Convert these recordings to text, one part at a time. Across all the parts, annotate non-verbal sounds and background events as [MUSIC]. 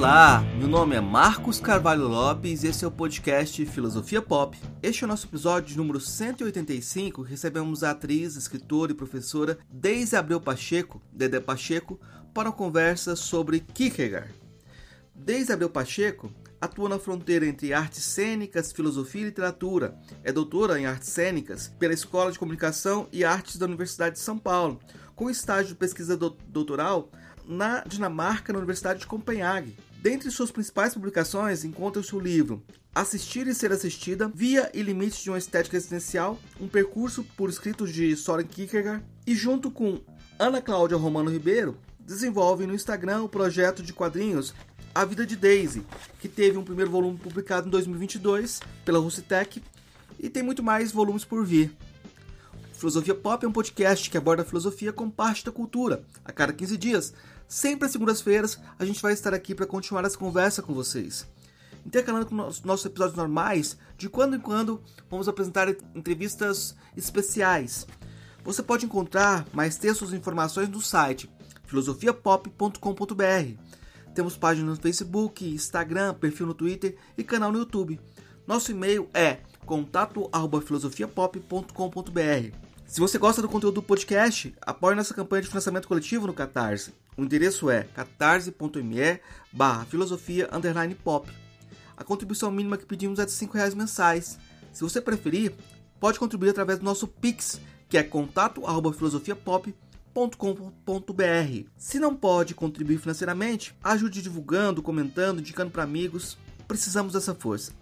Olá, meu nome é Marcos Carvalho Lopes e esse é o podcast Filosofia Pop. Este é o nosso episódio número 185. Recebemos a atriz, escritora e professora Deise Abreu Pacheco, Dedé Pacheco, para uma conversa sobre Kierkegaard. Deise Abreu Pacheco atua na fronteira entre artes cênicas, filosofia e literatura. É doutora em artes cênicas pela Escola de Comunicação e Artes da Universidade de São Paulo, com estágio de pesquisa doutoral na Dinamarca, na Universidade de Copenhague. Dentre suas principais publicações encontra-se o livro Assistir e Ser Assistida, Via e Limites de uma Estética Existencial, um percurso por escritos de Soren Kierkegaard, e junto com Ana Cláudia Romano Ribeiro, desenvolve no Instagram o projeto de quadrinhos A Vida de Daisy, que teve um primeiro volume publicado em 2022 pela Russitec e tem muito mais volumes por vir. Filosofia Pop é um podcast que aborda a filosofia como parte da cultura. A cada 15 dias, sempre às segundas-feiras, a gente vai estar aqui para continuar essa conversa com vocês. Intercalando com os nossos episódios normais, de quando em quando vamos apresentar entrevistas especiais. Você pode encontrar mais textos e informações no site filosofiapop.com.br. Temos página no Facebook, Instagram, perfil no Twitter e canal no YouTube. Nosso e-mail é contato@filosofiapop.com.br. Se você gosta do conteúdo do podcast, apoie nossa campanha de financiamento coletivo no Catarse. O endereço é catarse.me barra filosofia underline pop. A contribuição mínima que pedimos é de R$ reais mensais. Se você preferir, pode contribuir através do nosso Pix, que é contato@filosofiapop.com.br. Se não pode contribuir financeiramente, ajude divulgando, comentando, indicando para amigos. Precisamos dessa força.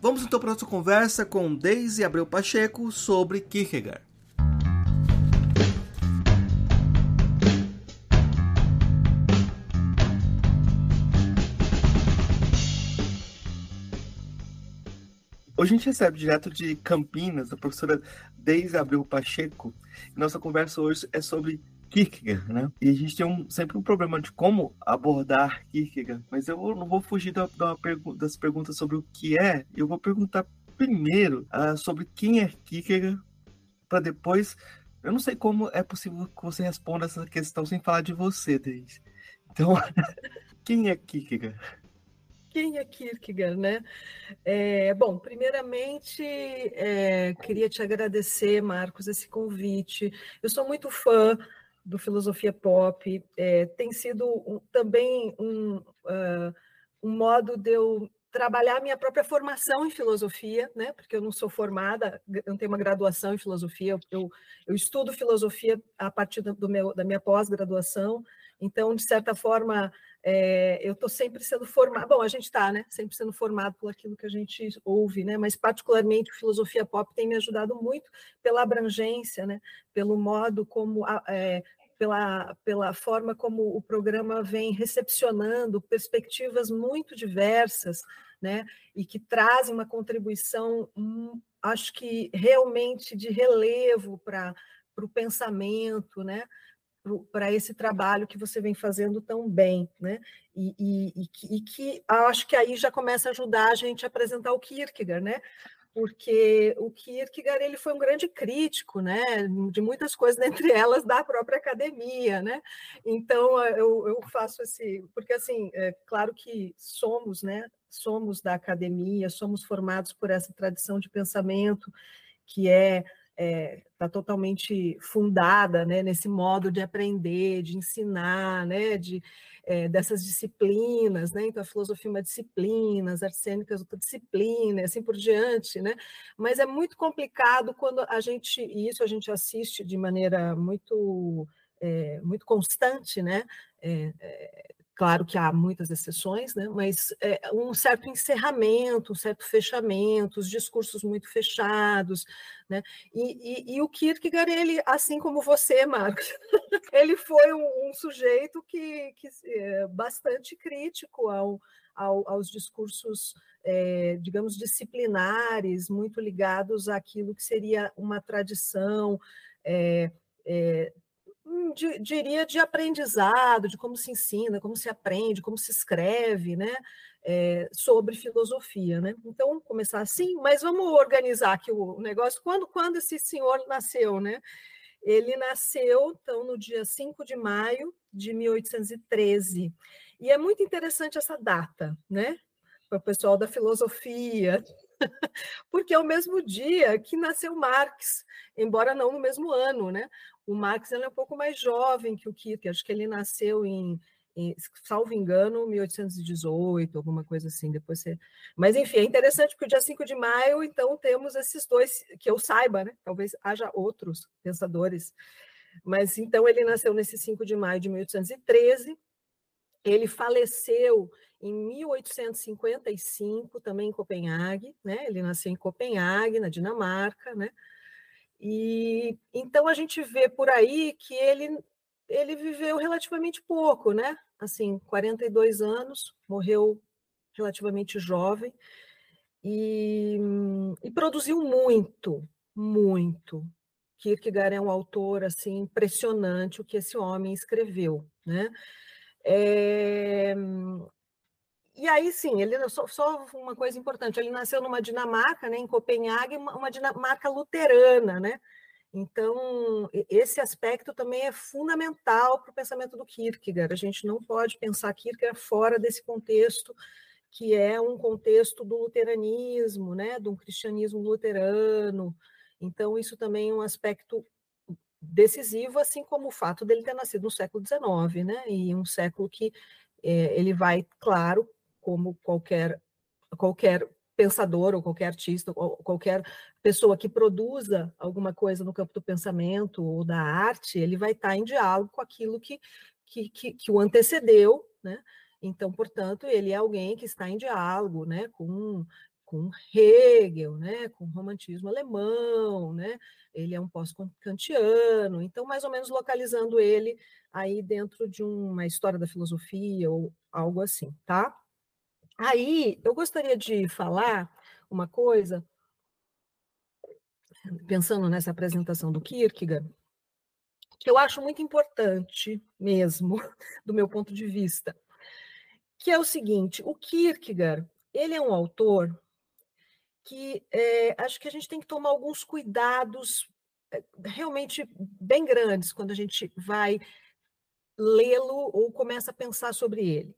Vamos então para a nossa conversa com Deise Abreu Pacheco sobre Kierkegaard. Hoje a gente recebe direto de Campinas a professora Deise Abreu Pacheco. Nossa conversa hoje é sobre Kierkegaard, né? E a gente tem um, sempre um problema de como abordar Kierkegaard, mas eu não vou fugir da, da pergu das perguntas sobre o que é, eu vou perguntar primeiro uh, sobre quem é Kierkegaard, para depois. Eu não sei como é possível que você responda essa questão sem falar de você, Deise. Então, [LAUGHS] quem é Kierkegaard? Quem é Kierkegaard, né? É, bom, primeiramente, é, queria te agradecer, Marcos, esse convite. Eu sou muito fã do Filosofia Pop, é, tem sido um, também um, uh, um modo de eu trabalhar minha própria formação em filosofia, né? Porque eu não sou formada, eu não tenho uma graduação em filosofia, eu, eu estudo filosofia a partir do meu, da minha pós-graduação, então, de certa forma, é, eu estou sempre sendo formado. Bom, a gente está, né? Sempre sendo formado por aquilo que a gente ouve, né? Mas particularmente a filosofia pop tem me ajudado muito pela abrangência, né? Pelo modo como é, pela, pela forma como o programa vem recepcionando perspectivas muito diversas, né? E que trazem uma contribuição, hum, acho que realmente de relevo para o pensamento, né? Para esse trabalho que você vem fazendo tão bem, né? E, e, e, e, que acho que aí já começa a ajudar a gente a apresentar o Kierkegaard, né? Porque o Kierkegaard ele foi um grande crítico, né? De muitas coisas, [LAUGHS] dentre elas da própria academia, né? Então eu, eu faço esse, porque assim, é claro que somos, né? Somos da academia, somos formados por essa tradição de pensamento que é está é, tá totalmente fundada né, nesse modo de aprender, de ensinar, né, de, é, dessas disciplinas, né? Então a filosofia é uma disciplina, as artes cênicas outra disciplina, e assim por diante, né? Mas é muito complicado quando a gente, e isso a gente assiste de maneira muito é, muito constante, né? Claro que há muitas exceções, né? mas é, um certo encerramento, um certo fechamento, os discursos muito fechados. Né? E, e, e o Kierkegaard, ele, assim como você, Marcos, [LAUGHS] ele foi um, um sujeito que, que é bastante crítico ao, ao, aos discursos, é, digamos, disciplinares, muito ligados àquilo que seria uma tradição. É, é, De, diria de aprendizado, de como se ensina, como se aprende, como se escreve, né? É, sobre filosofia, né? Então, começar assim, mas vamos organizar aqui o negócio. Quando, quando esse senhor nasceu, né? Ele nasceu, então, no dia 5 de maio de 1813. E é muito interessante essa data, né? Para o pessoal da filosofia, [LAUGHS] porque é o mesmo dia que nasceu Marx, embora não no mesmo ano, né? O Marx é um pouco mais jovem que o Kierkegaard, acho que ele nasceu em, em, salvo engano, 1818, alguma coisa assim, depois você... Mas, enfim, é interessante porque o dia 5 de maio, então, temos esses dois, que eu saiba, né? Talvez haja outros pensadores, mas, então, ele nasceu nesse 5 de maio de 1813, ele faleceu em 1855, também em Copenhague, né? Ele nasceu em Copenhague, na Dinamarca, né? E então a gente vê por aí que ele ele viveu relativamente pouco, né? Assim, 42 anos, morreu relativamente jovem e, e produziu muito, muito. Kierkegaard é um autor assim impressionante o que esse homem escreveu, né? É... E aí, sim, ele só, só, uma coisa importante, ele nasceu numa Dinamarca, né, em Copenhague, uma, Dinamarca luterana, né? Então, esse aspecto também é fundamental para o pensamento do Kierkegaard. A gente não pode pensar Kierkegaard fora desse contexto, que é um contexto do luteranismo, né, do cristianismo luterano. Então, isso também é um aspecto decisivo, assim como o fato dele ter nascido no século XIX, né? E um século que é, ele vai, claro, como qualquer qualquer pensador ou qualquer artista ou qualquer pessoa que produza alguma coisa no campo do pensamento ou da arte, ele vai estar em diálogo com aquilo que, que, que, que o antecedeu, né? Então, portanto, ele é alguém que está em diálogo, né, com com Hegel, né, com o romantismo alemão, né, ele é um pós-kantiano, então mais ou menos localizando ele aí dentro de uma história da filosofia ou algo assim, tá? Aí eu gostaria de falar uma coisa, pensando nessa apresentação do Kierkegaard, que eu acho muito importante mesmo, [LAUGHS] do meu ponto de vista, que é o seguinte: o Kierkegaard ele é um autor que é, acho que a gente tem que tomar alguns cuidados é, realmente bem grandes quando a gente vai lê-lo ou começa a pensar sobre ele.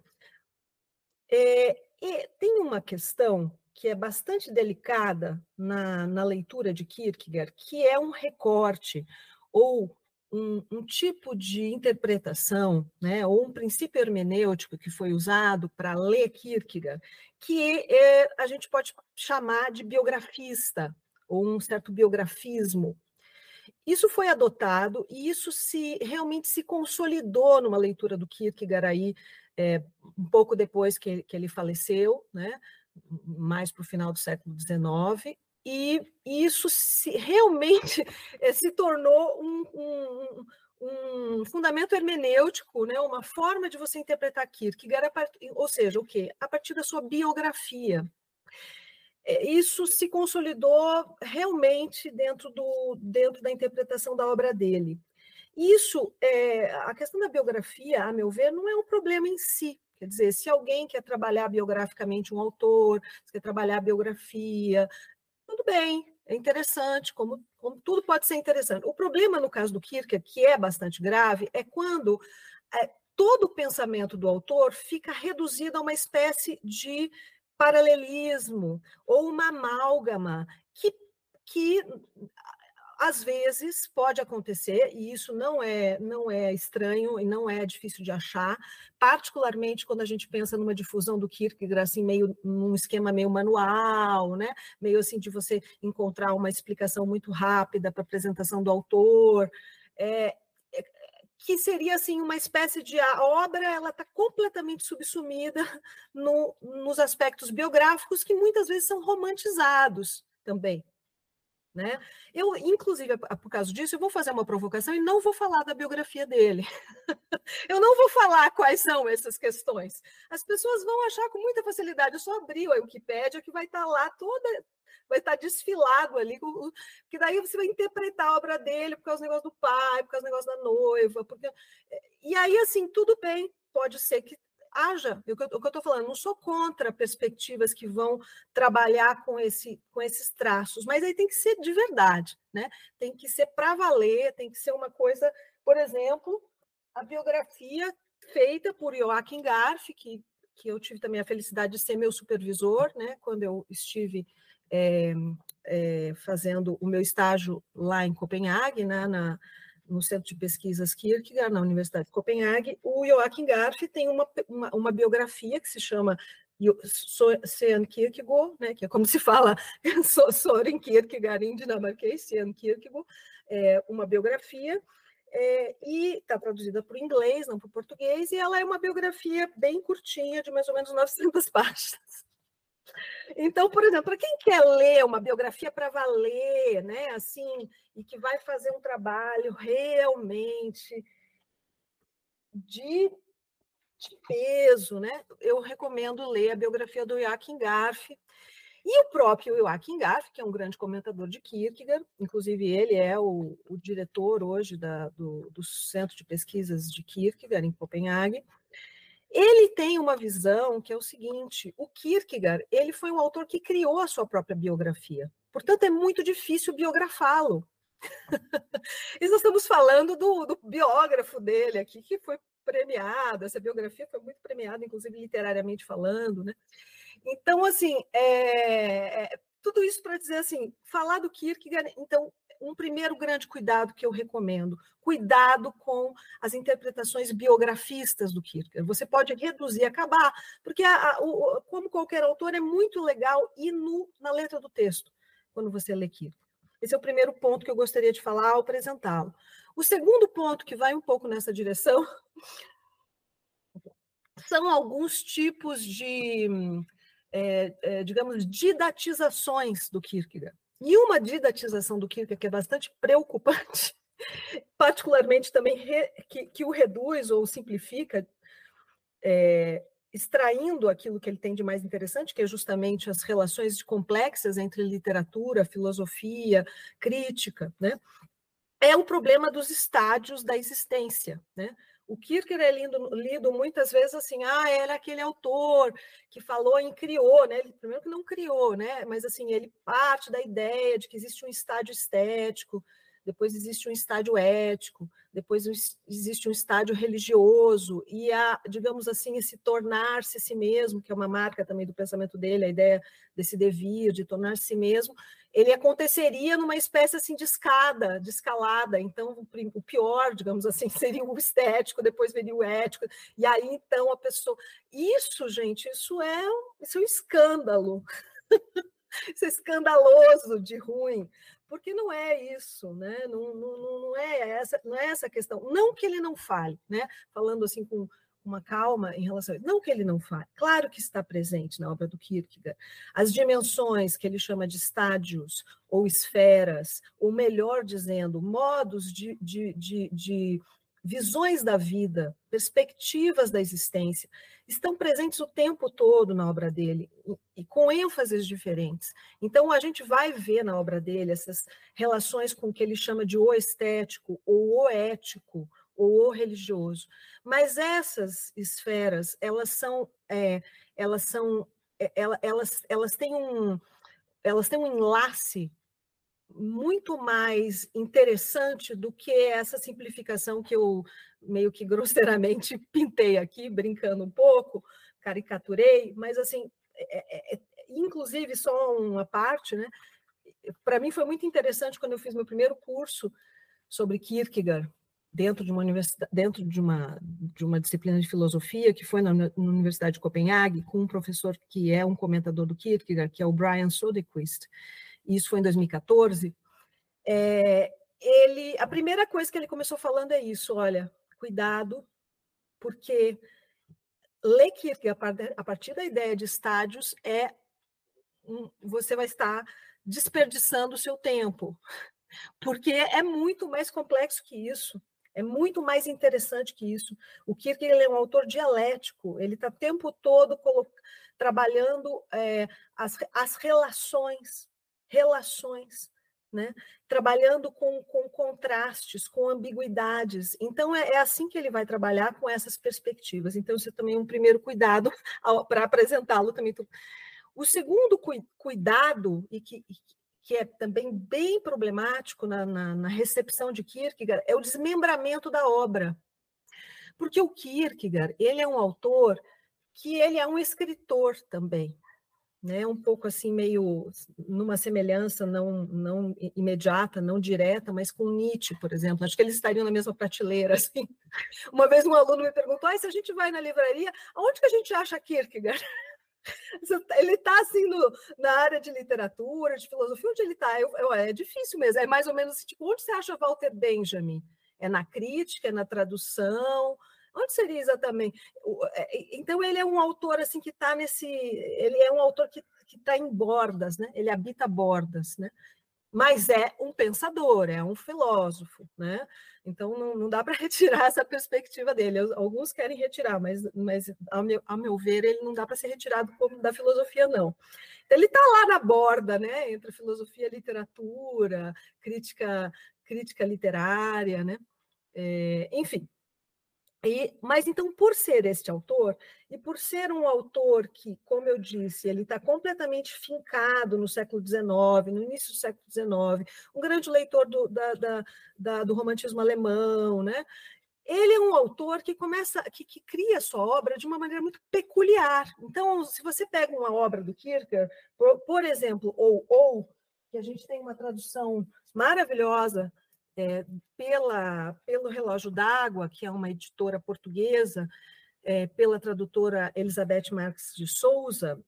É, e tem uma questão que é bastante delicada na, na leitura de Kierkegaard, que é um recorte ou um, um, tipo de interpretação, né, ou um princípio hermenêutico que foi usado para ler Kierkegaard, que é, a gente pode chamar de biografista, ou um certo biografismo. Isso foi adotado e isso se realmente se consolidou numa leitura do Kierkegaard aí, é, um pouco depois que, que ele faleceu, né, mais para o final do século XIX, e isso se, realmente eh, [LAUGHS] se tornou um, um, um, fundamento hermenêutico, né? uma forma de você interpretar Kierkegaard, ou seja, o quê? A partir da sua biografia. Eh, isso se consolidou realmente dentro, do, dentro da interpretação da obra dele. Isso, é, a questão da biografia, a meu ver, não é um problema em si. Quer dizer, se alguém quer trabalhar biograficamente um autor, quer trabalhar biografia, tudo bem, é interessante, como, como tudo pode ser interessante. O problema no caso do Kierkegaard, que é bastante grave, é quando é, todo o pensamento do autor fica reduzido a uma espécie de paralelismo ou uma amálgama que, que às vezes pode acontecer, e isso não é, não é estranho e não é difícil de achar, particularmente quando a gente pensa numa difusão do Kierkegaard, assim, meio num esquema meio manual, né? meio assim de você encontrar uma explicação muito rápida para apresentação do autor. É, é, que seria assim uma espécie de a obra ela está completamente subsumida no, nos aspectos biográficos que muitas vezes são romantizados também né? Eu, inclusive, por causa disso, eu vou fazer uma provocação e não vou falar da biografia dele. [LAUGHS] eu não vou falar quais são essas questões. As pessoas vão achar com muita facilidade. Eu só abri a Wikipédia que vai estar lá toda, vai estar desfilado ali, que daí você vai interpretar a obra dele por causa do negócio do pai, por causa do negócio da noiva. Porque... E aí, assim, tudo bem, pode ser que haja, o que eu estou falando, não sou contra perspectivas que vão trabalhar com, esse, com esses traços, mas aí tem que ser de verdade, né? Tem que ser para valer, tem que ser uma coisa, por exemplo, a biografia feita por Joachim Garf, que, que eu tive também a felicidade de ser meu supervisor, né, quando eu estive é, é, fazendo o meu estágio lá em Copenhague, né, na, no Centro de Pesquisas Kierkegaard, na Universidade de Copenhague, o Joachim Garf tem uma, uma, uma biografia que se chama Søren Kierkegaard, né, que é como se fala [LAUGHS] Søren Kierkegaard em dinamarquês, Søren Kierkegaard, é uma biografia, é, e está traduzida para o inglês, não para o português, e ela é uma biografia bem curtinha, de mais ou menos 900 [LAUGHS] páginas. Então, por exemplo, para quem quer ler uma biografia para valer, né, assim, e que vai fazer um trabalho realmente de, de peso, né, eu recomendo ler a biografia do Joachim Garf. E o próprio Joachim Garf, que é um grande comentador de Kierkegaard, inclusive ele é o, o diretor hoje da, do, do Centro de Pesquisas de Kierkegaard, em Copenhague, ele tem uma visão que é o seguinte: o Kierkegaard ele foi um autor que criou a sua própria biografia. Portanto, é muito difícil biografá-lo. [LAUGHS] e nós estamos falando do, do, biógrafo dele aqui, que foi premiado. Essa biografia foi muito premiada, inclusive literariamente falando, né? Então, assim, é, é, tudo isso para dizer assim, falar do Kierkegaard, então um primeiro grande cuidado que eu recomendo: cuidado com as interpretações biografistas do Kierkegaard. Você pode reduzir, acabar, porque, a, a, o, como qualquer autor, é muito legal ir na letra do texto quando você lê Kierkegaard. Esse é o primeiro ponto que eu gostaria de falar ao apresentá-lo. O segundo ponto, que vai um pouco nessa direção, [LAUGHS] são alguns tipos de, é, é, digamos, didatizações do Kierkegaard. E uma didatização do Kierkegaard que é bastante preocupante, [LAUGHS] particularmente também re, que, que, o reduz ou simplifica, é, extraindo aquilo que ele tem de mais interessante, que é justamente as relações complexas entre literatura, filosofia, crítica, né? é o problema dos estádios da existência, né? O Kierkegaard é lido, lido, muitas vezes assim, ah, era aquele autor que falou em criou, né? Ele, primeiro que não criou, né? Mas assim, ele parte da ideia de que existe um estádio estético, depois existe um estádio ético, depois existe um estádio religioso, e a, digamos assim, esse tornar-se si mesmo, que é uma marca também do pensamento dele, a ideia desse devir, de tornar-se si mesmo, ele aconteceria numa espécie assim de escada, de escalada. Então, o pior, digamos assim, [LAUGHS] seria o estético, depois viria o ético, e aí então a pessoa. Isso, gente, isso é, isso é um escândalo. [LAUGHS] isso é escandaloso de ruim, porque não é isso, né? Não, não, não, é essa, não é essa questão. Não que ele não fale, né? Falando assim com uma calma em relação a isso. Não que ele não fale, claro que está presente na obra do Kierkegaard. As dimensões que ele chama de estádios ou esferas, ou melhor dizendo, modos de, de, de, de visões da vida, perspectivas da existência, estão presentes o tempo todo na obra dele e com ênfases diferentes. Então a gente vai ver na obra dele essas relações com o que ele chama de o estético ou o ético ou o religioso. Mas essas esferas, elas são, é, elas são, é, elas, elas têm um, elas têm um enlace muito mais interessante do que essa simplificação que eu meio que [LAUGHS] grosseiramente pintei aqui, brincando um pouco, caricaturei, mas assim, é, é, é inclusive só uma parte, né? Para mim foi muito interessante quando eu fiz meu primeiro curso sobre Kierkegaard, dentro de uma universidade, dentro de uma, de uma disciplina de filosofia, que foi na, na, Universidade de Copenhague, com um professor que é um comentador do Kierkegaard, que é o Brian Soderquist, isso foi em 2014, é, ele, a primeira coisa que ele começou falando é isso, olha, cuidado, porque ler Kierkegaard a partir da ideia de estádios é você vai estar desperdiçando o seu tempo, [LAUGHS] porque é muito mais complexo que isso. É muito mais interessante que isso. O Kierkegaard é um autor dialético, ele está o tempo todo trabalhando é, as, as relações, relações, né? trabalhando com, com contrastes, com ambiguidades. Então, é, é, assim que ele vai trabalhar com essas perspectivas. Então, isso é também um primeiro cuidado [LAUGHS] para apresentá-lo também. O segundo cu, cuidado, e que, que é também bem problemático na, na, na recepção de Kierkegaard, é o desmembramento da obra. Porque o Kierkegaard, ele é um autor que ele é um escritor também, né? Um pouco assim meio numa semelhança não não imediata, não direta, mas com Nietzsche, por exemplo. Acho que eles estariam na mesma prateleira [LAUGHS] assim. Uma vez um aluno me perguntou: ah, "Se a gente vai na livraria, aonde que a gente acha Kierkegaard?" Ele está assim no, na área de literatura, de filosofia, onde ele está? É difícil mesmo. É mais ou menos assim, tipo, onde você acha Walter Benjamin? É na crítica, é na tradução? Onde seria exatamente? É, então ele é um autor assim que está nesse, ele é um autor que está em bordas, né? Ele habita bordas, né? Mas é um pensador, é um filósofo, né? Então não, não dá [LAUGHS] para retirar essa perspectiva dele. Alguns querem retirar, mas, mas ao, meu, ao meu ver ele não dá para ser retirado como da filosofia não. Então, ele está lá na borda, né? Entre filosofia, literatura, crítica, crítica literária, né? É, enfim, e, mas então, por ser este autor, e por ser um autor que, como eu disse, ele está completamente fincado no século XIX, no início do século XIX, um grande leitor do, da, da, da, do romantismo alemão, né? Ele é um autor que começa, que, que cria sua obra de uma maneira muito peculiar. Então, se você pega uma obra do Kierkegaard, por, por exemplo, ou ou que a gente tem uma tradução maravilhosa é, pela, pelo Relógio d'Água, que é uma editora portuguesa, é, pela tradutora Elizabeth Marques de Souza,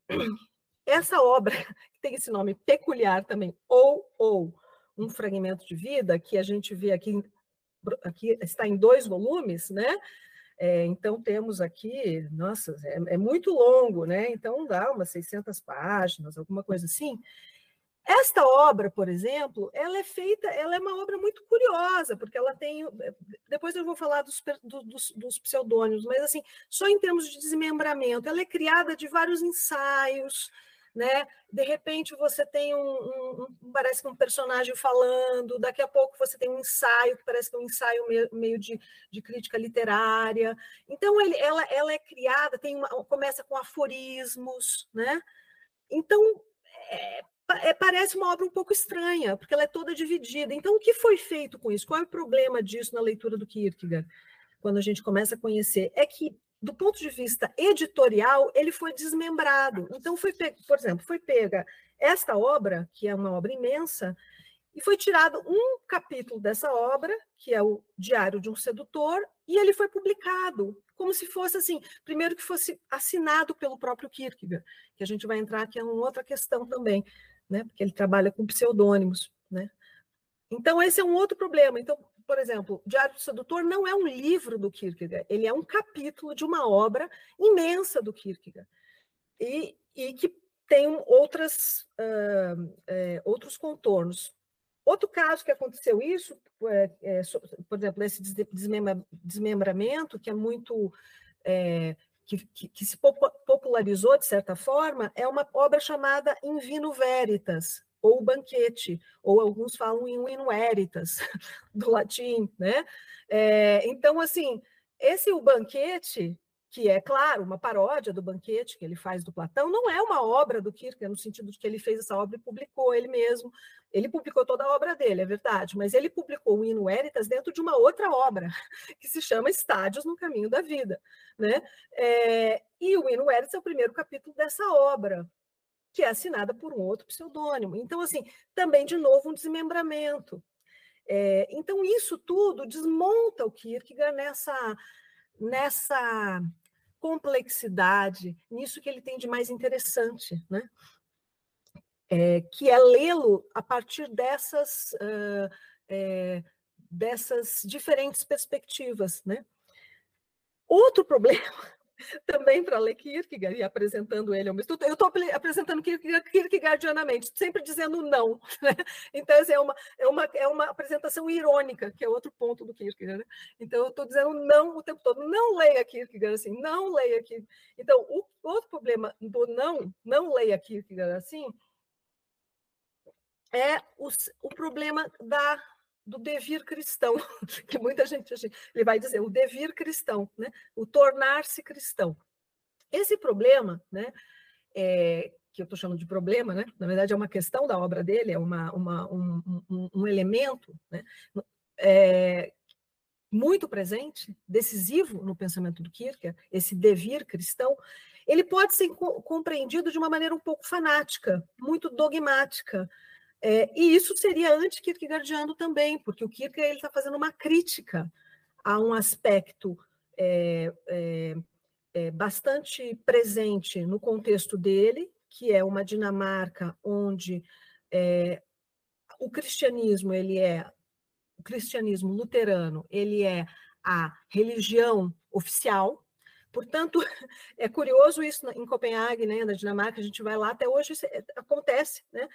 essa obra, [LAUGHS] que tem esse nome peculiar também, ou, ou, um fragmento de vida, que a gente vê aqui, aqui está em dois volumes, né? É, então, temos aqui, nossa, é, é, muito longo, né? Então, dá umas 600 páginas, alguma coisa assim. Esta obra, por exemplo, ela é feita, ela é uma obra muito curiosa, porque ela tem. Depois eu vou falar dos, dos, dos pseudônimos, mas assim, só em termos de desmembramento, ela é criada de vários ensaios, né? De repente você tem um, um, um, parece que um personagem falando, daqui a pouco você tem um ensaio que parece que é um ensaio meio, meio de, de, crítica literária. Então ele, ela, ela é criada, tem uma, começa com aforismos, né? Então é, parece uma obra um pouco estranha, porque ela é toda dividida. Então, o que foi feito com isso? Qual é o problema disso na leitura do Kierkegaard, quando a gente começa a conhecer? É que, do ponto de vista editorial, ele foi desmembrado. Então, foi, por exemplo, foi pega esta obra, que é uma obra imensa, e foi tirado um capítulo dessa obra, que é o Diário de um Sedutor, e ele foi publicado, como se fosse assim, primeiro que fosse assinado pelo próprio Kierkegaard, que a gente vai entrar aqui em outra questão também, né? Porque ele trabalha com pseudônimos, né? Então esse é um outro problema. Então, por exemplo, Diário do Sedutor não é um livro do Kierkegaard, ele é um capítulo de uma obra imensa do Kierkegaard e, e que tem outras, uh, outros contornos. Outro caso que aconteceu isso, é, é, por exemplo, esse desmembramento, que é muito é, que, que, que, se popularizou, de certa forma, é uma obra chamada In Vino Veritas, ou Banquete, ou alguns falam In Vino Veritas, [LAUGHS] do latim, né? É, então, assim, esse O Banquete, que é, claro, uma paródia do Banquete que ele faz do Platão, não é uma obra do Kierkegaard, no sentido de que ele fez essa obra e publicou ele mesmo, ele publicou toda a obra dele, é verdade, mas ele publicou o Hino Veritas dentro de uma outra obra, [LAUGHS] que se chama Estádios no Caminho da Vida. Né? É, e o Hino Veritas é o primeiro capítulo dessa obra, que é assinada por um outro pseudônimo. Então, assim, também, de novo, um desmembramento. É, então, isso tudo desmonta o Kierkegaard nessa, nessa complexidade, nisso que ele tem de mais interessante. Né? É, que é lê-lo a partir dessas, uh, é, dessas diferentes perspectivas. Né? Outro problema [LAUGHS] também para ler Kierkegaard e apresentando ele ao mesmo Eu estou apresentando Kierkegaard Kierkegaardianamente, sempre dizendo não. [LAUGHS] Né? Então, assim, é, uma, é, uma, é uma apresentação irônica, que é outro ponto do Kierkegaard. Né? Então, eu estou dizendo não o tempo todo. Não leia Kierkegaard assim, não leia Kierkegaard. Então, o outro problema do não, não leia Kierkegaard assim, é o, o problema da, do devir cristão, [LAUGHS] que muita gente ele vai dizer o devir cristão, né? o tornar-se cristão. Esse problema, né, é, que eu estou chamando de problema, né, na verdade é uma questão da obra dele, é uma, uma um, um, um, elemento, né, é, muito presente, decisivo no pensamento do Kierkegaard, esse devir cristão, ele pode ser compreendido de uma maneira um pouco fanática, muito dogmática. É, e isso seria anti-Kierkegaardiano também, porque o Kierkegaard está fazendo uma crítica a um aspecto é, é, é, bastante presente no contexto dele, que é uma Dinamarca onde é, o cristianismo ele é o cristianismo luterano ele é a religião oficial Portanto, [LAUGHS] é curioso isso em Copenhague, né, na Dinamarca, a gente vai lá, até hoje é, acontece. Né?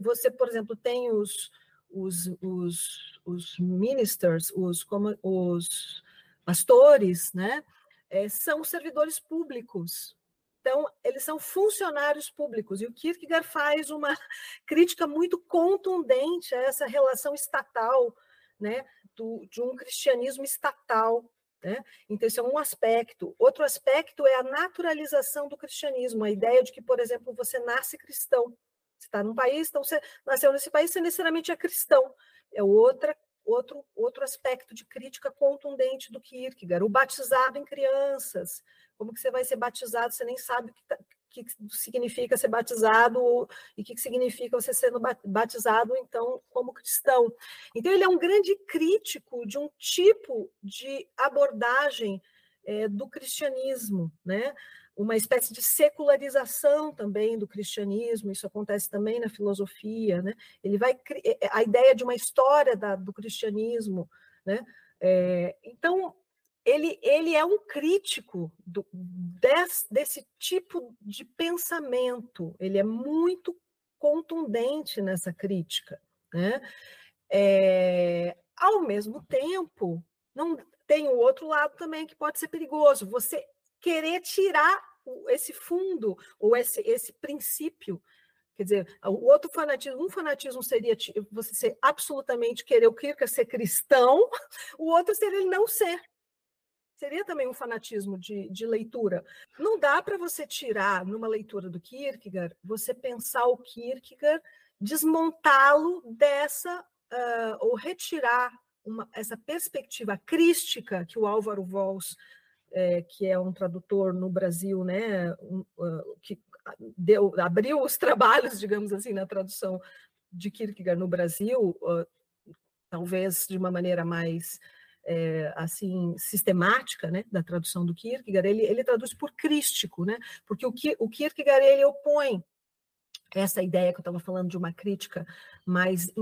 Você, por exemplo, tem os, os, os, os ministers, os, como, os pastores, né? É, são servidores públicos. Então, eles são funcionários públicos. E o Kierkegaard faz uma [LAUGHS] crítica muito contundente a essa relação estatal, né, do, de um cristianismo estatal né? Então, esse é um aspecto. Outro aspecto é a naturalização do cristianismo, a ideia de que, por exemplo, você nasce cristão. Você está num país, então você nasceu nesse país, você necessariamente é cristão. É outra, outro, outro aspecto de crítica contundente do Kierkegaard. O batizado em crianças. Como que você vai ser batizado? Você nem sabe o que, tá, que significa ser batizado e o que significa você sendo batizado, então, como cristão. Então, ele é um grande crítico de um tipo de abordagem é, do cristianismo, né? uma espécie de secularização também do cristianismo, isso acontece também na filosofia, né? Ele vai é, é, a ideia de uma história da, do cristianismo, né? É, então ele, ele é um crítico do, des, desse tipo de pensamento, ele é muito contundente nessa crítica. Né? É, ao mesmo tempo, não tem o outro lado também que pode ser perigoso, você querer tirar esse fundo ou esse, esse princípio Quer dizer, o outro fanatismo, um fanatismo seria você ser absolutamente querer o Kierkegaard ser cristão, [LAUGHS] o outro seria ele não ser seria também um fanatismo de, de leitura. Não dá para você tirar, numa leitura do Kierkegaard, você pensar o Kierkegaard, desmontá-lo dessa, uh, ou retirar uma, essa perspectiva crística que o Álvaro Valls, é, que é um tradutor no Brasil, né, um, uh, que deu, abriu os trabalhos, [LAUGHS] digamos assim, na tradução de Kierkegaard no Brasil, uh, talvez de uma maneira mais é, assim sistemática né, da tradução do Kierkegaard, ele, ele traduz por crístico, né, porque o, o Kierkegaard ele opõe essa ideia que eu estava falando de uma crítica mais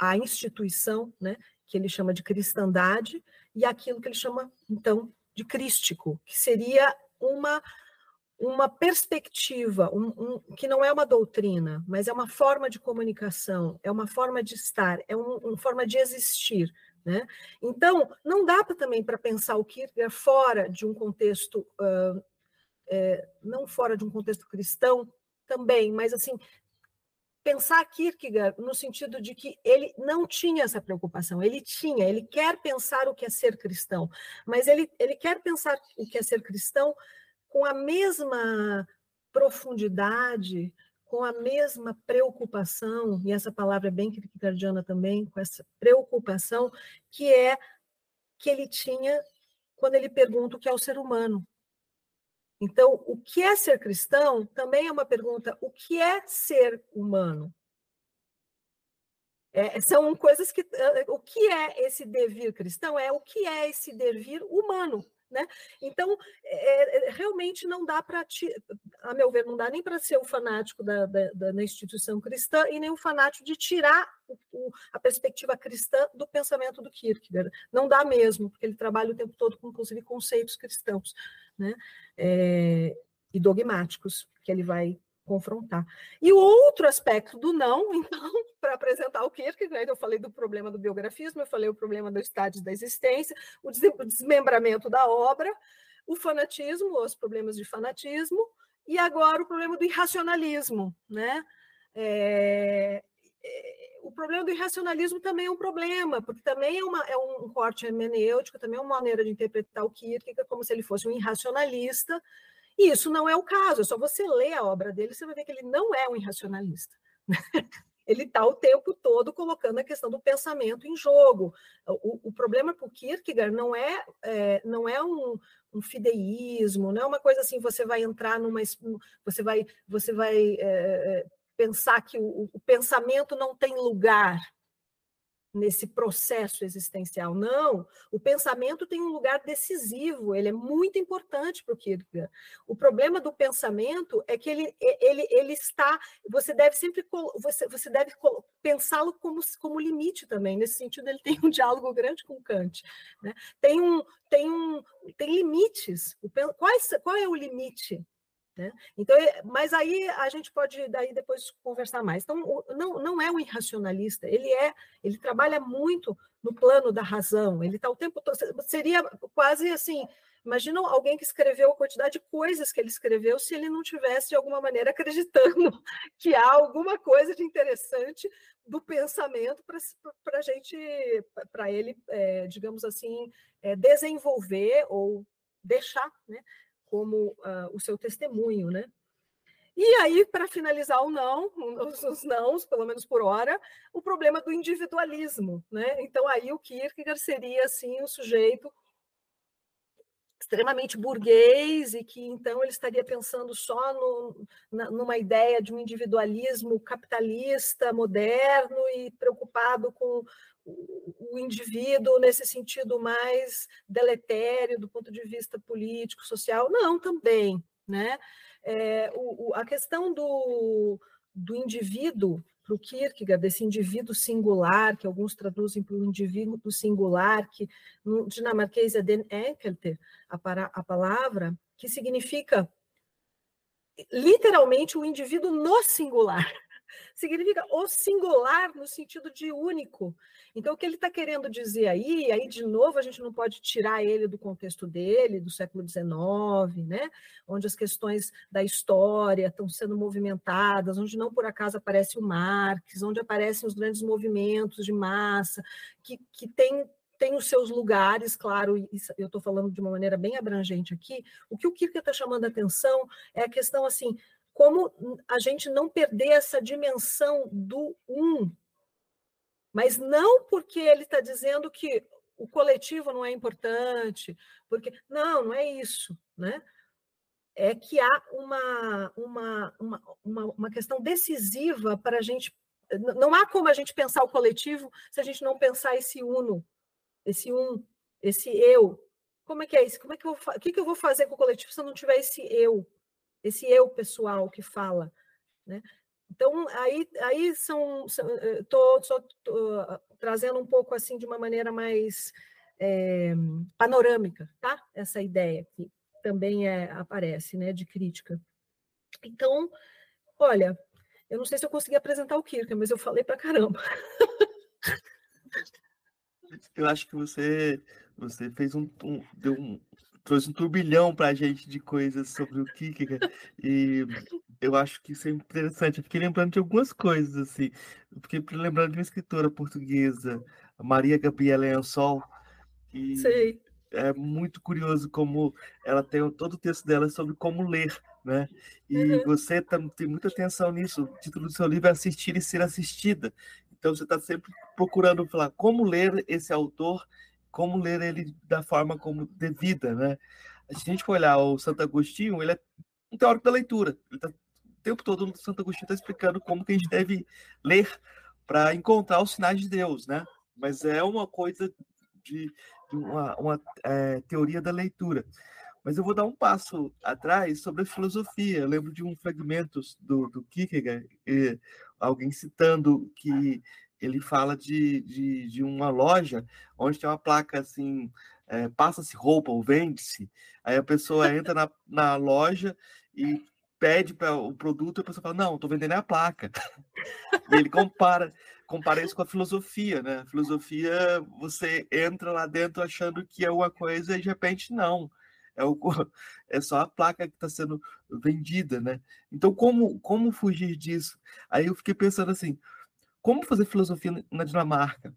à instituição, né, que ele chama de cristandade, e aquilo que ele chama, então, de crístico, que seria uma uma perspectiva, um, um, que não é uma doutrina, mas é uma forma de comunicação, é uma forma de estar, é um, uma forma de existir, né? Então, não dá pra, também para pensar o Kierkegaard fora de um contexto, uh, é, não fora de um contexto cristão também, mas assim, pensar Kierkegaard no sentido de que ele não tinha essa preocupação, ele tinha, ele quer pensar o que é ser cristão, mas ele, ele quer pensar o que é ser cristão com a mesma profundidade, com a mesma preocupação, e essa palavra é bem kierkegaardiana também, com essa preocupação que é que ele tinha quando ele pergunta o que é o ser humano. Então, o que é ser cristão também é uma pergunta: o que é ser humano? É, são coisas que. O que é esse devir cristão? É o que é esse devir humano. Né? Então, é, é realmente não dá para, a meu ver, não dá nem para ser o fanático da, da, da, instituição cristã e nem o fanático de tirar o, o, a perspectiva cristã do pensamento do Kierkegaard. Não dá mesmo, porque ele trabalha o tempo todo com, inclusive, conceitos cristãos né? É, e dogmáticos que ele vai confrontar. E o outro aspecto do não, [LAUGHS] então, para apresentar o Kierkegaard, eu falei do problema do biografismo, eu falei o problema do estádio da existência, o desmembramento da obra, o fanatismo, os problemas de fanatismo, e agora o problema do irracionalismo, né? É, é, o problema do irracionalismo também é um problema, porque também é, uma, é um corte hermenêutico, também é uma maneira de interpretar o Kierkegaard como se ele fosse um irracionalista, e isso não é o caso, é só você ler a obra dele, você vai ver que ele não é um irracionalista. [LAUGHS] ele está o tempo todo colocando a questão do pensamento em jogo. O, o problema para o Kierkegaard não é, é não é um, um, fideísmo, não é uma coisa assim, você vai entrar numa. Você vai, você vai é, pensar que o, o pensamento não tem lugar nesse processo existencial. Não, o pensamento tem um lugar decisivo, ele é muito importante para o Kierkegaard. O problema do pensamento é que ele, ele, ele está, você deve sempre, você, você deve pensá-lo como, como limite também, nesse sentido ele [LAUGHS] tem um diálogo grande com Kant. Né? Tem, um, tem, um, tem limites, o, quais, qual é o limite né? Então, é, mas aí a gente pode daí depois conversar mais. Então, não, não é um irracionalista, ele é, ele trabalha muito no plano da razão, ele está o tempo todo. Seria quase assim. Imagina alguém que escreveu a quantidade de coisas que ele escreveu se ele não tivesse, de alguma maneira, [LAUGHS] acreditando que há alguma coisa de interessante do pensamento para gente, para ele, é, digamos assim, é, desenvolver ou deixar né, como uh, o seu testemunho, né? E aí, para finalizar o não, os, os nãos, pelo menos por hora, o problema do individualismo, né? Então aí o Kierkegaard seria assim um sujeito extremamente burguês e que então ele estaria pensando só no, na, numa ideia de um individualismo capitalista moderno e preocupado com o indivíduo nesse sentido mais deletério do ponto de vista político, social. Não, também. Né? É, o, o, a questão do, do indivíduo, para o Kierkegaard, desse indivíduo singular, que alguns traduzem para o indivíduo singular, que no dinamarquês é den enkelte, a, para, a palavra, que significa literalmente o indivíduo no singular significa o singular no sentido de único. Então, o que ele está querendo dizer aí, aí de novo a gente não pode tirar ele do contexto dele, do século XIX, né? onde as questões da história estão sendo movimentadas, onde não por acaso aparece o Marx, onde aparecem os grandes movimentos de massa, que, que tem tem os seus lugares, claro, eu estou falando de uma maneira bem abrangente aqui. O que o Kierkegaard está chamando a atenção é a questão assim: como a gente não perder essa dimensão do um, mas não porque ele está dizendo que o coletivo não é importante, porque não, não é isso, né? É que há uma, uma, uma, uma, uma questão decisiva para a gente. Não há como a gente pensar o coletivo se a gente não pensar esse uno, esse um, esse eu. Como é que é isso? Como é que eu o que, que eu vou fazer com o coletivo se eu não tiver esse eu? Esse eu pessoal que fala, né? Então, aí, aí são, estou eh, trazendo um pouco assim de uma maneira mais é, panorâmica, tá? Essa ideia que também é, aparece, né, de crítica. Então, olha, eu não sei se eu consegui apresentar o Kirk, mas eu falei para caramba. Eu acho que você você fez um, um deu um, trouxe um turbilhão para a gente de coisas sobre o Kierkegaard e eu acho que isso é interessante. Eu fiquei lembrando de algumas coisas, assim. Eu fiquei lembrando de uma escritora portuguesa, Maria Gabriela Ensol, que Sei. é muito curioso como ela tem todo o texto dela sobre como ler, né? E uhum. você tá, tem muita atenção nisso. O título do seu livro é Assistir e Ser Assistida. Então você está sempre procurando falar como ler esse autor como ler ele da forma como devida, né? Se a gente for olhar o Santo Agostinho, ele é um teórico da leitura. Ele tá, o tempo todo o Santo Agostinho está explicando como que a gente deve ler para encontrar os sinais de Deus, né? Mas é uma coisa de, de uma, uma é, teoria da leitura. Mas eu vou dar um passo atrás sobre a filosofia. Eu lembro de um fragmento do, do Kierkegaard, alguém citando que ele fala de, de, de uma loja onde tem uma placa assim, é, passa-se roupa ou vende-se. Aí a pessoa entra na, na loja e pede para o produto e a pessoa fala, não, estou vendendo a placa. [LAUGHS] e ele compara, compara isso com a filosofia, né? A filosofia, você entra lá dentro achando que é uma coisa e de repente não. É, o, [LAUGHS] é só a placa que está sendo vendida, né? Então, como, como fugir disso? Aí eu fiquei pensando assim, como fazer filosofia na Dinamarca?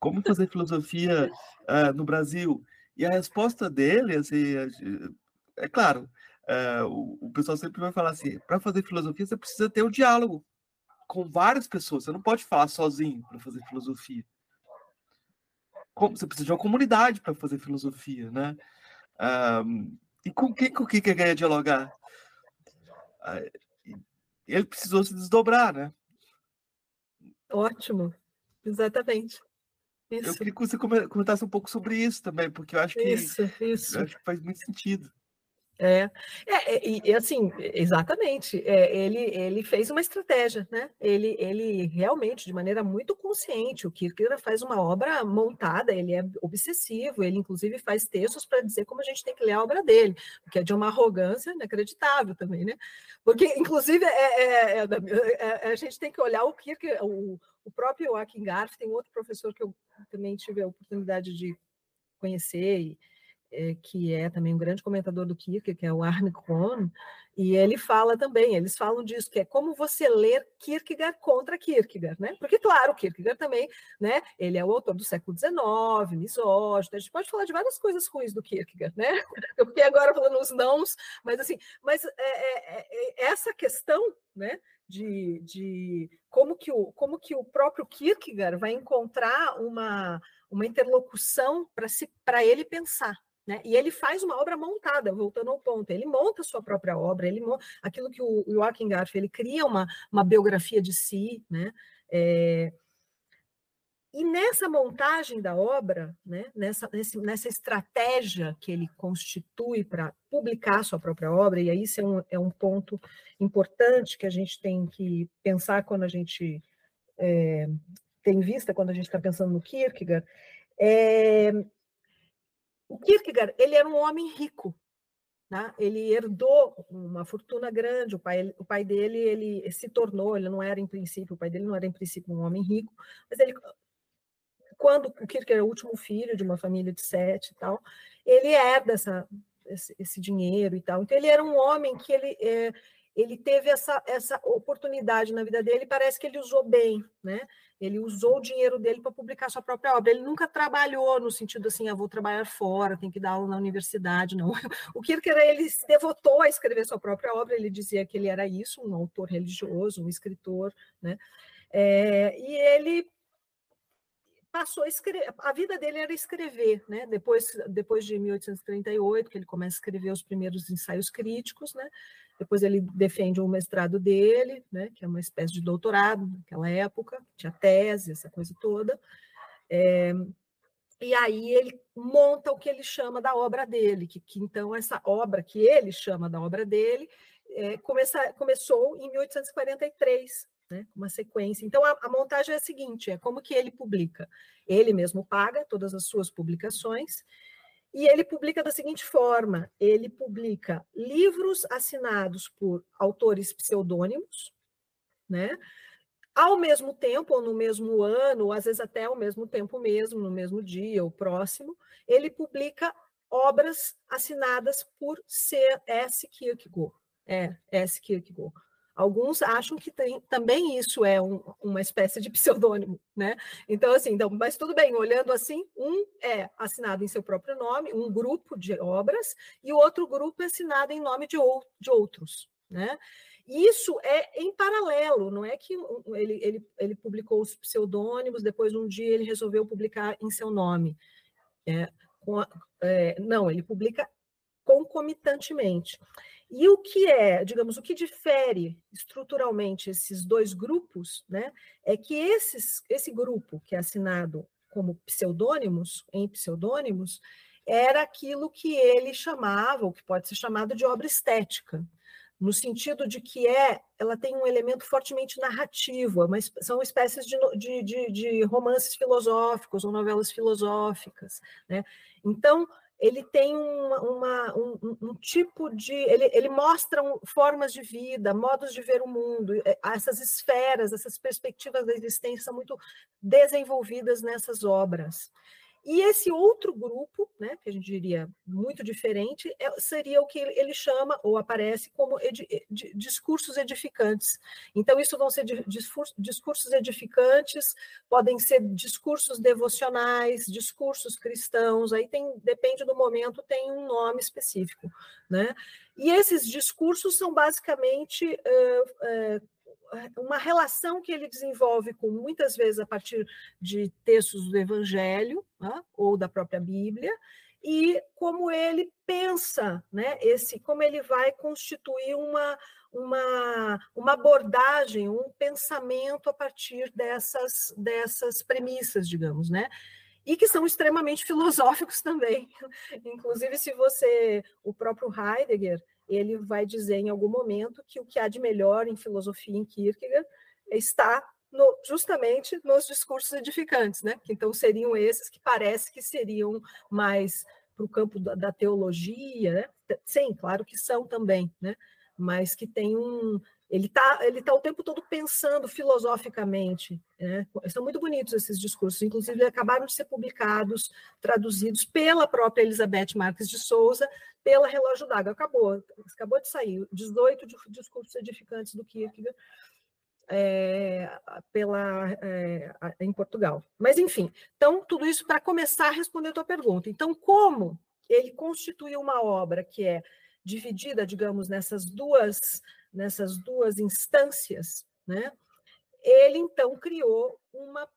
Como fazer filosofia uh, no Brasil? E a resposta dele, assim, é claro, uh, o, o, pessoal sempre vai falar assim: para fazer filosofia você precisa ter o um diálogo com várias pessoas. Você não pode falar sozinho para fazer filosofia. Você precisa de uma comunidade para fazer filosofia, né? Um, e com quem com quem que quer dialogar? Ele precisou se desdobrar, né? Ótimo, exatamente. Isso. Eu queria que você comentasse um pouco sobre isso também, porque eu acho que, isso, isso. Eu acho que faz muito sentido. É, é, é assim, exatamente, é, ele, ele fez uma estratégia, né? Ele, ele realmente, de maneira muito consciente, o Kierkegaard faz uma obra montada, ele é obsessivo, ele inclusive faz textos para dizer como a gente tem que ler a obra dele, que é de uma arrogância inacreditável também, né? Porque, inclusive, é, é, é a gente tem que olhar o Kierkegaard, o, o próprio Joachim Garf, tem outro professor que eu também tive a oportunidade de conhecer e, é, que é também um grande comentador do Kierkegaard, que é o Arne Kohn, e ele fala também, eles falam disso, que é como você ler Kierkegaard contra Kierkegaard, né? Porque, claro, Kierkegaard também, né? Ele é o autor do século XIX, misógino, a gente pode falar de várias coisas ruins do Kierkegaard, né? [LAUGHS] Eu fiquei agora falando os nãos, mas assim, mas é, é, é, essa questão, né? De, de como, que o, como que o próprio Kierkegaard vai encontrar uma, uma interlocução para ele pensar, né? E ele faz uma obra montada, voltando ao ponto, ele monta a sua própria obra, ele monta, aquilo que o Joachim Garf, ele cria uma, uma biografia de si, né? É, e nessa montagem da obra, né, nessa, nesse, nessa estratégia que ele constitui para publicar sua própria obra, e aí isso é um, é um ponto importante que a gente tem que pensar quando a gente é, tem vista, quando a gente está pensando no Kierkegaard, é, o Kierkegaard, ele era um homem rico, né? ele herdou uma fortuna grande, o pai, o pai dele ele se tornou, ele não era em princípio, o pai dele não era em princípio um homem rico, mas ele, quando o Kierkegaard é o último filho de uma família de sete e tal, ele herda essa, esse, esse dinheiro e tal, então ele era um homem que ele... É, ele teve essa, essa oportunidade na vida dele, parece que ele usou bem, né? Ele usou o dinheiro dele para publicar sua própria obra. Ele nunca trabalhou no sentido assim, ah, vou trabalhar fora, tenho que dar aula na universidade, não. [LAUGHS] O Kierkegaard, ele se devotou a escrever sua própria obra, ele dizia que ele era isso, um autor religioso, um escritor, né? É, e ele passou a escrever, a vida dele era escrever, né? Depois, depois de 1838, que ele começa a escrever os primeiros ensaios críticos, né? Depois ele defende o mestrado dele, né? Que é uma espécie de doutorado naquela época, tinha tese, essa coisa toda. É, e aí ele monta o que ele chama da obra dele, que, que então essa obra que ele chama da obra dele é, começa, começou em 1843, né, uma sequência. Então, a, a, montagem é a seguinte: é como que ele publica. Ele mesmo paga todas as suas publicações, e ele publica da seguinte forma: ele publica livros assinados por autores pseudônimos, né? Ao mesmo tempo, ou no mesmo ano, ou às vezes até ao mesmo tempo mesmo, no mesmo dia ou próximo, ele publica obras assinadas por C.S. Kierkegaard. É, S. Kierkegaard. Alguns acham que tem, também isso é um, uma espécie de [LAUGHS] pseudônimo, né? Então, assim, então, mas tudo bem, olhando assim, um é assinado em seu próprio nome, um grupo de obras, e o outro grupo é assinado em nome de, ou, de outros, né? Isso é em paralelo, não é que ele, ele, ele publicou os pseudônimos, depois um dia ele resolveu publicar em seu nome. É, a, é, não, ele publica concomitantemente. E o que é, digamos, o que difere estruturalmente esses dois grupos, né, é que esses, esse grupo que é assinado como pseudônimos, em pseudônimos, era aquilo que ele chamava, ou que pode ser chamado de obra estética, no sentido de que é, ela tem um elemento fortemente narrativo, mas são espécies de, de, de, de romances filosóficos ou novelas filosóficas, né? Então, ele tem uma, uma, um, um, tipo de. Ele, ele mostra formas de vida, modos de ver o mundo, é, essas esferas, essas perspectivas da existência são muito desenvolvidas nessas obras. E esse outro grupo, né, que a gente diria muito diferente, é, seria o que ele, chama, ou aparece como edi, discursos edificantes. Então, isso vão ser discursos edificantes, podem ser discursos devocionais, discursos cristãos, aí tem, depende do momento, tem um nome específico. Né? E esses discursos são basicamente uh, uh, uma relação que ele desenvolve com muitas vezes a partir de textos do Evangelho né, ou da própria Bíblia e como ele pensa, né, esse, como ele vai constituir uma, uma, uma abordagem, um pensamento a partir dessas, dessas premissas, digamos, né? E que são extremamente [LAUGHS] filosóficos também. Inclusive, se você, o próprio Heidegger, ele vai dizer em algum momento que o que há de melhor em filosofia em Kierkegaard está no, justamente nos discursos edificantes, né? Que então seriam esses que parece que seriam mais para o campo da, da teologia, né? Sim, claro que são também, né? Mas que tem um, ele está ele tá o tempo todo pensando filosoficamente. Né? São muito bonitos esses discursos, inclusive acabaram de ser publicados, traduzidos pela própria Elizabeth Marques de Souza, pela Relógio d'Água. Acabou, acabou de sair, 18 discursos edificantes do Kierkegaard é, pela, é, em Portugal. Mas, enfim, então, tudo isso para começar a responder a tua pergunta. Então, como ele constituiu uma obra que é dividida, digamos, nessas duas nessas duas instâncias, né? Ele então criou uma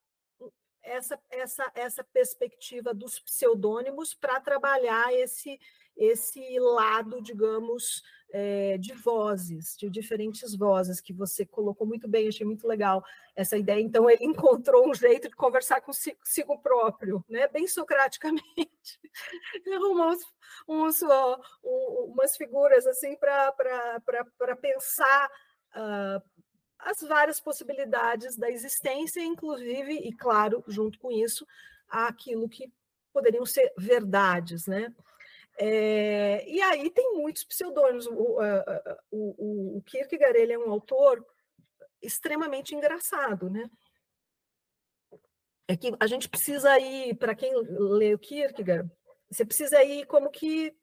essa essa essa perspectiva dos pseudônimos para trabalhar esse esse lado, digamos, é, de vozes, de diferentes vozes, que você colocou muito bem, achei muito legal essa ideia. Então, ele [LAUGHS] encontrou um jeito de conversar consigo próprio, né? bem socraticamente. [LAUGHS] Ele arrumou uns, umas figuras assim para pensar uh, as várias possibilidades da existência, inclusive, e claro, junto com isso, aquilo que poderiam ser verdades, né? É, e aí tem muitos pseudônimos. O, o, o, Kierkegaard ele é um autor extremamente engraçado, né? É que a gente precisa ir, para quem lê o Kierkegaard, você precisa ir como que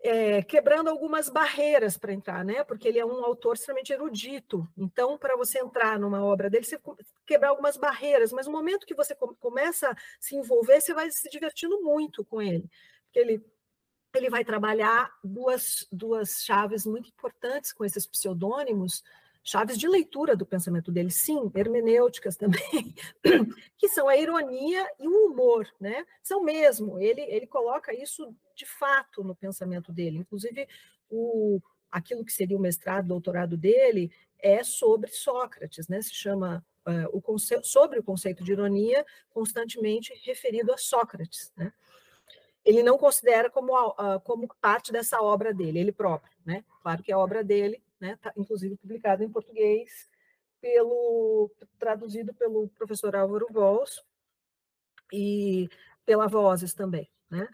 é, quebrando algumas barreiras para entrar, né? Porque ele é um autor extremamente erudito. Então, para você entrar numa obra dele, você quebrar algumas barreiras. Mas no momento que você começa a se envolver, você vai se divertindo muito com ele. Porque ele ele vai trabalhar duas, duas chaves muito importantes com esses pseudônimos, chaves de leitura do pensamento dele, sim, hermenêuticas também, [LAUGHS] que são a ironia e o humor, né? São mesmo, ele, ele coloca isso de fato no pensamento dele, inclusive o, aquilo que seria o mestrado, doutorado dele, é sobre Sócrates, né? Se chama uh, o sobre o conceito de ironia, constantemente referido a Sócrates, né? Ele não considera como, como parte dessa obra dele, ele próprio, né? Claro que é obra dele, né? Tá, inclusive publicada em português, pelo traduzido pelo professor Álvaro Vols e pela Vozes também, né?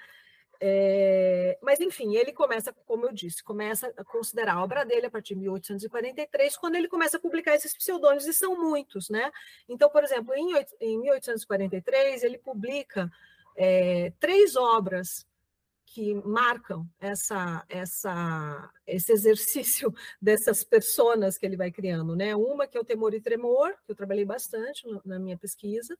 É, mas, enfim, ele começa, como eu disse, começa a considerar a obra dele a partir de 1843, quando ele começa a publicar esses pseudônimos, e são muitos, né? Então, por exemplo, em, em 1843, ele publica é, três obras que marcam essa, essa, esse exercício [LAUGHS] dessas personas que ele vai criando, né? Uma que é o Temor e Tremor, que eu trabalhei bastante na minha pesquisa,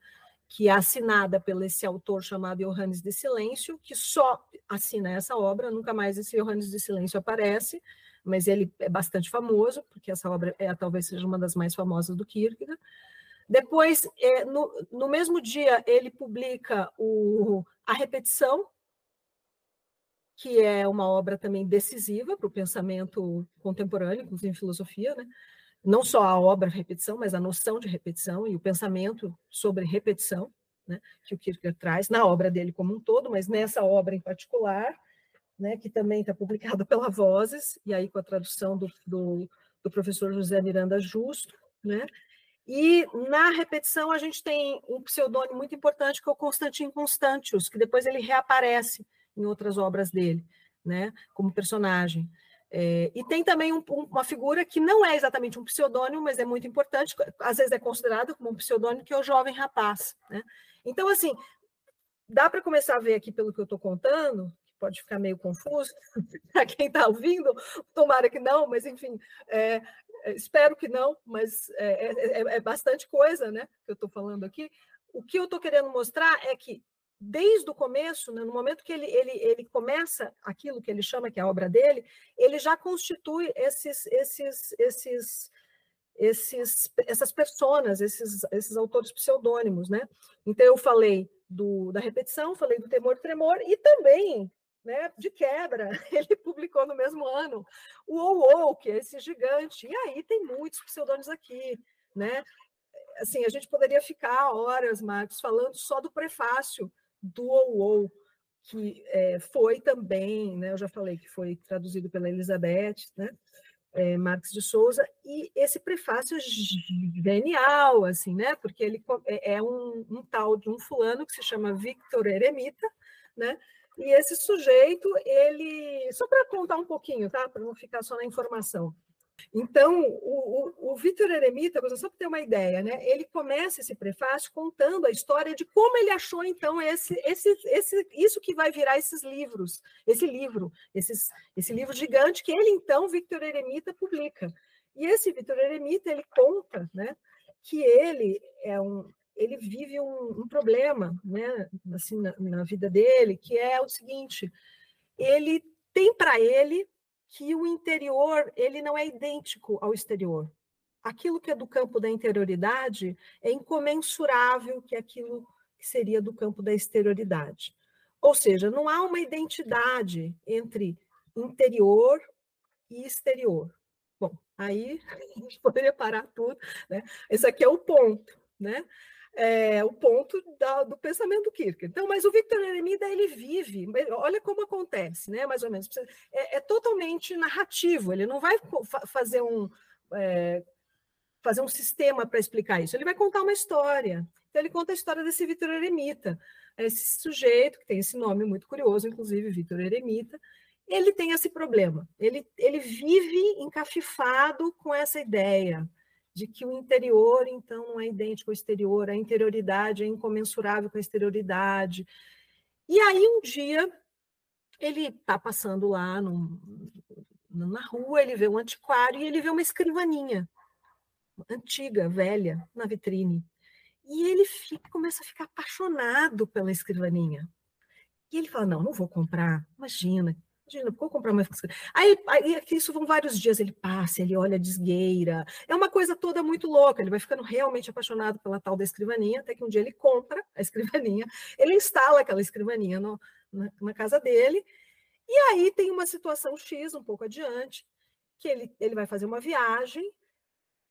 que é assinada pelo esse autor chamado Johannes de Silêncio, que só assina essa obra, nunca mais esse Johannes de Silêncio aparece, mas ele é bastante famoso, porque essa obra é talvez seja uma das mais famosas do Kierkegaard. Depois, é, no, no mesmo dia, ele publica o, A Repetição, que é uma obra também decisiva para o pensamento contemporâneo, inclusive em filosofia, né? não só a obra repetição, mas a noção de repetição e o pensamento sobre repetição, né? que o Kierkegaard traz na obra dele como um todo, mas nessa obra em particular, né? que também está publicada pela Vozes, e aí com a tradução do, do, do professor José Miranda Justo, né? E na repetição a gente tem um pseudônimo muito importante que é o Constantin Constantius, que depois ele reaparece em outras obras dele, né, como personagem. É, e tem também um, uma figura que não é exatamente um pseudônimo, mas é muito importante, às vezes é considerado como um pseudônimo, que é o jovem rapaz. Né? Então, assim, dá para começar a ver aqui pelo que eu estou contando, que pode ficar meio confuso [LAUGHS] para quem está ouvindo, tomara que não, mas enfim, é, espero que não, mas é, é, é, é bastante coisa né, que eu estou falando aqui. O que eu estou querendo mostrar é que, desde o começo, né, no momento que ele, ele, ele começa aquilo que ele chama que é a obra dele, ele já constitui esses, esses, esses esses, essas personas, esses, esses autores pseudônimos, né? Então eu falei do, da repetição, falei do temor e tremor e também, né, de quebra, [LAUGHS] ele publicou no mesmo ano o OO, que é esse gigante. E aí tem muitos pseudônimos aqui, né? Assim, a gente poderia ficar horas, Marcos, falando só do prefácio do OO, que é, foi também, né, eu já falei que foi traduzido pela Elizabeth, né? é, de Souza, e esse prefácio genial, assim, né? Porque ele é, é um, um, tal de um fulano que se chama Victor Eremita, né? E esse sujeito, ele. Só para contar um pouquinho, tá? Para não ficar só na informação. Então, o, o, o Vitor Eremita, só para ter uma ideia, né, ele começa esse prefácio contando a história de como ele achou, então, esse, esse, esse, isso que vai virar esses livros, esse livro, esses, esse livro gigante que ele, então, Vitor Eremita, publica. E esse Vitor Eremita, ele conta né, que ele é um, ele vive um, um problema né, assim, na, na vida dele, que é o seguinte, ele tem para ele que o interior ele não é idêntico ao exterior. Aquilo que é do campo da interioridade é incomensurável que aquilo que seria do campo da exterioridade. Ou seja, não há uma identidade entre interior e exterior. Bom, aí [LAUGHS] a gente poderia parar tudo, né? Esse aqui é o ponto, né? É, o ponto da, do pensamento do Kierkegaard. Então, mas o Victor Eremida, ele vive, olha como acontece, né, mais ou menos, é, é totalmente narrativo, ele não vai fazer um, é, fazer um sistema para explicar isso, ele vai contar uma história. Então, ele conta a história desse Victor Eremita, esse sujeito, que tem esse nome muito curioso, inclusive, Victor Eremita, ele tem esse problema, ele, ele vive encafifado com essa ideia, de que o interior, então, não é idêntico ao exterior, a interioridade é incomensurável com a exterioridade. E aí, um dia, ele está passando lá na rua, ele vê um antiquário e ele vê uma escrivaninha antiga, velha, na vitrine. E ele fica, começa a ficar apaixonado pela escrivaninha. E ele fala: Não, não vou comprar. Imagina, Imagina, vou comprar uma aí, aí isso vão vários dias, ele passa, ele olha desgueira. É uma coisa toda muito louca, ele vai ficando realmente apaixonado pela tal da escrivaninha, até que um dia ele compra a escrivaninha, ele instala aquela escrivaninha no, na, na casa dele, e aí tem uma situação X um pouco adiante, que ele, ele vai fazer uma viagem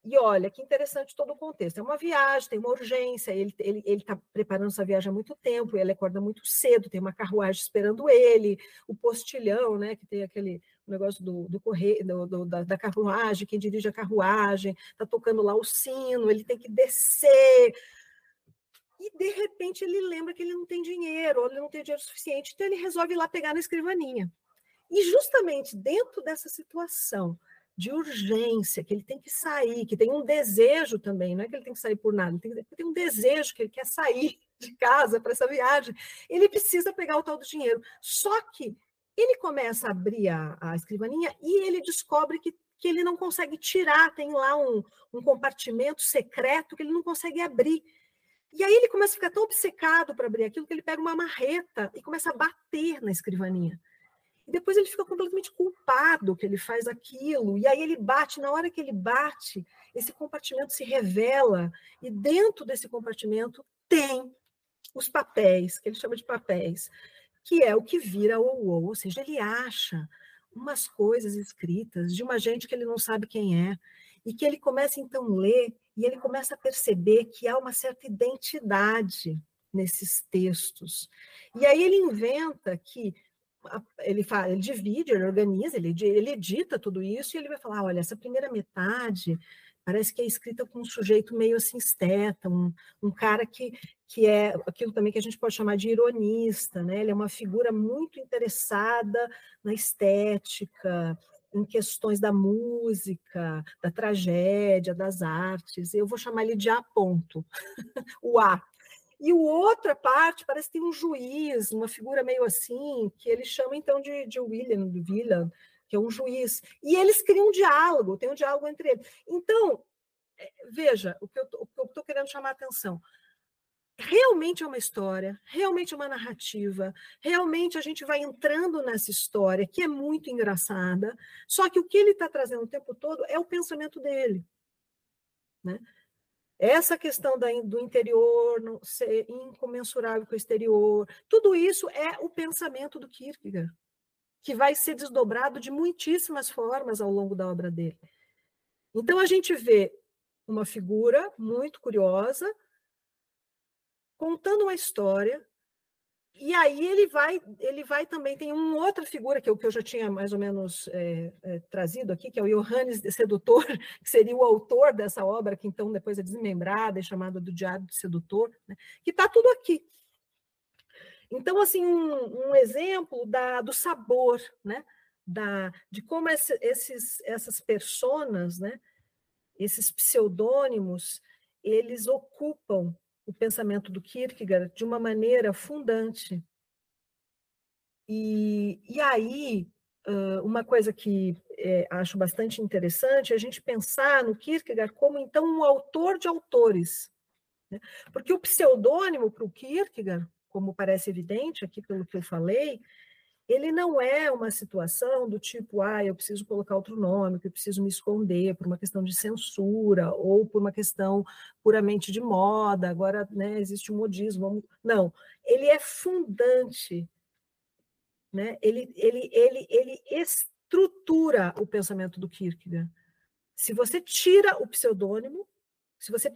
e olha, que interessante todo o contexto. É uma viagem, tem uma urgência, ele está ele, ele tá preparando essa viagem há muito tempo, ele acorda muito cedo, tem uma carruagem esperando ele, o postilhão, né, que tem aquele negócio do, do correio, do, do, da, da, carruagem, quem dirige a carruagem, está tocando lá o sino, ele tem que descer. E, de repente, ele lembra que ele não tem dinheiro, ou ele não tem dinheiro suficiente, então ele resolve ir lá pegar na escrivaninha. E justamente dentro dessa situação, de urgência, que ele tem que sair, que tem um desejo também, não é que ele tem que sair por nada, ele tem, tem um desejo que ele quer sair de casa para essa viagem, ele precisa pegar o tal do dinheiro. Só que ele começa a abrir a, a escrivaninha e ele descobre que, que ele não consegue tirar, tem lá um, um compartimento secreto que ele não consegue abrir. E aí ele começa a ficar tão obcecado para abrir aquilo que ele pega uma marreta e começa a bater na escrivaninha. E depois ele fica completamente culpado que ele faz aquilo. E aí ele bate, na hora que ele bate, esse compartimento se revela, e dentro desse compartimento tem os papéis, que ele chama de papéis, que é o que vira o ou, ou seja, ele acha umas coisas escritas de uma gente que ele não sabe quem é, e que ele começa então a ler, e ele começa a perceber que há uma certa identidade nesses textos. E aí ele inventa que ele, fala, ele divide, ele organiza, ele, ele edita tudo isso e ele vai falar: olha, essa primeira metade parece que é escrita com um sujeito meio assim esteta, um, um cara que, que é aquilo também que a gente pode chamar de ironista, né? Ele é uma figura muito interessada na estética, em questões da música, da tragédia, das artes. Eu vou chamar ele de A ponto, [LAUGHS] o A, e o outra parte parece que tem um juiz, uma figura meio assim, que ele chama então de, de William, de William, que é um juiz. E eles criam um diálogo, tem um diálogo entre eles. Então, é, veja, o que eu estou querendo chamar a atenção. Realmente é uma história, realmente é uma narrativa, realmente a gente vai entrando nessa história, que é muito engraçada, só que o que ele está trazendo o tempo todo é o pensamento dele. né? Essa questão da, do interior ser incomensurável com o exterior, tudo isso é o pensamento do Kierkegaard, que vai ser desdobrado de muitíssimas formas ao longo da obra dele. Então a gente vê uma figura muito curiosa contando uma história e aí ele vai, ele vai também, tem uma outra figura que eu, que eu já tinha mais ou menos é, é, trazido aqui, que é o Johannes Sedutor, [LAUGHS] que seria o autor dessa obra, que então depois é desmembrada e chamada do Diário do Sedutor, né, que está tudo aqui. Então, assim, um, um exemplo da, do sabor, né, da, de como esse, esses, essas personas, né, esses pseudônimos, eles ocupam o pensamento do Kierkegaard de uma maneira fundante. E, e aí, uma coisa que é, acho bastante interessante é a gente pensar no Kierkegaard como, então, um autor de autores. Né? Porque o pseudônimo para o Kierkegaard, como parece evidente aqui pelo que eu falei, ele não é uma situação do tipo, ah, eu preciso colocar outro nome, que eu preciso me esconder por uma questão de censura ou por uma questão puramente de moda, agora né, existe um modismo. Não, ele é fundante, né? ele, ele, ele, ele estrutura o pensamento do Kierkegaard. Se você tira o pseudônimo, se você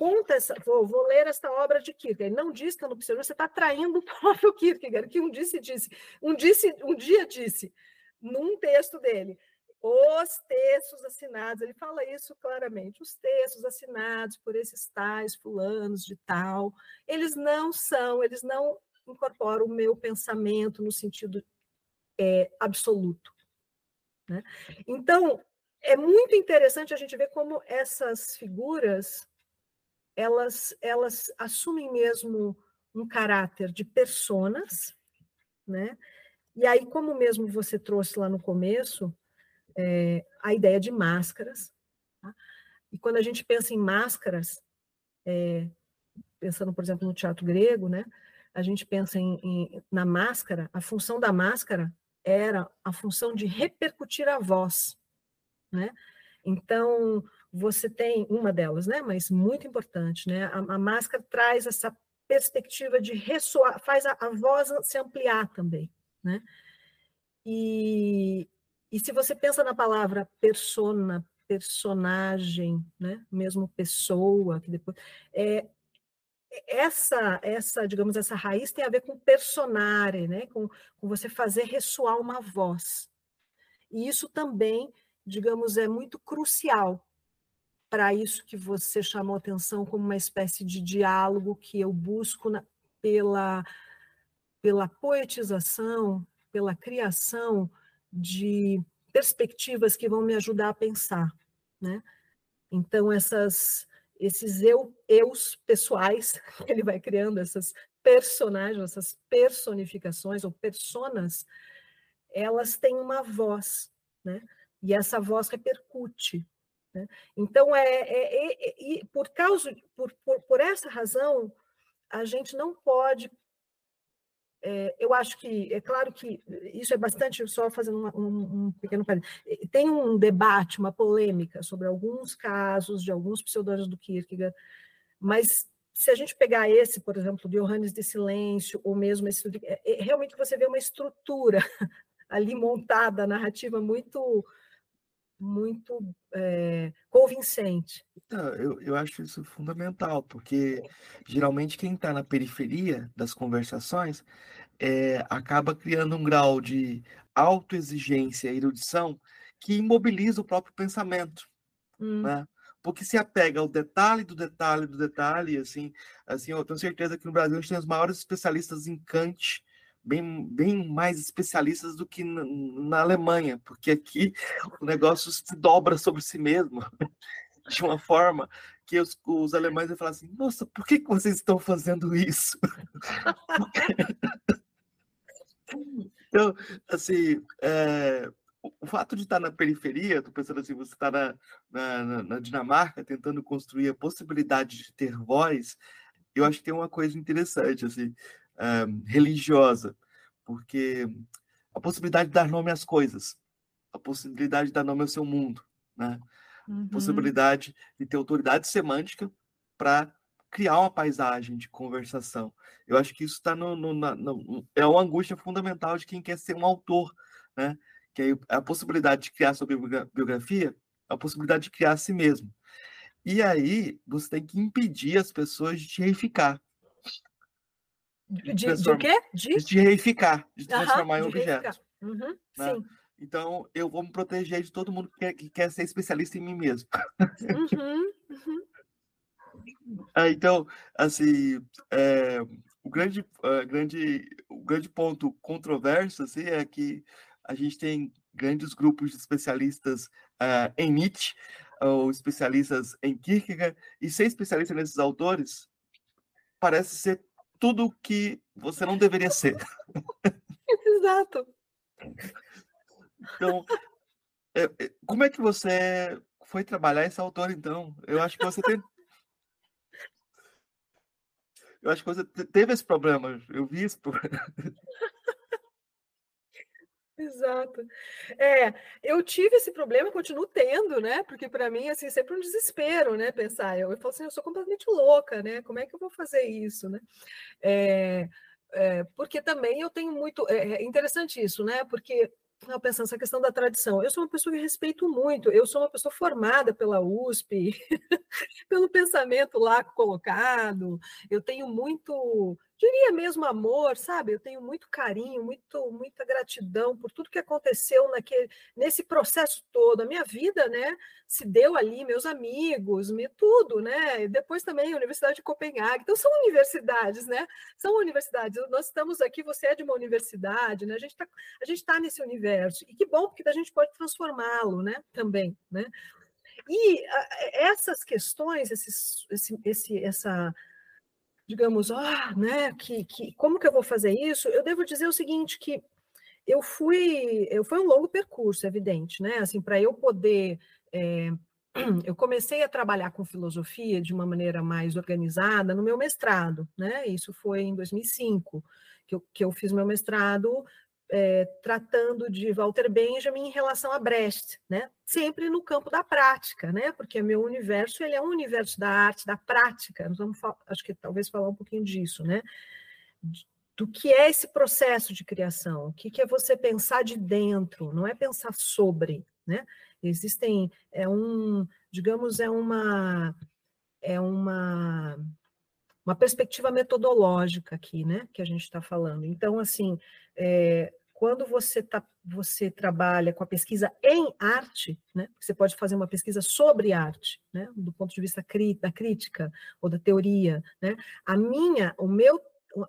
conta essa, vou, vou, ler esta obra de Kierkegaard. Não diz que pseudônimo, você está traindo o próprio Kierkegaard, que um dia disse, um, disse, um dia disse, num texto dele, os textos assinados, ele fala isso claramente, os textos assinados por esses tais fulanos de tal, eles não são, eles não incorporam o meu pensamento no sentido é, absoluto. Né? Então, é muito interessante a gente ver como essas figuras elas, elas assumem mesmo um caráter de personas, né? E aí, como mesmo você trouxe lá no começo, é, a ideia de máscaras. Tá? E quando a gente pensa em máscaras, é, pensando, por exemplo, no teatro grego, né? A gente pensa em, em, na máscara, a função da máscara era a função de repercutir a voz, né? Então, você tem uma delas, né? Mas muito importante, né? A, a máscara traz essa perspectiva de ressoar, faz a, a, voz se ampliar também, né? E, e se você pensa na palavra persona, personagem, né? Mesmo pessoa, que depois é essa essa digamos essa raiz tem a ver com personare, né? Com, com você fazer ressoar uma voz. E isso também, digamos, é muito crucial para isso que você chamou atenção como uma espécie de diálogo que eu busco na, pela, pela poetização, pela criação de perspectivas que vão me ajudar a pensar, né? Então essas esses eu, eus pessoais [LAUGHS] que ele vai criando essas personagens, essas personificações ou personas, elas têm uma voz, né? E essa voz repercute né? Então, é, é, é, por causa, por, por, por, essa razão, a gente não pode. É, eu acho que, é claro que isso é bastante, só fazendo um, um, um pequeno tem um debate, uma polêmica sobre alguns casos de alguns pseudônimos do Kierkegaard, mas se a gente pegar esse, por exemplo, de Johannes de Silêncio, ou mesmo esse, é, é, realmente você vê uma estrutura [LAUGHS] ali montada, narrativa muito muito é, convincente. Eu, eu acho isso fundamental, porque geralmente quem está na periferia das conversações é, acaba criando um grau de autoexigência e erudição que imobiliza o próprio pensamento, hum. né? Porque se apega ao detalhe do detalhe do detalhe, assim, assim, eu tenho certeza que no Brasil a gente tem os maiores especialistas em Kant, bem, bem mais especialistas do que na, na Alemanha, porque aqui [LAUGHS] o negócio se dobra sobre si mesmo [LAUGHS] de uma forma que os, os alemães vão falar assim: nossa, por que, que vocês estão fazendo isso? [LAUGHS] então, assim, é, o fato de estar na periferia, estou pensando assim, você está na, na, na, Dinamarca tentando construir a possibilidade de ter voz, eu acho que tem uma coisa interessante, assim, religiosa, porque a possibilidade de dar nome às coisas, a possibilidade de dar nome ao seu mundo, né? uhum. possibilidade de ter autoridade semântica para criar uma paisagem de conversação. Eu acho que isso está no, no, no, é uma angústia fundamental de quem quer ser um autor, né? Que é a possibilidade de criar sua biografia, a possibilidade de criar a si mesmo. E aí você tem que impedir as pessoas de te reificar. De, de, de quê? De... de reificar, de transformar em objeto. Uhum, né? Sim. Então, eu vou me proteger de todo mundo que quer, que quer ser especialista em mim mesmo. Uhum, uhum. [LAUGHS] É, então, assim, é, o, grande, uh, grande, o grande ponto controverso assim, é que a gente tem grandes grupos de especialistas uh, em Nietzsche, ou especialistas em Kierkegaard, e ser especialista nesses autores parece ser tudo que você não deveria ser. [LAUGHS] Exato. Então, é, é, como é que você foi trabalhar esse autor, então? Eu acho que você tem. Eu acho que você teve esse problema. Eu vi esse problema. Exato. É, eu tive esse problema, continuo tendo, né? Porque para mim, assim, sempre um desespero, né? Pensar, eu, eu falo assim, eu sou completamente louca, né? Como é que eu vou fazer isso, né? É, é, porque também eu tenho muito. É, é interessante isso, né? Porque eu pensando essa questão da tradição. Eu sou uma pessoa que respeito muito. Eu sou uma pessoa formada pela USP, [LAUGHS] pelo pensamento lá colocado. Eu tenho muito diria mesmo amor, sabe? Eu tenho muito carinho, muito, muita gratidão por tudo que aconteceu naquele, nesse processo todo. A minha vida, né, se deu ali, meus amigos, me, tudo, né? Depois também a Universidade de Copenhague. Então são universidades, né? São universidades. Nós estamos aqui, você é de uma universidade, né? A gente está a gente tá nesse universo. E que bom, porque a gente pode transformá-lo, né? Também, né? E essas questões, esse, esse, essa digamos, ah, né, que, que, como que eu vou fazer isso? Eu devo dizer o seguinte, que eu fui, eu foi um longo percurso, evidente, né, assim, para eu poder, é, [CLEARS THROAT] eu comecei a trabalhar com filosofia de uma maneira mais organizada no meu mestrado, né, isso foi em 2005, que eu, que eu fiz meu mestrado é, tratando de Walter Benjamin em relação a Brecht, né? Sempre no campo da prática, né? Porque meu universo ele é um universo da arte, da prática. Nós vamos, acho que talvez falar um pouquinho disso, né? Do que é esse processo de criação? O que, que é você pensar de dentro? Não é pensar sobre, né? Existem é um, digamos, é uma é uma uma perspectiva metodológica aqui, né, que a gente está falando. Então, assim, é, quando você, tá, você trabalha com a pesquisa em arte, né, você pode fazer uma pesquisa sobre arte, né, do ponto de vista da crítica ou da teoria, né, a minha, o meu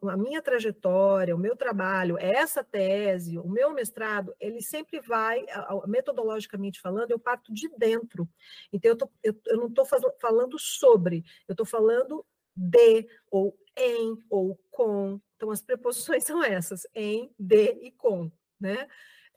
a minha trajetória, o meu trabalho, essa tese, o meu mestrado, ele sempre vai, metodologicamente falando, eu parto de dentro. Então, eu, tô, eu, eu não estou falando sobre, eu estou falando de, ou em, ou com, então, as preposições [LAUGHS] são essas, em, de e com, né?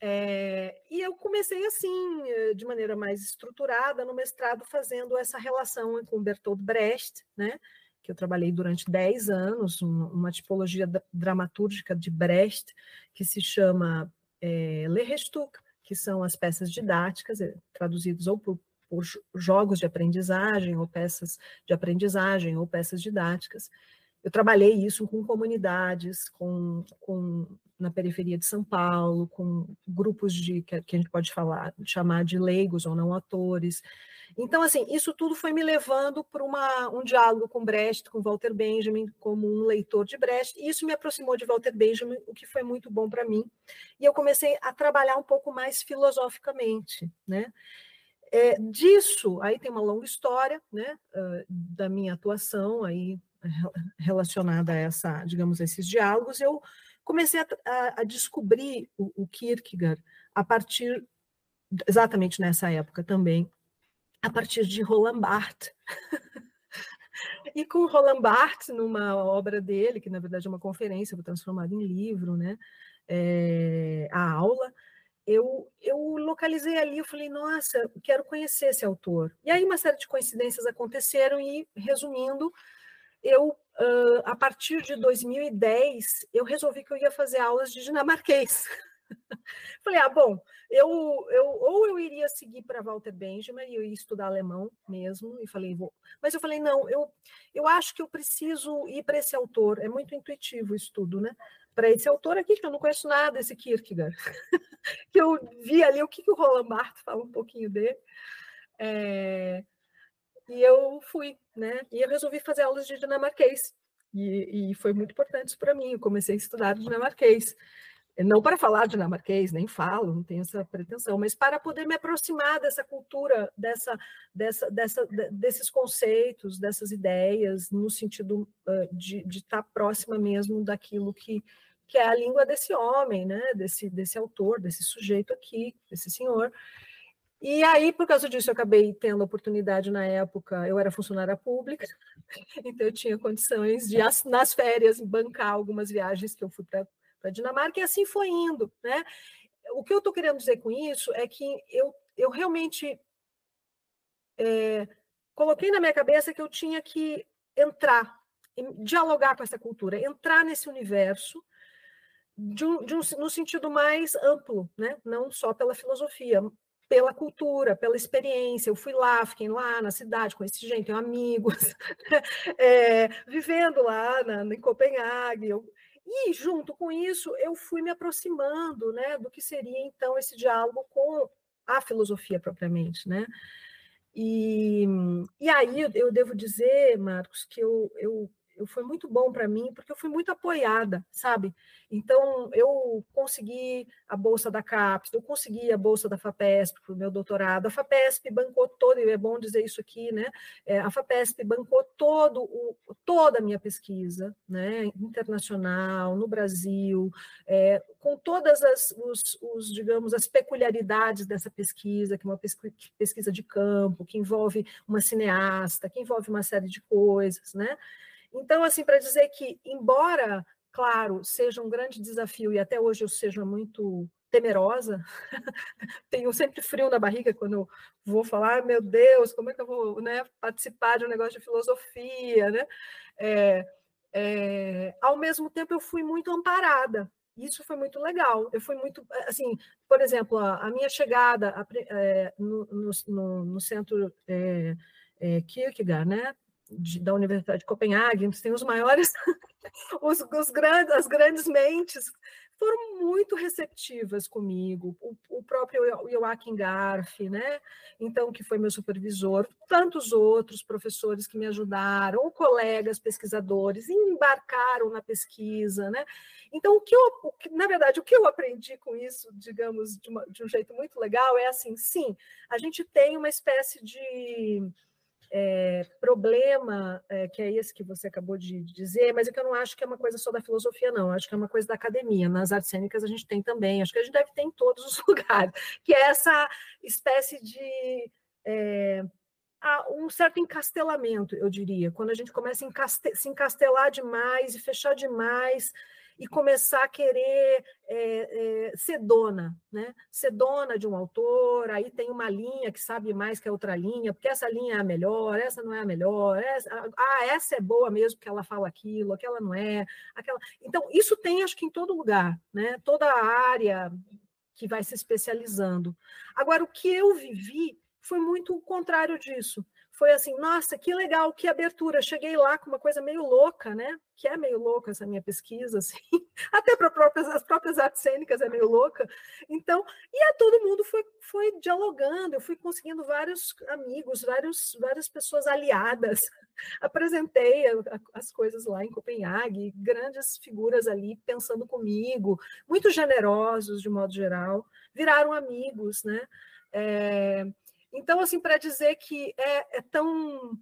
É, e eu comecei assim, eh, de maneira mais estruturada, no mestrado, fazendo essa relação com Bertolt Brecht, né? que eu trabalhei durante 10 anos, uma, tipologia dramatúrgica de Brecht, que se chama é, Lehrstück, que são as peças didáticas, traduzidas ou por, por jogos de aprendizagem, ou peças de aprendizagem, ou peças didáticas. Eu trabalhei isso com comunidades, com, com na periferia de São Paulo, com grupos de que, que a gente pode falar, chamar de leigos ou não atores. Então, assim, isso tudo foi me levando para um diálogo com Brecht, com Walter Benjamin, como um leitor de Brecht, e isso me aproximou de Walter Benjamin, o que foi muito bom para mim. E eu comecei a trabalhar um pouco mais filosoficamente, né? É, disso, aí tem uma longa história, né, da minha atuação aí relacionada a essa, digamos, a esses diálogos, eu comecei a, a, a descobrir o, o, Kierkegaard a partir, exatamente nessa época também, a partir de Roland Barthes. [LAUGHS] e com Roland Barthes, numa obra dele, que na verdade é uma conferência, transformada em livro, né, é, a aula, eu, eu localizei ali, eu falei, nossa, quero conhecer esse autor. E aí uma série de coincidências aconteceram e, resumindo, eu, uh, a partir de 2010, eu resolvi que eu ia fazer aulas de dinamarquês. [LAUGHS] Falei, ah, bom, eu, eu ou eu iria seguir para Walter Benjamin e eu ia estudar alemão mesmo, e falei, vou. Mas eu falei, não, eu, eu acho que eu preciso ir para esse autor, é muito intuitivo o estudo, né? Para esse autor aqui, que eu não conheço nada desse Kierkegaard, [LAUGHS] que eu vi ali o que, que o Roland Barthes fala um pouquinho dele. É, e eu fui, né? E eu resolvi fazer aulas de dinamarquês. E, e foi muito importante para mim. Eu comecei a estudar dinamarquês. Não para falar dinamarquês, nem falo, não tenho essa pretensão, mas para poder me aproximar dessa cultura, dessa, dessa, dessa, desses conceitos, dessas ideias, no sentido de, de estar próxima mesmo daquilo que, que é a língua desse homem, né? desse, desse autor, desse sujeito aqui, desse senhor. E aí, por causa disso, eu acabei tendo a oportunidade na época, eu era funcionária pública, [LAUGHS] então eu tinha condições de, nas férias, bancar algumas viagens que eu fui para a Dinamarca, e assim foi indo. Né? O que eu estou querendo dizer com isso é que eu, eu realmente é, coloquei na minha cabeça que eu tinha que entrar, dialogar com essa cultura, entrar nesse universo, de um, de um, no sentido mais amplo, né? não só pela filosofia, pela cultura, pela experiência. Eu fui lá, fiquei lá na cidade, conheci gente, tenho amigos, é, [LAUGHS] vivendo lá na, em Copenhague. Eu, e, junto com isso, eu fui me aproximando né, do que seria, então, esse diálogo com a filosofia propriamente. Né? E, e aí eu devo dizer, Marcos, que eu, eu eu, foi muito bom para mim, porque eu fui muito apoiada, sabe? Então, eu consegui a bolsa da CAPES, eu consegui a bolsa da FAPESP para o meu doutorado. A FAPESP bancou todo, e é bom dizer isso aqui, né? É, a FAPESP bancou todo o, toda a minha pesquisa, né? Internacional, no Brasil, é, com todas as, os, os, digamos, as peculiaridades dessa pesquisa, que é uma pesquisa de campo, que envolve uma cineasta, que envolve uma série de coisas, né? Então, assim, para dizer que, embora, claro, seja um grande desafio, e até hoje eu seja muito temerosa, [LAUGHS] tenho sempre frio na barriga quando vou falar, meu Deus, como é que eu vou né, participar de um negócio de filosofia, né? É, é, ao mesmo tempo, eu fui muito amparada. Isso foi muito legal. Eu fui muito, assim, por exemplo, a, a minha chegada a, é, no, no, no, centro é, é, Kierkegaard, né? De, da Universidade de Copenhague, tem os maiores, [LAUGHS] os, os, grandes, as grandes mentes foram muito receptivas comigo, o, o próprio Joachim Garf, né? Então, que foi meu supervisor, tantos outros professores que me ajudaram, ou colegas pesquisadores, embarcaram na pesquisa, né? Então, o que eu, o que, na verdade, o que eu aprendi com isso, digamos, de, uma, de um jeito muito legal, é assim, sim, a gente tem uma espécie de é, problema, é, que é esse que você acabou de dizer, mas é que eu não acho que é uma coisa só da filosofia, não. Eu acho que é uma coisa da academia. Nas artes cênicas a gente tem também, acho que a gente deve ter em todos os [LAUGHS] lugares, que é essa espécie de. É, um certo encastelamento, eu diria, quando a gente começa a encaste se encastelar demais e fechar demais e começar a querer é, é, ser dona, né? Ser dona de um autor, aí tem uma linha que sabe mais que a outra linha, porque essa linha é a melhor, essa não é a melhor, essa, ah, essa é boa mesmo porque ela fala aquilo, aquela não é, aquela. Então, isso tem, acho que em todo lugar, né? Toda a área que vai se especializando. Agora, o que eu vivi foi muito o contrário disso foi assim, nossa, que legal, que abertura. Cheguei lá com uma coisa meio louca, né? Que é meio louca essa minha pesquisa, [LAUGHS] assim. Até para próprias, as próprias artes cênicas é meio louca. Então, e a todo mundo foi, foi dialogando, eu fui conseguindo vários amigos, vários, várias pessoas aliadas. [LAUGHS] Apresentei as coisas lá em Copenhague, grandes figuras ali pensando comigo, muito generosos de modo geral, viraram amigos, né? É, então, assim, para dizer que é, é, tão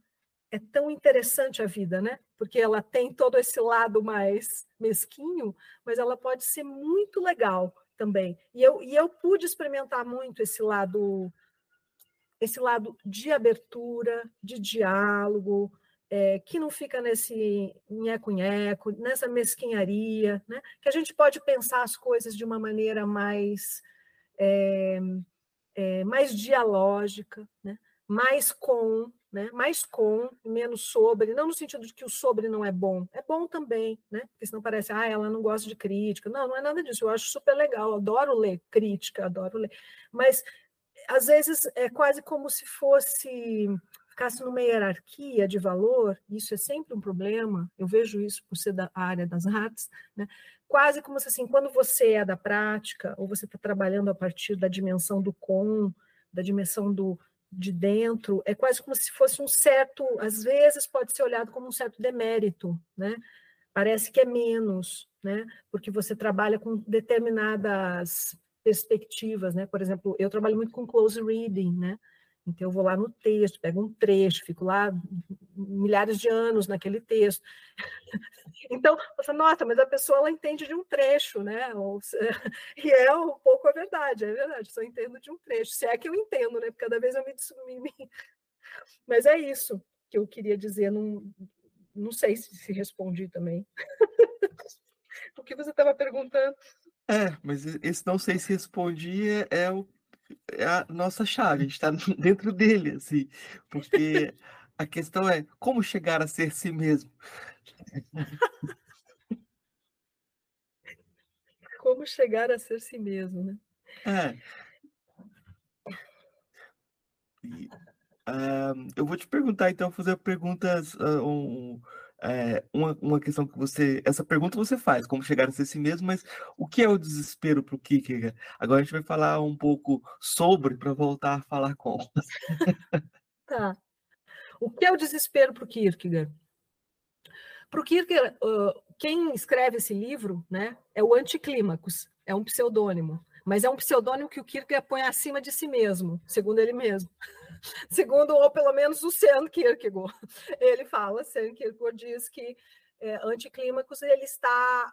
é tão interessante a vida, né? Porque ela tem todo esse lado mais mesquinho, mas ela pode ser muito legal também. E eu, e eu pude experimentar muito esse lado esse lado de abertura, de diálogo, é, que não fica nesse nheco-nheco, nessa mesquinharia, né? que a gente pode pensar as coisas de uma maneira mais é, é, mais dialógica, né? mais com, né? mais com, menos sobre, não no sentido de que o sobre não é bom, é bom também, né? porque senão parece, ah, ela não gosta de crítica. Não, não é nada disso, eu acho super legal, adoro ler crítica, adoro ler, mas às vezes é quase como se fosse ficasse numa hierarquia de valor, isso é sempre um problema, eu vejo isso por ser da área das artes, né? Quase como se assim, quando você é da prática, ou você está trabalhando a partir da dimensão do com, da dimensão do, de dentro, é quase como se fosse um certo, às vezes pode ser olhado como um certo demérito, né? Parece que é menos, né? Porque você trabalha com determinadas perspectivas, né? Por exemplo, eu trabalho muito com close reading, né? Então, eu vou lá no texto, pego um trecho, fico lá milhares de anos naquele texto. [LAUGHS] Então, você nossa, mas a pessoa ela entende de um trecho, né? [LAUGHS] E é um pouco a verdade, é verdade, só entendo de um trecho. Se é que eu entendo, né? Porque cada vez eu me. me... [LAUGHS] Mas é isso que eu queria dizer, não, não sei se, se respondi também. o que você estava perguntando? É, mas esse não sei se respondi é, é o é a nossa chave, a gente está [LAUGHS] dentro dele, assim, porque a questão é como chegar a ser si mesmo. Como chegar a ser si mesmo, né? É. E, uh, eu vou te perguntar, então, fazer perguntas, uh, um, é, uma, uma questão que você. Essa pergunta você faz, como chegar a ser si mesmo, mas o que é o desespero para o Kierkegaard? Agora a gente vai falar um pouco sobre para voltar a falar com. tá. O que é o desespero para o Kierkegaard? Para o Kierkegaard, uh, quem escreve esse livro né, é o Anticlímacos, é um pseudônimo, mas é um pseudônimo que o Kierkegaard põe acima de si mesmo, segundo ele mesmo segundo ou pelo menos o Sean Kierkegaard. Ele fala, Sean Kierkegaard diz que é, anticlímacos ele está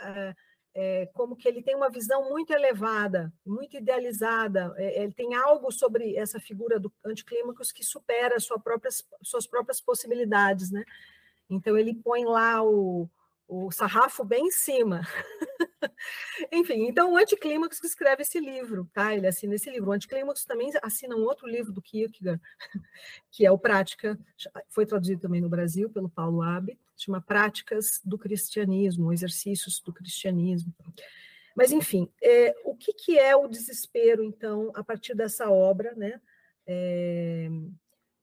é, é, como que ele tem uma visão muito elevada, muito idealizada. É, ele tem algo sobre essa figura do anticlímacos que supera sua próprias, suas próprias possibilidades, né? Então ele põe lá o, o sarrafo bem em cima. [LAUGHS] Enfim, então o Anticlímax escreve esse livro, tá? Ele assina esse livro. O Anticlímax também assina um outro livro do Kierkegaard, [LAUGHS] que é o Prática, foi traduzido também no Brasil pelo Paulo Abe, chama Práticas do Cristianismo, Exercícios do Cristianismo. Mas, enfim, é, o que, que é o desespero, então, a partir dessa obra, né? É,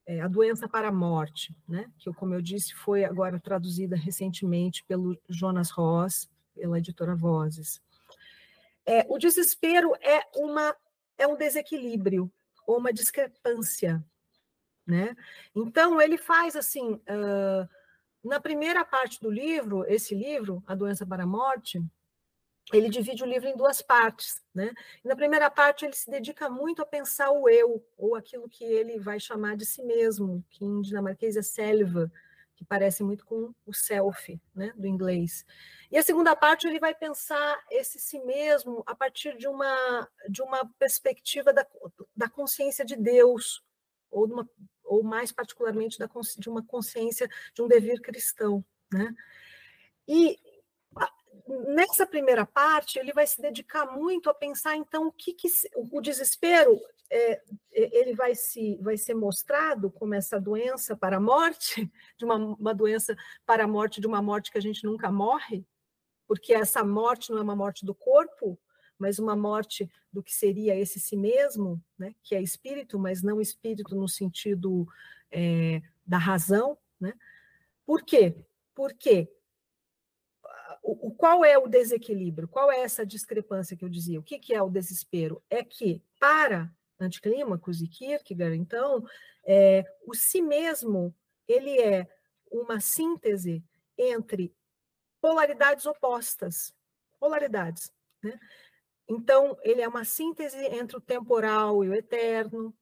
é, A Doença para a Morte, né? que, como eu disse, foi agora traduzida recentemente pelo Jonas Ross, pela editora Vozes. É, o desespero é, uma, é um desequilíbrio, ou uma discrepância. Né? Então, ele faz assim, uh, na primeira parte do livro, esse livro, A Doença para a Morte, ele divide o livro em duas partes. Né? Na primeira parte, ele se dedica muito a pensar o eu, ou aquilo que ele vai chamar de si mesmo, que em dinamarquês é selva, que parece muito com o self, né, do inglês. E a segunda parte, ele vai pensar esse si mesmo a partir de uma, de uma perspectiva da, da consciência de Deus, ou, uma, ou mais particularmente da, de uma consciência de um dever cristão. Né? E nessa primeira parte, ele vai se dedicar muito a pensar, então, o que, que o desespero é, é, ele vai, se, vai ser mostrado como essa doença para a morte, [LAUGHS] de uma, uma doença para a morte, de uma morte que a gente nunca morre, porque essa morte não é uma morte do corpo, mas uma morte do que seria esse si mesmo, né, que é espírito, mas não espírito no sentido é, da razão. Né? Por quê? Porque o, qual é o desequilíbrio? Qual é essa discrepância que eu dizia? O que, que é o desespero? É que, para Anticlímacos e Kierkegaard, então, é, o si mesmo ele é uma síntese entre polaridades opostas. Polaridades. Né? Então, ele é uma síntese entre o temporal e o eterno,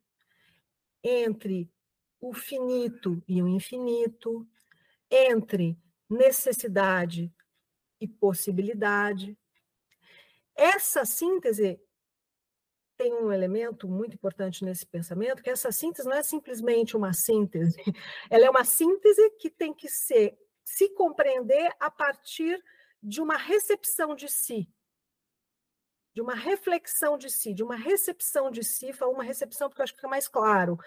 entre o finito e o infinito, entre necessidade e possibilidade. Essa síntese tem um elemento muito importante nesse pensamento, que essa síntese não é simplesmente uma síntese, [LAUGHS] ela é uma síntese que tem que ser se compreender a partir de uma recepção de si, de uma reflexão de si, de uma recepção de si, falo uma recepção porque eu acho que fica mais claro.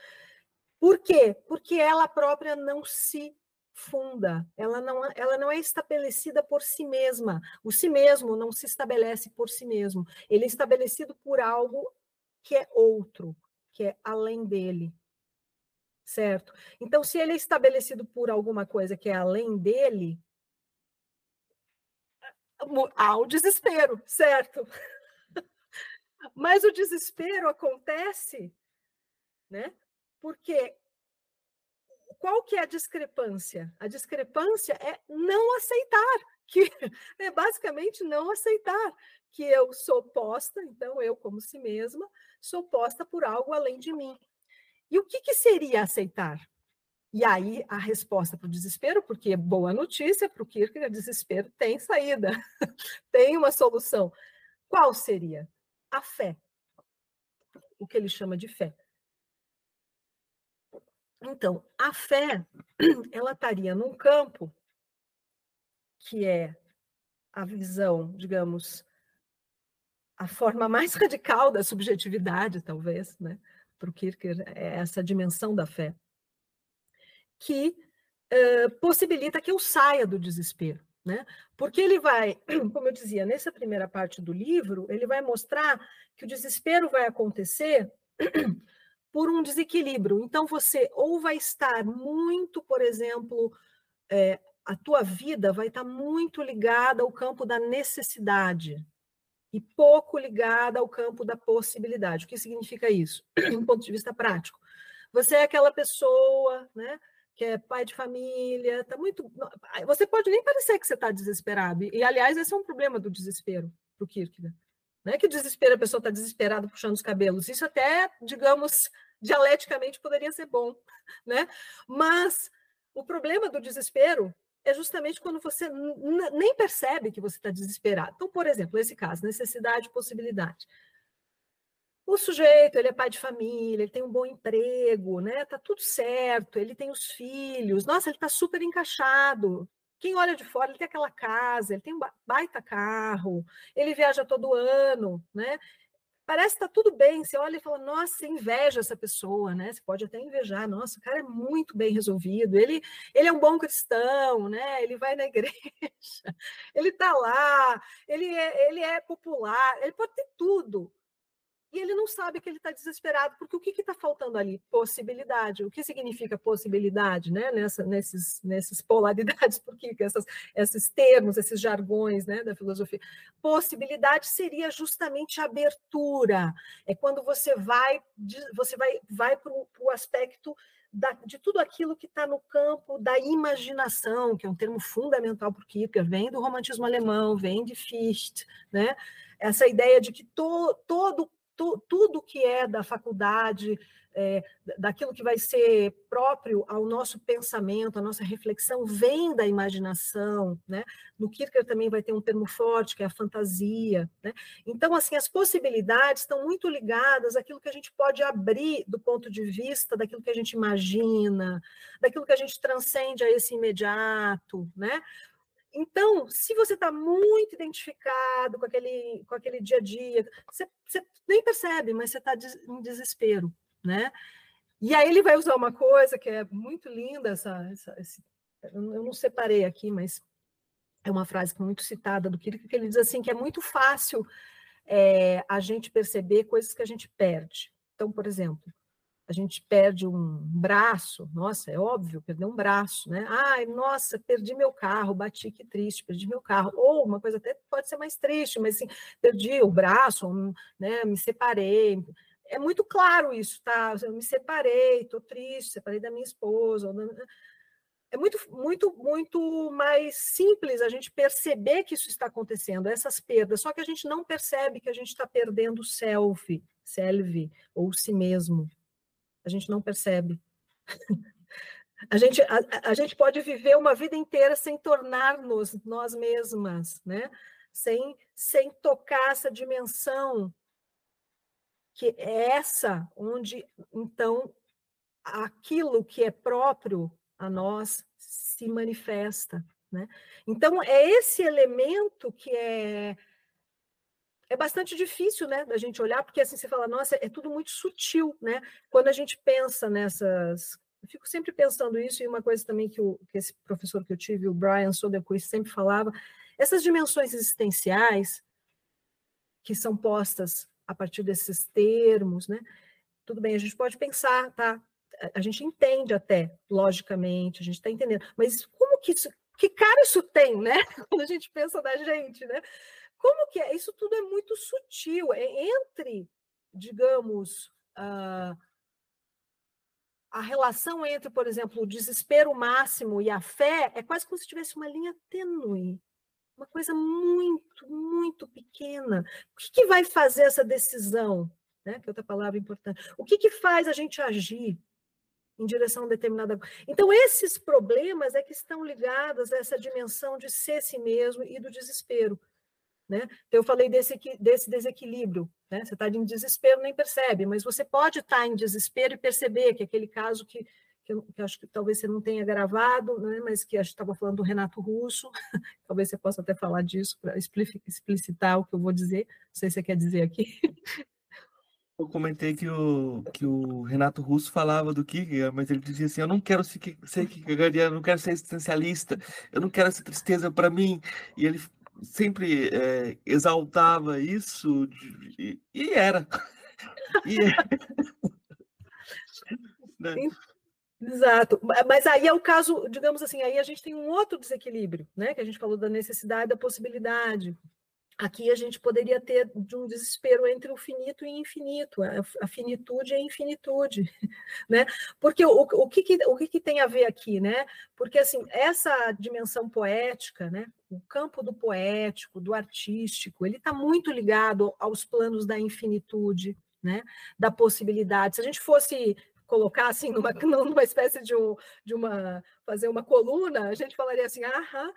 Por quê? Porque ela própria não se funda, ela não, ela não é estabelecida por si mesma. O si mesmo não se estabelece por si mesmo. Ele é estabelecido por algo que é outro, que é além dele. Certo? Então, se ele é estabelecido por alguma coisa que é além dele, há o desespero, certo? [LAUGHS] Mas o desespero acontece, né? Porque qual que é a discrepância? A discrepância é não aceitar, que [LAUGHS] é basicamente não aceitar que eu sou posta, então eu como si mesma, sou posta por algo além de mim. E o que, que seria aceitar? E aí a resposta para o desespero, porque boa notícia para o Kierkegaard, desespero tem saída, [LAUGHS] tem uma solução. Qual seria? A fé. O que ele chama de fé. Então, a fé, [CLEARS THROAT] ela estaria num campo que é a visão, digamos, a forma mais [LAUGHS] radical da subjetividade, talvez, né? Para o Kierkegaard, é essa dimensão da fé, que uh, possibilita que eu saia do desespero, né? Porque ele vai, [CLEARS THROAT] como eu dizia, nessa primeira parte do livro, ele vai mostrar que o desespero vai acontecer [CLEARS THROAT] por um desequilíbrio. Então, você ou vai estar muito, por exemplo, é, a tua vida vai estar muito ligada ao campo da necessidade e pouco ligada ao campo da possibilidade. O que significa isso, [CLEARS THROAT] do ponto de vista prático? Você é aquela pessoa, né? Que é pai de família, tá muito. Você pode nem parecer que você está desesperado. E, aliás, esse é um problema do desespero para o Kierkegaard. Não é que desespero, a pessoa está desesperada puxando os cabelos. Isso até, digamos, [LAUGHS] dialeticamente poderia ser bom, [LAUGHS] né? Mas o problema do desespero é justamente quando você nem percebe que você está desesperado. Então, por exemplo, esse caso, necessidade e possibilidade. O sujeito, ele é pai de família, ele tem um bom emprego, né? Tá tudo certo, ele tem os filhos. Nossa, ele está super encaixado. Quem olha de fora, ele tem aquela casa, ele tem um baita carro, ele viaja todo ano, né? Parece que está tudo bem. Você olha e fala, nossa, inveja essa pessoa, né? Você pode até invejar, nossa, o cara é muito bem resolvido, ele, ele é um bom cristão, né? Ele vai na [LAUGHS] igreja, ele está lá, ele é, ele é popular, ele pode ter tudo e ele não sabe que ele está desesperado, porque o que está faltando ali? Possibilidade. O que significa possibilidade, né? Nessa, nesses, nesses polaridades, [LAUGHS] porque essas, esses termos, esses jargões né, da filosofia. Possibilidade seria justamente abertura. É quando você vai, você vai, vai para o aspecto da, de tudo aquilo que está no campo da imaginação, que é um termo fundamental para Kierkegaard, vem do romantismo alemão, vem de Fichte, né? Essa ideia de que to, todo tu, tudo que é da faculdade, é, daquilo que vai ser próprio ao nosso pensamento, à nossa reflexão, vem da imaginação, né? No Kierkegaard também vai ter um termo forte, que é a fantasia, né? Então, assim, as possibilidades estão muito ligadas àquilo que a gente pode abrir do ponto de vista daquilo que a gente imagina, daquilo que a gente transcende a esse imediato, né? Então, se você está muito identificado com aquele, com aquele dia a dia, você, você nem percebe, mas você está em desespero, né? E aí ele vai usar uma coisa que é muito linda, essa, essa esse, eu não separei aqui, mas é uma frase muito citada do Kierkegaard, que ele diz assim, que é muito fácil é, a gente perceber coisas que a gente perde. Então, por exemplo, a gente perde um braço, nossa, é óbvio, perder um braço, né? Ai, nossa, perdi meu carro, bati, que triste, perdi meu carro. Ou uma coisa até pode ser mais triste, mas assim, perdi o braço, né? Me separei. É muito claro isso, tá? Eu me separei, estou triste, separei da minha esposa. É muito, muito, muito mais simples a gente perceber que isso está acontecendo, essas perdas. Só que a gente não percebe que a gente está perdendo o self, self ou si mesmo a gente não percebe. [LAUGHS] A gente, a, a, gente pode viver uma vida inteira sem tornar-nos nós mesmas, né? sem, sem tocar essa dimensão, que é essa onde, então, aquilo que é próprio a nós se manifesta. Né? Então, é esse elemento que é é bastante difícil, né, da gente olhar, porque assim você fala, nossa, é tudo muito sutil, né? Quando a gente pensa nessas. Eu fico sempre pensando isso, e uma coisa também que, o, que esse professor que eu tive, o Brian Soderquist, sempre falava, essas dimensões existenciais que são postas a partir desses termos, né? Tudo bem, a gente pode pensar, tá? A gente entende até, logicamente, a gente está entendendo, mas como que isso, que cara isso tem, né? [LAUGHS] Quando a gente pensa na gente, né? Como que é? Isso tudo é muito sutil. É entre, digamos, uh, a relação entre, por exemplo, o desespero máximo e a fé é quase como se tivesse uma linha tênue. Uma coisa muito, muito pequena. O que, que vai fazer essa decisão? Né? Que é outra palavra importante. O que, que faz a gente agir em direção a determinada. Então, esses problemas é que estão ligados a essa dimensão de ser si mesmo e do desespero. Né? Então, eu falei desse, desse desequilíbrio. Né? Você está em desespero, nem percebe, mas você pode estar tá em desespero e perceber que aquele caso que, que, eu, que eu acho que talvez você não tenha gravado, né? mas que a gente estava falando do Renato Russo, [LAUGHS] talvez você possa até falar disso para explicitar o que eu vou dizer, não sei se você quer dizer aqui. [LAUGHS] Eu comentei que o, que o Renato Russo falava do Kierkegaard, mas ele dizia assim: Eu não quero ser, ser Kierkegaardiano, eu não quero ser existencialista, eu não quero essa tristeza para mim. E ele sempre é, exaltava isso e, e era. [LAUGHS] E [LAUGHS] né? Exato, mas aí é o caso, digamos assim, aí a gente tem um outro desequilíbrio, né? Que a gente falou da necessidade da possibilidade. Aqui a gente poderia ter de um desespero entre o finito e infinito, a, finitude e a infinitude, [LAUGHS] né? Porque o, o, que, que, o que, que tem a ver aqui, né? Porque assim, essa dimensão poética, né? O campo do poético, do artístico, ele está muito ligado aos planos da infinitude, né? Da possibilidade. Se a gente fosse colocar assim numa, [LAUGHS] numa espécie de, um, de uma fazer uma coluna, a gente falaria assim, ah,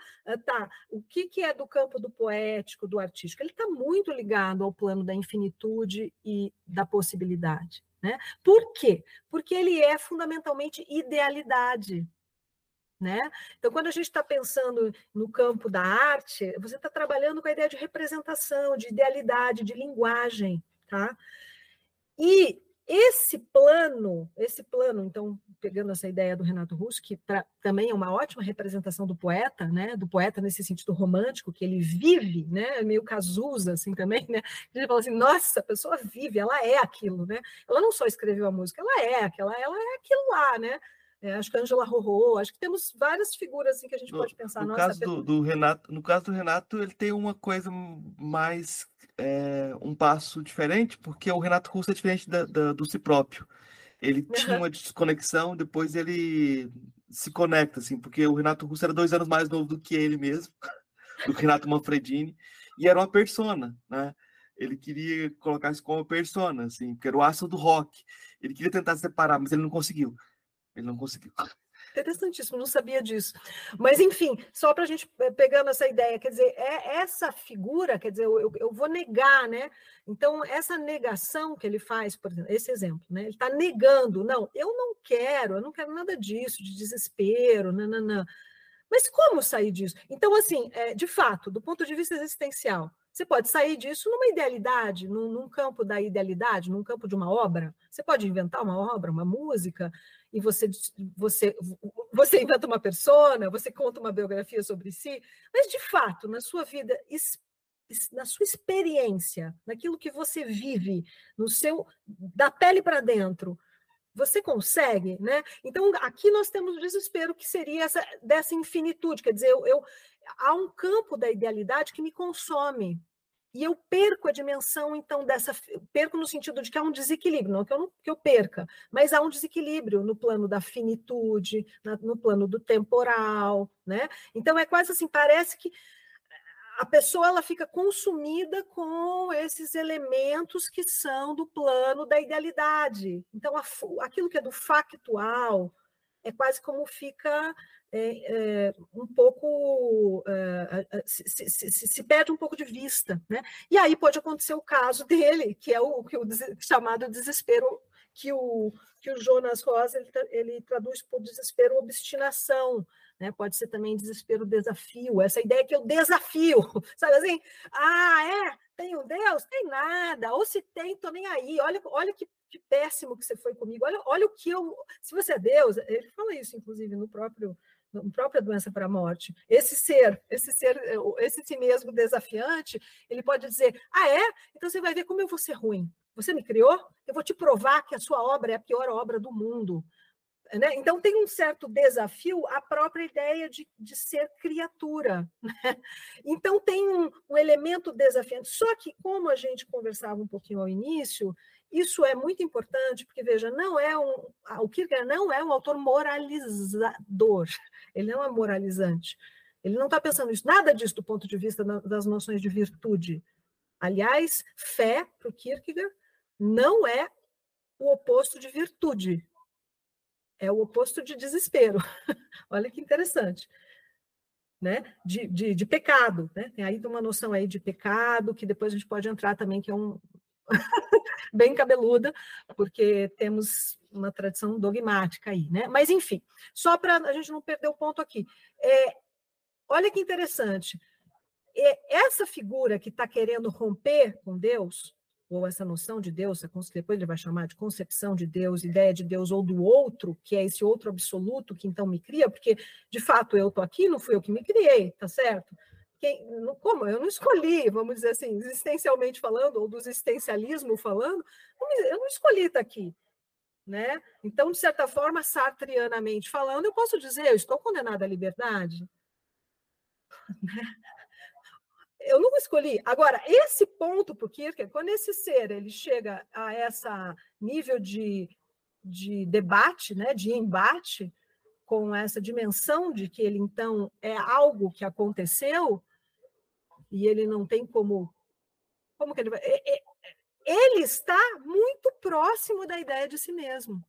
tá, o que, que é do campo do poético, do artístico? Ele está muito ligado ao plano da infinitude e da possibilidade. Né? Por quê? Porque ele é fundamentalmente idealidade. Né? Então, quando a gente está pensando no campo da arte, você está trabalhando com a ideia de representação, de idealidade, de linguagem. Tá? E esse plano, esse plano, então, pegando essa ideia do Renato Russo, que pra, também é uma ótima representação do poeta, né? Do poeta nesse sentido romântico, que ele vive, né? Meio Cazuza, assim, também, né? A gente fala assim, nossa, a pessoa vive, ela é aquilo, né? Ela não só escreveu a música, ela é aquela, ela é aquilo lá, né? É, acho que Angela Rorô, acho que temos várias figuras assim que a gente no, pode pensar. No caso do, do, Renato, no caso do Renato, ele tem uma coisa mais é, um passo diferente, porque o Renato Russo é diferente da, da, do si próprio. Ele uhum. tinha uma desconexão, depois ele se conecta, assim, porque o Renato Russo era dois anos mais novo do que ele mesmo, [LAUGHS] do Renato Manfredini, e era uma persona, né? Ele queria colocar isso como persona, assim, porque era o aço do rock. Ele queria tentar separar, mas ele não conseguiu. Ele não conseguiu. Interessantíssimo, não sabia disso. Mas, enfim, só para a gente eh, pegando essa ideia, quer dizer, é essa figura, quer dizer, eu, eu vou negar, né? Então, essa negação que ele faz, por exemplo, esse exemplo, né? Ele está negando, não, eu não quero, eu não quero nada disso, de desespero, nananã. Mas como sair disso? Então, assim, é, de fato, do ponto de vista existencial, você pode sair disso numa idealidade, num, num, campo da idealidade, num campo de uma obra. Você pode inventar uma obra, uma música, e você, você, você inventa uma persona, você conta uma biografia sobre si, mas de fato, na sua vida, na sua experiência, naquilo que você vive, no seu da pele para dentro, você consegue, né? Então aqui nós temos o desespero que seria essa dessa infinitude, quer dizer, eu, eu há um campo da idealidade que me consome, e eu perco a dimensão, então, dessa. Perco no sentido de que há um desequilíbrio, não que eu, não, que eu perca, mas há um desequilíbrio no plano da finitude, na, no plano do temporal, né? Então é quase assim, parece que a pessoa ela fica consumida com esses elementos que são do plano da idealidade. Então, a, aquilo que é do factual é quase como fica é, é, um pouco é, se, se, se, perde um pouco de vista, né? E aí pode acontecer o caso [LAUGHS] dele, que é o, que o chamado desespero que o que o Jonas Rosa ele, ele traduz por desespero obstinação, né? Pode ser também desespero desafio, essa ideia que eu desafio, [LAUGHS] sabe assim? Ah, é, tem um Deus? Tem nada. Ou se tem, tô nem aí. Olha, olha que, que, péssimo que você foi comigo. Olha, olha o que eu. Se você é Deus, ele fala isso, inclusive, no próprio própria doença para a morte. Esse ser, esse ser, esse si mesmo desafiante, ele pode dizer: "Ah, é? Então você vai ver como eu vou ser ruim. Você me criou? Eu vou te provar que a sua obra é a pior obra do mundo. Né? Então, tem um certo desafio à própria ideia de, de ser criatura. [LAUGHS] Né? Então, tem um, um, elemento desafiante. Só que, como a gente conversava um pouquinho ao início, isso é muito importante, porque, veja, não é um, o Kierkegaard não é um autor moralizador, ele não é moralizante. Ele não está pensando isso, nada disso do ponto de vista das noções de virtude. Aliás, fé, para o Kierkegaard, não é o oposto de virtude é o oposto de desespero. [LAUGHS] Olha que interessante. Né? De, de, de, pecado. Né? Tem aí uma noção aí de pecado, que depois a gente pode entrar também, que é um [LAUGHS] bem cabeluda, porque temos uma tradição dogmática aí, né? Mas enfim, só para a gente não perder o ponto aqui. É, olha que interessante. É, essa figura que está querendo romper com Deus, ou essa noção de Deus, depois ele vai chamar de concepção de Deus, ideia de Deus ou do outro, que é esse outro absoluto que então me cria, porque de fato eu estou aqui, não fui eu que me criei, tá certo? Quem, como? Eu não escolhi, vamos dizer assim, existencialmente falando, ou do existencialismo falando, eu não escolhi estar aqui. Né? Então, de certa forma, sartrianamente falando, eu posso dizer, eu estou condenada à liberdade. Né? eu não escolhi. Agora, esse ponto para o Kierkegaard, quando esse ser ele chega a esse nível de, de debate, né, de embate, com essa dimensão de que ele, então, é algo que aconteceu, e ele não tem como. Como que ele vai. Ele está muito próximo da ideia de si mesmo.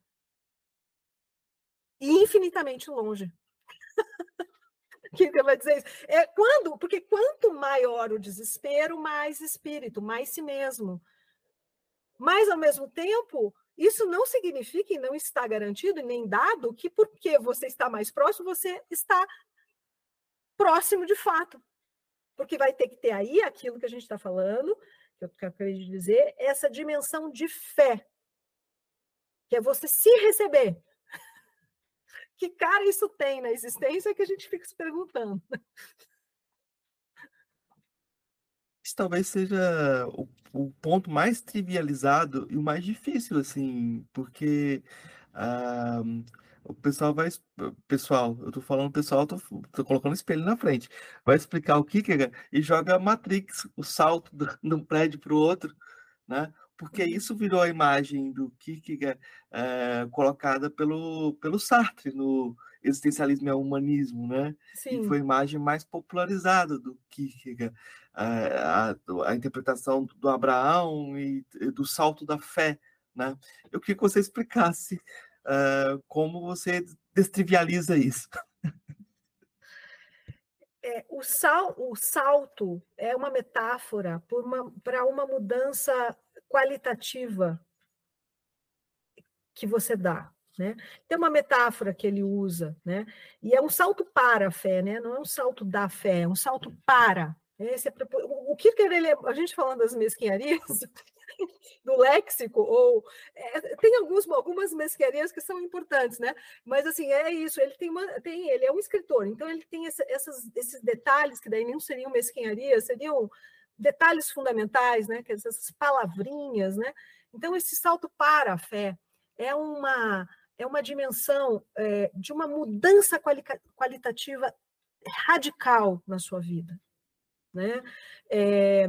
E infinitamente longe. [LAUGHS] que vai dizer isso? É quando, porque quanto maior o desespero, mais espírito, mais si mesmo. Mas ao mesmo tempo, isso não significa e não está garantido nem dado que porque você está mais próximo, você está próximo de fato. Porque vai ter que ter aí aquilo que a gente está falando, que eu acabei de dizer, essa dimensão de fé, que é você se receber, [LAUGHS] que cara isso tem na existência que a gente fica se perguntando. Isso talvez seja o, o ponto mais trivializado e o mais difícil, assim, porque uh, o pessoal vai. Pessoal, eu tô falando pessoal, tô, tô colocando espelho na frente. Vai explicar o que é e joga a Matrix, o salto do, [LAUGHS] de um prédio para o outro, né? porque isso virou a imagem do Kierkegaard é, colocada pelo, pelo Sartre no Existencialismo é Humanismo, né? Sim. E foi a imagem mais popularizada do Kierkegaard, a, a, a interpretação do Abraão e, e, do salto da fé, né? Eu queria que você explicasse uh, como você destrivializa isso. [LAUGHS] É, o, sal, o salto é uma metáfora para uma, uma mudança qualitativa que você dá. Né? Tem uma metáfora que ele usa, né? e é um salto para a fé, né? não é um salto da fé, é um salto para. Esse é, o Kierkegaard, ele a gente falando das mesquinharias, [LAUGHS] do léxico, ou é, tem alguns, algumas mesquinharias que são importantes, né? Mas assim, é isso, ele tem uma, tem, ele é um escritor, então ele tem essa, essas, esses detalhes que daí não seriam mesquinharias, seriam detalhes fundamentais, né? Essas palavrinhas, né? Então, esse salto para a fé é uma, é uma dimensão é, de uma mudança quali qualitativa radical na sua vida. Né? É,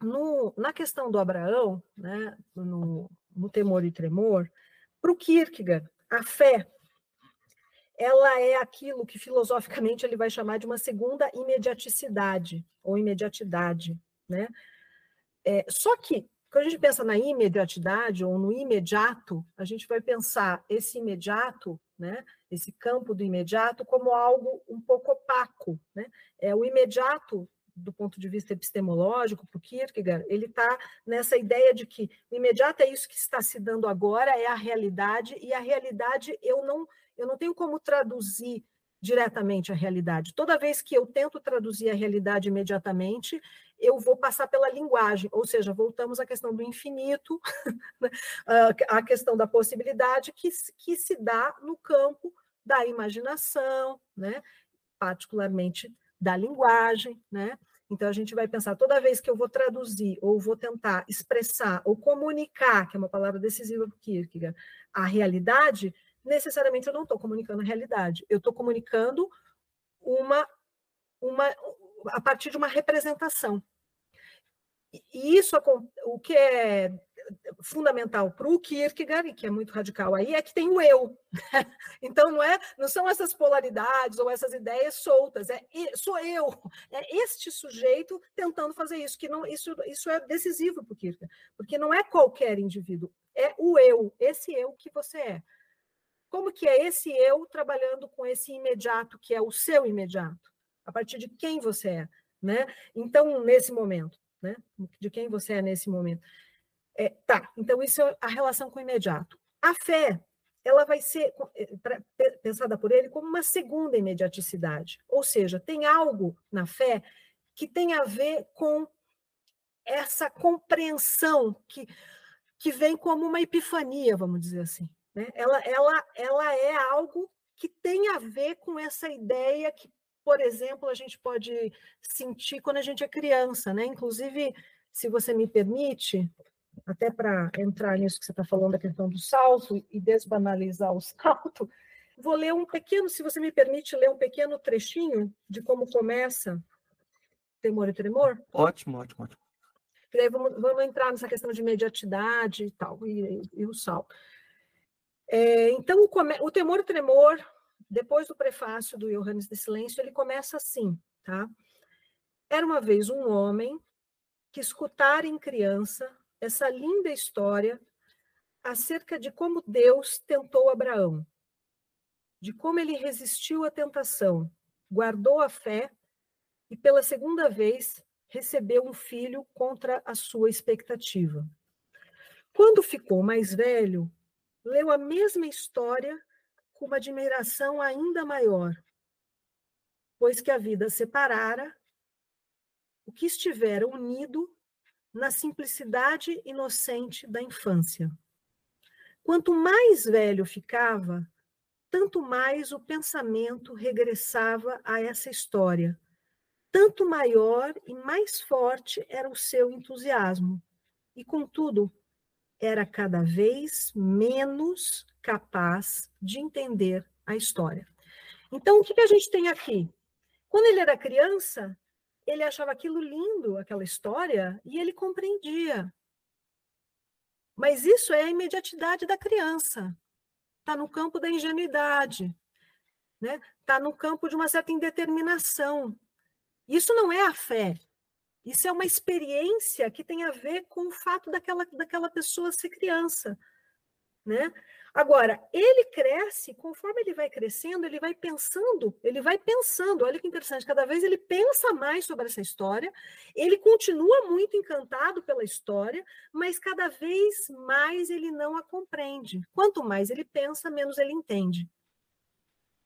no, na questão do Abraão, né, no, no Temor e Tremor, para o Kierkegaard, a fé ela é aquilo que filosoficamente ele vai chamar de uma segunda imediaticidade ou imediatidade, né? É, só que quando a gente pensa na imediatidade ou no imediato, a gente vai pensar esse imediato, né? Esse campo do imediato como algo um pouco opaco, né? É o imediato do ponto de vista epistemológico, para o Kierkegaard, ele está nessa ideia de que o imediato é isso que está se dando agora, é a realidade, e a realidade eu não eu não tenho como traduzir diretamente a realidade. Toda vez que eu tento traduzir a realidade imediatamente, eu vou passar pela linguagem, ou seja, voltamos à questão do infinito, [LAUGHS] né? a questão da possibilidade que, que se dá no campo da imaginação, né? particularmente da linguagem, né? Então, a gente vai pensar, toda vez que eu vou traduzir, ou vou tentar expressar, ou comunicar, que é uma palavra decisiva para Kierkegaard, a realidade, necessariamente eu não estou comunicando a realidade, eu estou comunicando uma, uma, a partir de uma representação. E isso, o que é fundamental para o Kierkegaard, que é muito radical aí, é que tem o eu. [LAUGHS] então não é, não são essas polaridades ou essas ideias soltas, é sou eu, é este sujeito tentando fazer isso, que não isso isso é decisivo para o Kierkegaard, porque não é qualquer indivíduo, é o eu, esse eu que você é. Como que é esse eu trabalhando com esse imediato que é o seu imediato? A partir de quem você é, né? Então, nesse momento, né? De quem você é nesse momento. É, tá, então isso é a relação com o imediato. A fé, ela vai ser é, pensada por ele como uma segunda imediaticidade, ou seja, tem algo na fé que tem a ver com essa compreensão que, que vem como uma epifania, vamos dizer assim. Né? Ela, ela, ela é algo que tem a ver com essa ideia que, por exemplo, a gente pode sentir quando a gente é criança, né? Inclusive, se você me permite, até para entrar nisso que você está falando, a questão do salto e desbanalizar o [LAUGHS] salto, vou ler um pequeno, se você me permite, ler um pequeno trechinho de como começa Temor e Tremor? Ótimo, ótimo, ótimo. E aí vamos, vamos entrar nessa questão de imediatidade e tal, e, e o salto. É, então, o, o Temor e Tremor, depois do prefácio do Johannes de Silêncio, ele começa assim, tá? Era uma vez um homem que escutara em criança essa linda história acerca de como Deus tentou Abraão, de como ele resistiu à tentação, guardou a fé e pela segunda vez recebeu um filho contra a sua expectativa. Quando ficou mais velho, leu a mesma história com uma admiração ainda maior, pois que a vida separara o que estivera unido na simplicidade inocente da infância. Quanto mais velho ficava, tanto mais o pensamento regressava a essa história, tanto maior e mais forte era o seu entusiasmo. E, contudo, era cada vez menos capaz de entender a história. Então, o que, a gente tem aqui? Quando ele era criança, ele achava aquilo lindo, aquela história, e ele compreendia. Mas isso é a imediatidade da criança. Está no campo da ingenuidade. Está né? Tá no campo de uma certa indeterminação. Isso não é a fé. Isso é uma experiência que tem a ver com o fato daquela, daquela pessoa ser criança. Né? Agora, ele cresce, conforme ele vai crescendo, ele vai pensando, ele vai pensando, olha que interessante, cada vez ele pensa mais sobre essa história, ele continua muito encantado pela história, mas cada vez mais ele não a compreende. Quanto mais ele pensa, menos ele entende.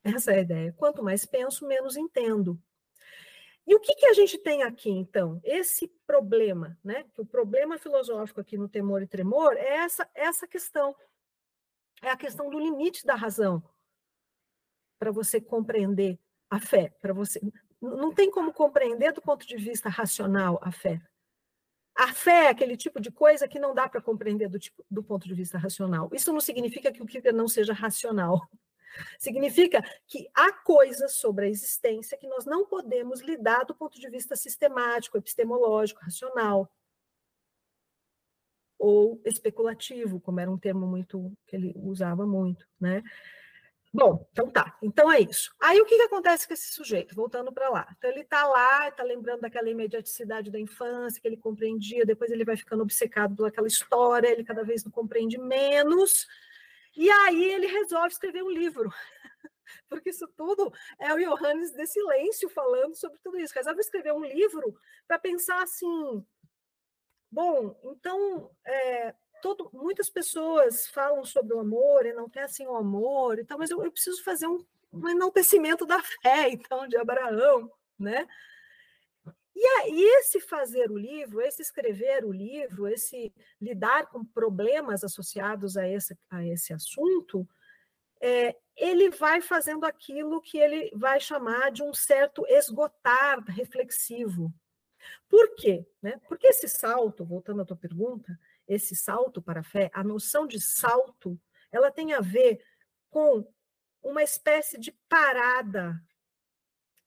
Essa é a ideia. Quanto mais penso, menos entendo. E o que, que a gente tem aqui, então? Esse problema, né? O problema filosófico aqui no temor e tremor é essa, essa questão é a questão do limite da razão para você compreender a fé, para você não tem como compreender do ponto de vista racional a fé. A fé é aquele tipo de coisa que não dá para compreender do, tipo, do ponto de vista racional. Isso não significa que o que não seja racional. [LAUGHS] Significa que há coisas sobre a existência que nós não podemos lidar do ponto de vista sistemático, epistemológico, racional ou especulativo, como era um termo muito que ele usava muito, né? Bom, então tá. Então é isso. Aí o que, que acontece com esse sujeito? Voltando para lá. Então ele está lá, está lembrando daquela imediaticidade da infância que ele compreendia, depois ele vai ficando obcecado por aquela história, ele cada vez não compreende menos. E aí ele resolve escrever um livro. [LAUGHS] Porque isso tudo é o Johannes de Silêncio falando sobre tudo isso. Resolve escrever um livro para pensar assim: Bom, então, é, todo, muitas pessoas falam sobre o amor, enaltecem o amor, então, mas eu, eu preciso fazer um, um enaltecimento da fé, [LAUGHS] então, de Abraão, né? E aí, esse fazer o livro, esse escrever o livro, esse lidar com problemas associados a esse, a esse assunto, é, ele vai fazendo aquilo que ele vai chamar de um certo esgotar reflexivo. Por quê? Né? Porque esse salto, voltando à tua pergunta, esse salto para a fé, a noção de salto, ela tem a ver com uma espécie de parada,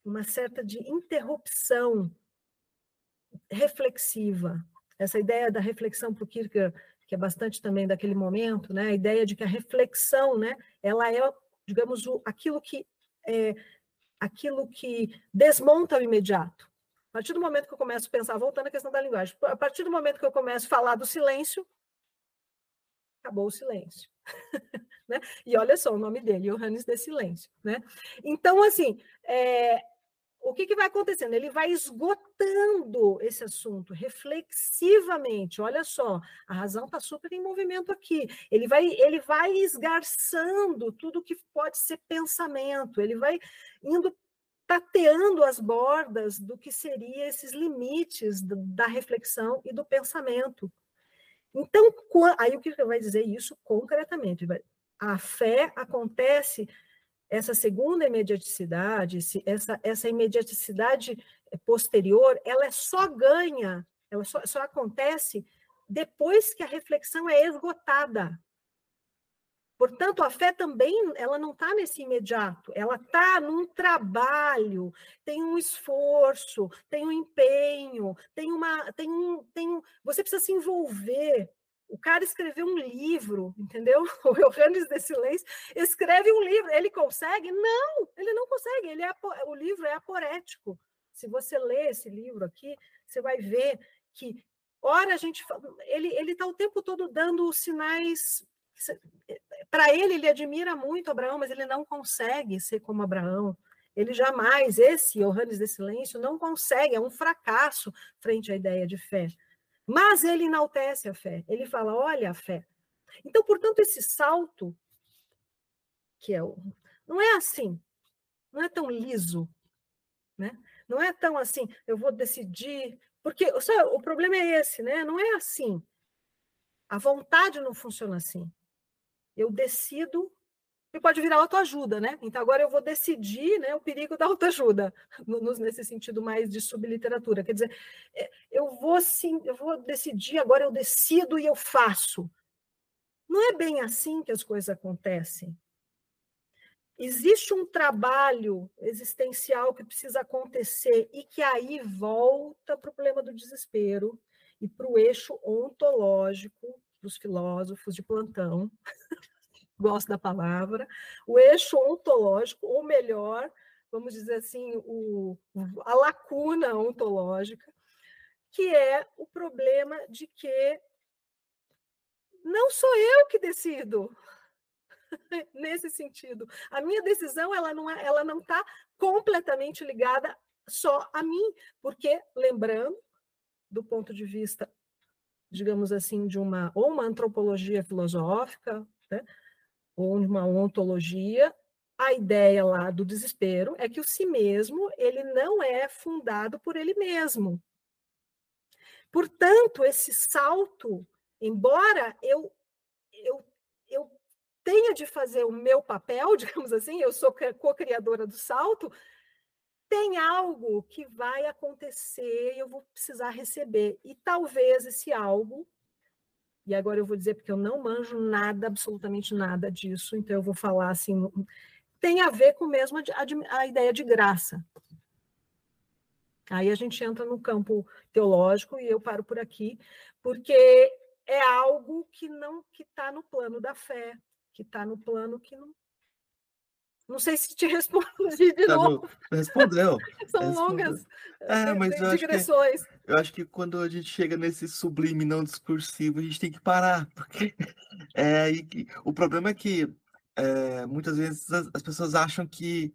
uma certa de interrupção reflexiva. Essa ideia da reflexão para o Kierkegaard, que é bastante também daquele momento, né? a ideia de que a reflexão né? ela é, digamos, o, aquilo, que, é, aquilo que desmonta o imediato. A partir do momento que eu começo a pensar, voltando à questão da linguagem, a partir do momento que eu começo a falar do silêncio, acabou o silêncio. [LAUGHS] né? E olha só o nome dele, Johannes de Silêncio. Né? Então, assim, é, o que, que vai acontecendo? Ele vai esgotando esse assunto reflexivamente. Olha só, a razão está super em movimento aqui. Ele vai, ele vai esgarçando tudo que pode ser pensamento, ele vai indo tateando as bordas do que seria esses limites da reflexão e do pensamento. Então, aí o que vai dizer isso concretamente? A fé acontece essa segunda imediaticidade, essa, essa imediaticidade posterior, ela só ganha, ela só, só acontece depois que a reflexão é esgotada. Portanto, a fé também, ela não está nesse imediato, ela está num trabalho, tem um esforço, tem um empenho, tem uma, tem um, tem um, você precisa se envolver, o cara escreveu um livro, entendeu? [LAUGHS] O Johannes de Silêncio escreve um livro. Ele consegue? Não, ele não consegue. Ele é, o livro é aporético. Se você ler esse livro aqui, você vai ver que, ora, a gente. Ele está o tempo todo dando sinais. Para ele, ele admira muito Abraão, mas ele não consegue ser como Abraão. Ele jamais, esse Johannes de Silêncio, não consegue, é um fracasso frente à ideia de fé. Mas ele enaltece a fé. Ele fala: olha a fé. Então, portanto, esse salto, que é o. Não é assim. Não é tão liso. Né? Não é tão assim, eu vou decidir. Porque o problema é esse, né? Não é assim. A vontade não funciona assim. Eu decido e pode virar autoajuda, né? Então agora eu vou decidir né, o perigo da autoajuda, [LAUGHS] nesse sentido mais de subliteratura. Quer dizer, é, eu vou sim, eu vou decidir, agora eu decido e eu faço. Não é bem assim que as coisas acontecem. Existe um trabalho existencial que precisa acontecer e que aí volta para o problema do desespero e para o eixo ontológico dos filósofos de plantão, [LAUGHS] gosto da palavra, o eixo ontológico, ou melhor, vamos dizer assim, o, a lacuna ontológica, que é o problema de que não sou eu que decido [LAUGHS] nesse sentido. A minha decisão ela não é, ela não está completamente ligada só a mim, porque lembrando do ponto de vista, digamos assim, de uma ou uma antropologia filosófica, né? ou uma ontologia, a ideia lá do desespero é que o si mesmo ele não é fundado por ele mesmo. Portanto, esse salto, embora eu, eu, eu tenha de fazer o meu papel, [LAUGHS] digamos assim, eu sou co-criadora do salto, tem algo que vai acontecer e eu vou precisar receber. E talvez esse algo e agora eu vou dizer porque eu não manjo nada, absolutamente nada disso, então eu vou falar assim, tem a ver com mesmo a, a ideia de graça. Aí a gente entra no campo teológico e eu paro por aqui, porque é algo que não que está no plano da fé, que está no plano que não não sei se te [LAUGHS] respondi de tá novo. No... Respondeu. [LAUGHS] São Respondeu. longas é, mas eu digressões. Acho que, eu acho que quando a gente chega nesse sublime não discursivo, a gente tem que parar, [LAUGHS] porque é que o problema é que é, muitas vezes as, as, pessoas acham que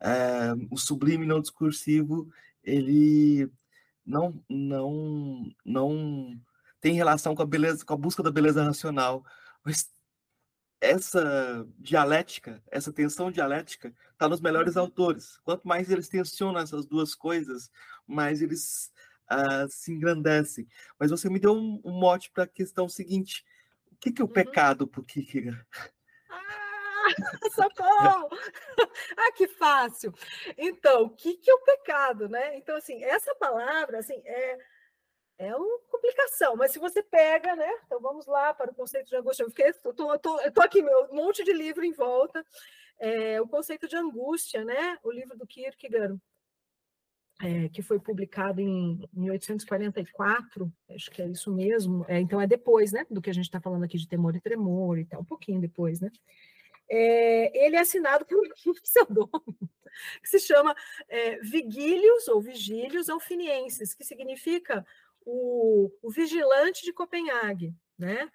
é, o sublime não discursivo ele não não não tem relação com a beleza, com a busca da beleza racional, mas essa dialética, essa tensão dialética, está nos melhores uhum. autores. Quanto mais eles tensionam essas duas coisas, mais eles uh, se engrandecem. Mas você me deu um, um mote para a questão seguinte: o que, que é o uhum. pecado para o Kierkegaard? Ah, [LAUGHS] socorro! [LAUGHS] ah, que fácil! Então, o que, que é o pecado, né? Então, assim, essa palavra, assim, é é uma complicação, mas se você pega, né? Então vamos lá para o conceito de angústia. Eu estou aqui, meu, um monte de livro em volta. É, o conceito de angústia, né? O livro do Kierkegaard, é, que foi publicado em 1844, acho que é isso mesmo. É, então é depois, né? Do que a gente está falando aqui de temor e tremor e tal, um pouquinho depois, né? É, ele é assinado por um [LAUGHS] pseudônimo que se chama é, Vigílios ou Vigílios Alfinienses, que significa o, o vigilante de Copenhague, né?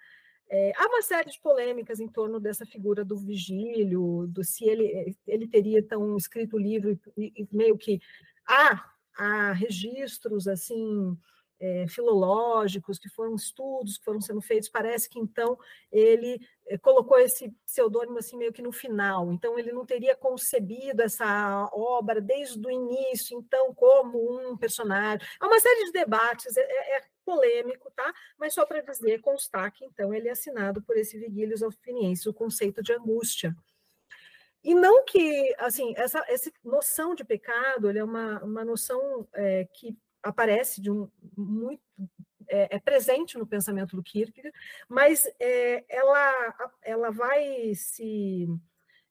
É, há uma série de polêmicas em torno dessa figura do vigílio, do se ele, ele teria tão escrito o livro e, e meio que há, há registros assim é, filológicos, que foram estudos que foram sendo feitos, parece que então ele colocou esse pseudônimo assim meio que no final, então ele não teria concebido essa obra desde o início, então como um personagem. Há uma série de debates, é, é, é polêmico, tá? Mas só para dizer, constar que então ele é assinado por esse Vigílios Alfiniense, o conceito de angústia. E não que, assim, essa, essa noção de pecado, ele é uma, uma noção é, que aparece de um muito é, é, presente no pensamento do Kierkegaard, mas é, ela, ela vai se,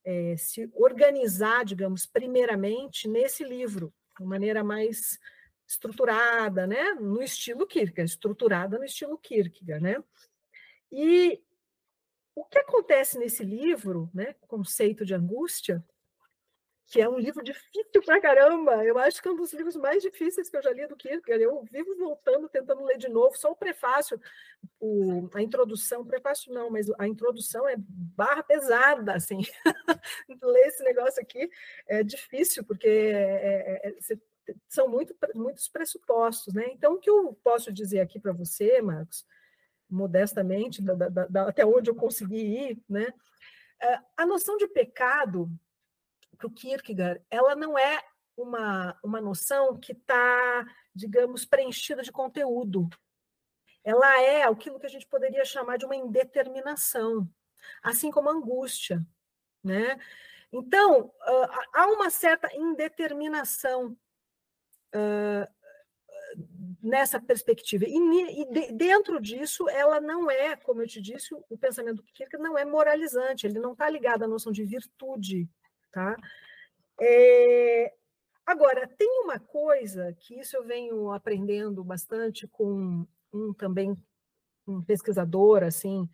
é, se organizar, digamos, primeiramente nesse livro, de maneira mais estruturada, né, no estilo Kierkegaard, estruturada no estilo Kierkegaard, né? E o que acontece nesse livro, né, conceito de angústia, que é um livro difícil pra caramba. Eu acho que é um dos livros mais difíceis que eu já li do Kierkegaard. Eu vivo voltando, tentando ler de novo. Só o prefácio, o, a introdução, prefácio não, mas a introdução é barra pesada, assim. [LAUGHS] ler esse negócio aqui é difícil, porque é, é, é são muito, muitos pressupostos, né? Então, o que eu posso dizer aqui para você, Marcos, modestamente, da, da, da, até onde eu consegui ir, né? É, a noção de pecado para o Kierkegaard, ela não é uma, uma noção que está, digamos, preenchida de conteúdo. Ela é aquilo que a gente poderia chamar de uma indeterminação, assim como angústia. Né? Então, há uma certa indeterminação nessa perspectiva. E, de, dentro disso, ela não é, como eu te disse, o pensamento do Kierkegaard não é moralizante, ele não está ligado à noção de virtude, Tá? É, agora, tem uma coisa que isso eu venho aprendendo bastante com um também um pesquisador assim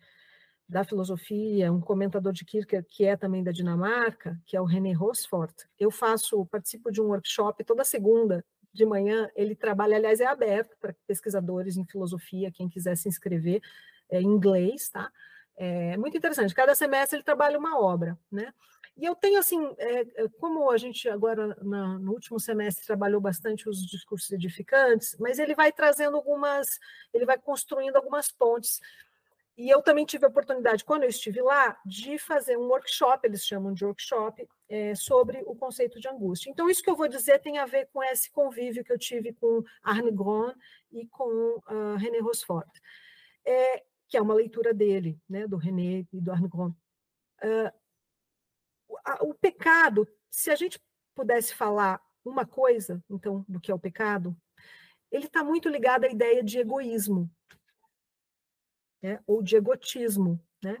da filosofia, um comentador de Kierkegaard que é também da Dinamarca, que é o René Rosfort. Eu faço, participo de um workshop toda segunda de manhã. Ele trabalha, aliás, é aberto para pesquisadores em filosofia, quem quiser se inscrever, é em inglês, tá? É muito interessante. Cada semestre ele trabalha uma obra, né? E eu tenho, assim, é, como a gente agora, na, no último semestre, trabalhou bastante os discursos edificantes, mas ele vai trazendo algumas, ele vai construindo algumas pontes. E eu também tive a oportunidade, quando eu estive lá, de fazer um workshop, eles chamam de workshop, é, sobre o conceito de angústia. Então, isso que eu vou dizer tem a ver com esse convívio que eu tive com Arne Gron e com uh, René Rosfort, é, que é uma leitura dele, né, do René e do Arne Gron. Uh, o pecado, se a gente pudesse falar uma coisa, então, do que é o pecado, ele está muito ligado à ideia de egoísmo, né? ou de egotismo. Né?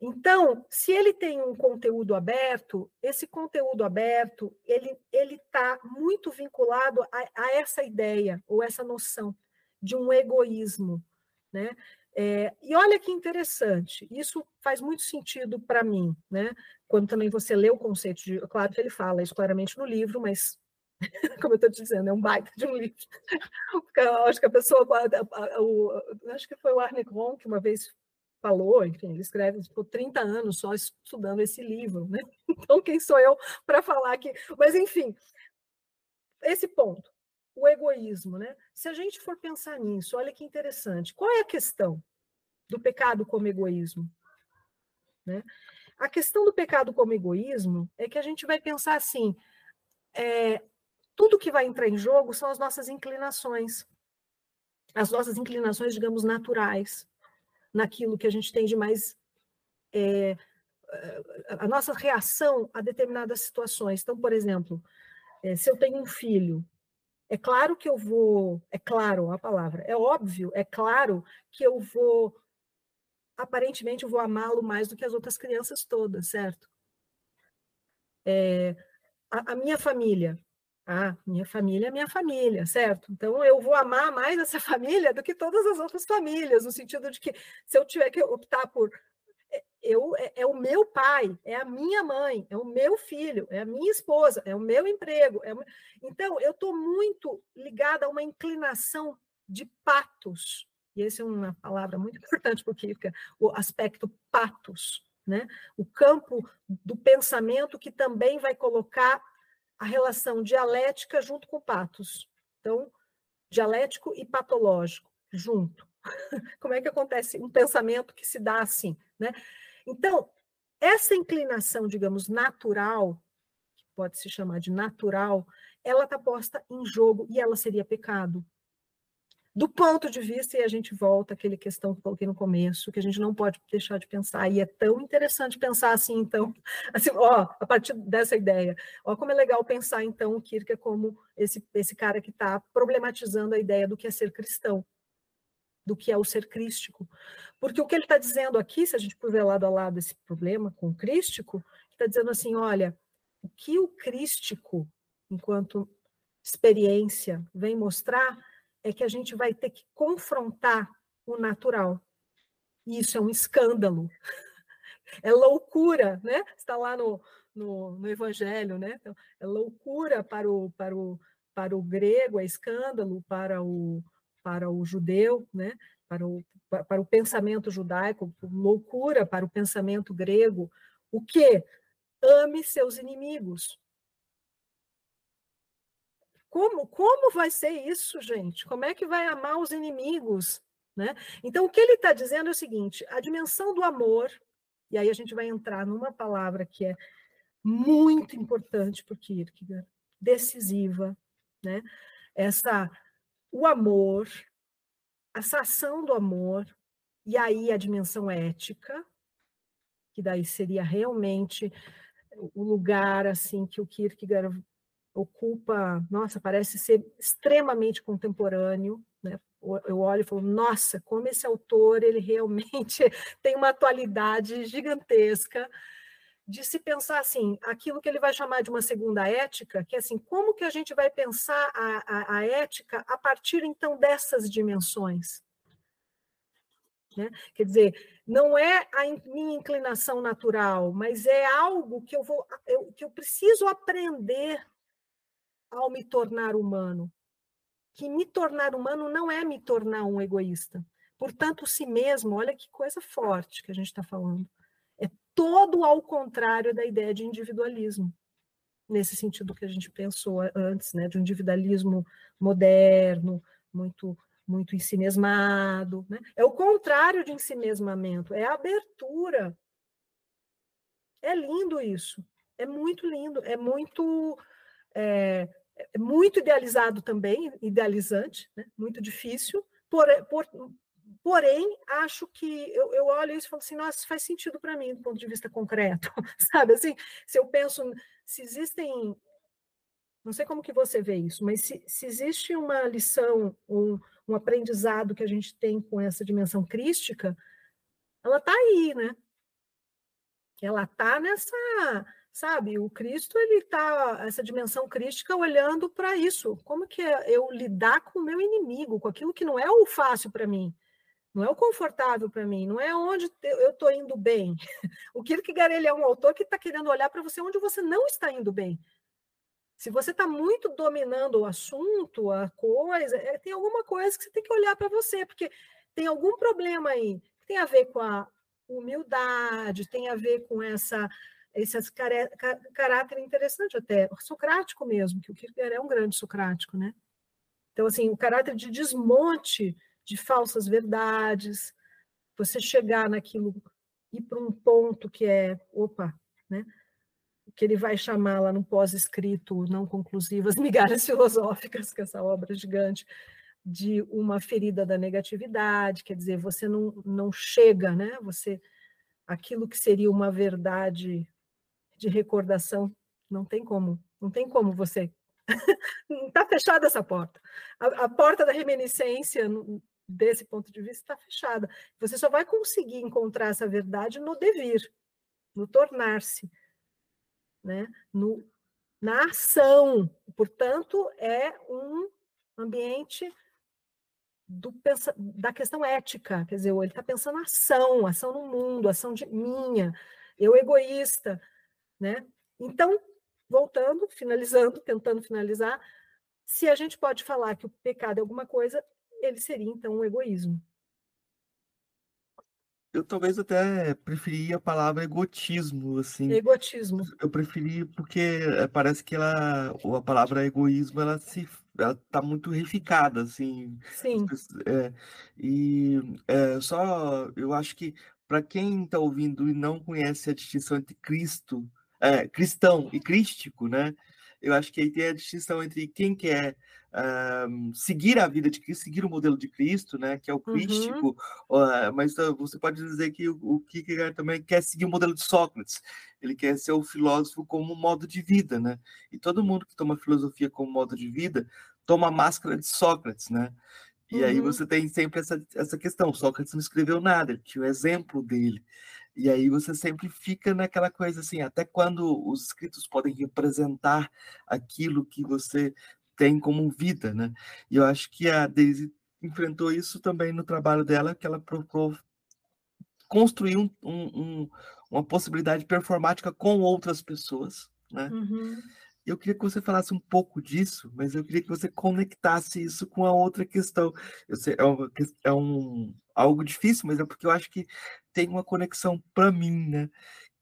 Então, se ele tem um conteúdo aberto, esse conteúdo aberto ele está muito vinculado a, a, essa ideia ou essa noção de um egoísmo, né? É, e olha que interessante, isso faz muito sentido para mim, né? Quando também você lê o conceito de. Claro que ele fala isso claramente no livro, mas, [LAUGHS] como eu estou te dizendo, é um baita de um livro. acho que a pessoa. acho que foi o Arne Gron que uma vez falou, enfim, ele escreve por 30 anos só estudando esse livro, né? [LAUGHS] Então, quem sou eu para falar aqui? Mas, enfim, esse ponto o egoísmo, né? Se a gente for pensar nisso, olha que interessante. Qual é a questão do pecado como egoísmo? Né? A questão do pecado como egoísmo é que a gente vai pensar assim: é, tudo que vai entrar em jogo são as nossas inclinações, as nossas inclinações, digamos, naturais, naquilo que a gente tem de mais. É, a nossa reação a determinadas situações. Então, por exemplo, é, se eu tenho um filho, é claro que eu vou, é claro a palavra, é óbvio, é claro que eu vou, aparentemente, eu vou amá-lo mais do que as outras crianças todas, certo? É, a, a minha família, ah, minha família é minha família, certo? Então eu vou amar mais essa [LAUGHS] família do que todas as outras famílias, no sentido de que se eu tiver que optar por eu, é, é, o meu pai, é a minha mãe, é o meu filho, é a minha esposa, é o meu emprego. É o... Então, eu estou muito ligada a uma inclinação de patos, e essa é uma palavra muito [LAUGHS] importante para o o aspecto patos, né? o campo do pensamento que também vai colocar a relação dialética junto com patos. Então, dialético e patológico junto. [LAUGHS] Como é que acontece um pensamento que se dá assim, né? Então, essa inclinação, digamos, natural, que pode se chamar de natural, ela está posta em jogo e ela seria pecado. Do ponto de vista, e a gente volta àquela questão que eu coloquei no começo, que a gente não pode deixar de pensar, e é tão interessante pensar assim, então, [LAUGHS] assim, ó, a partir dessa ideia, ó, como é legal pensar, então, o Kierkegaard como esse, esse cara que está problematizando a ideia do que é ser cristão do que é o ser crístico. Porque o que ele está dizendo aqui, se a gente puser lado a lado esse problema com o crístico, está dizendo assim: olha, o que o crístico, enquanto experiência, vem mostrar é que a gente vai ter que confrontar o natural. E isso é um escândalo. [LAUGHS] É loucura, né? Está lá no, no, no Evangelho, né? Então, é loucura para o, para, o, para o grego, é escândalo para o, para o judeu, né? para, o, para o pensamento judaico, loucura para o pensamento grego, o que? Ame seus inimigos. Como, como vai ser isso, gente? Como é que vai amar os inimigos? Né? Então, o que ele está dizendo é o seguinte: a dimensão do amor, e aí a gente vai entrar numa palavra que é muito importante para Kierkegaard, decisiva, né? essa o amor, essa ação do amor, e aí a dimensão ética, que daí seria realmente o lugar assim que o Kierkegaard ocupa, nossa, parece ser extremamente contemporâneo, né? Eu olho e falo, nossa, como esse autor ele realmente [LAUGHS] tem uma atualidade gigantesca de se pensar assim, aquilo que ele vai chamar de uma segunda ética, que é assim, como que a gente vai pensar a, a, a ética a partir então dessas dimensões? Né? Quer dizer, não é a minha inclinação natural, mas é algo que eu vou, eu, que eu preciso aprender ao me tornar humano. Que me tornar humano não é me tornar um egoísta. Portanto, si mesmo, olha que coisa forte que a gente está falando todo ao contrário da ideia de individualismo, nesse sentido que a gente pensou antes, né, de um individualismo moderno, muito muito ensimesmado, né? É o contrário de ensimesmamento, é abertura. É lindo isso, é muito lindo, é muito é, é muito idealizado também, idealizante, né? muito difícil, por, por, Porém, acho que eu, eu olho isso e falo assim, nossa, faz sentido para mim do ponto de vista concreto, [LAUGHS] sabe? Assim, se eu penso, se existem, não sei como que você vê isso, mas se, se existe uma lição, um, um aprendizado que a gente tem com essa dimensão crística, ela está aí, né? Ela está nessa, sabe? O Cristo ele está essa dimensão crística olhando para isso. Como que é eu lidar com o meu inimigo, com aquilo que não é o fácil para mim? Não é o confortável para mim, não é onde eu estou indo bem. [LAUGHS] O Kierkegaard ele é um autor que está querendo olhar para você onde você não está indo bem. Se você está muito dominando o assunto, a coisa, é, tem alguma coisa que você tem que olhar para você, porque tem algum problema aí que tem a ver com a humildade, tem a ver com essa esse caráter interessante até, socrático mesmo, que o Kierkegaard é um grande socrático, né? Então, assim, o caráter de desmonte de falsas verdades, você chegar naquilo ir para um ponto que é, opa, né? que ele vai chamar lá no pós-escrito não conclusivas [LAUGHS] migalhas filosóficas, que é essa obra gigante, de uma ferida da negatividade, quer dizer, você não, não chega, né? Você aquilo que seria uma verdade de recordação, não tem como, não tem como você. Está [LAUGHS] fechada essa porta. A, a, porta da reminiscência, desse ponto de vista, está fechada. Você só vai conseguir encontrar essa verdade no devir, no tornar-se, né? no, na ação. Portanto, é um ambiente do, da questão ética, quer dizer, ele está pensando ação, ação no mundo, ação de minha, eu egoísta, né? Então, voltando, finalizando, tentando finalizar, se a gente pode falar que o pecado é alguma coisa, ele seria então um egoísmo. Eu talvez até preferia a palavra egotismo, assim. Egotismo. Eu preferi porque eh, parece que ela, a palavra egoísmo, ela se ela tá muito reificada, assim. Sim. É, e é, só eu acho que para quem está ouvindo e não conhece a distinção entre Cristo, é, cristão e crístico, né? Eu acho que aí tem a distinção entre quem quer uh, seguir a vida de Cristo, seguir o modelo de Cristo, né? Que é o uhum. crístico, uhum. uh, mas uh, você pode dizer que o, o Kierkegaard também quer seguir o modelo de Sócrates. Ele quer ser o filósofo como modo de vida, né? E todo mundo que toma filosofia como modo de vida toma a máscara de Sócrates, né? E uhum. aí você tem sempre essa, essa questão. Sócrates não escreveu nada, ele tinha o exemplo dele. E aí você sempre fica naquela coisa assim, até quando os escritos podem representar aquilo que você tem como vida, né? E eu acho que a Daisy enfrentou isso também no trabalho dela, que ela procurou construir um, um, uma possibilidade performática com outras pessoas, né? Uhum. Eu queria que você falasse um pouco disso, mas eu queria que você conectasse isso com a outra questão. Eu sei, é, uma, é um, algo difícil, mas é porque eu acho que tem uma conexão para mim, né?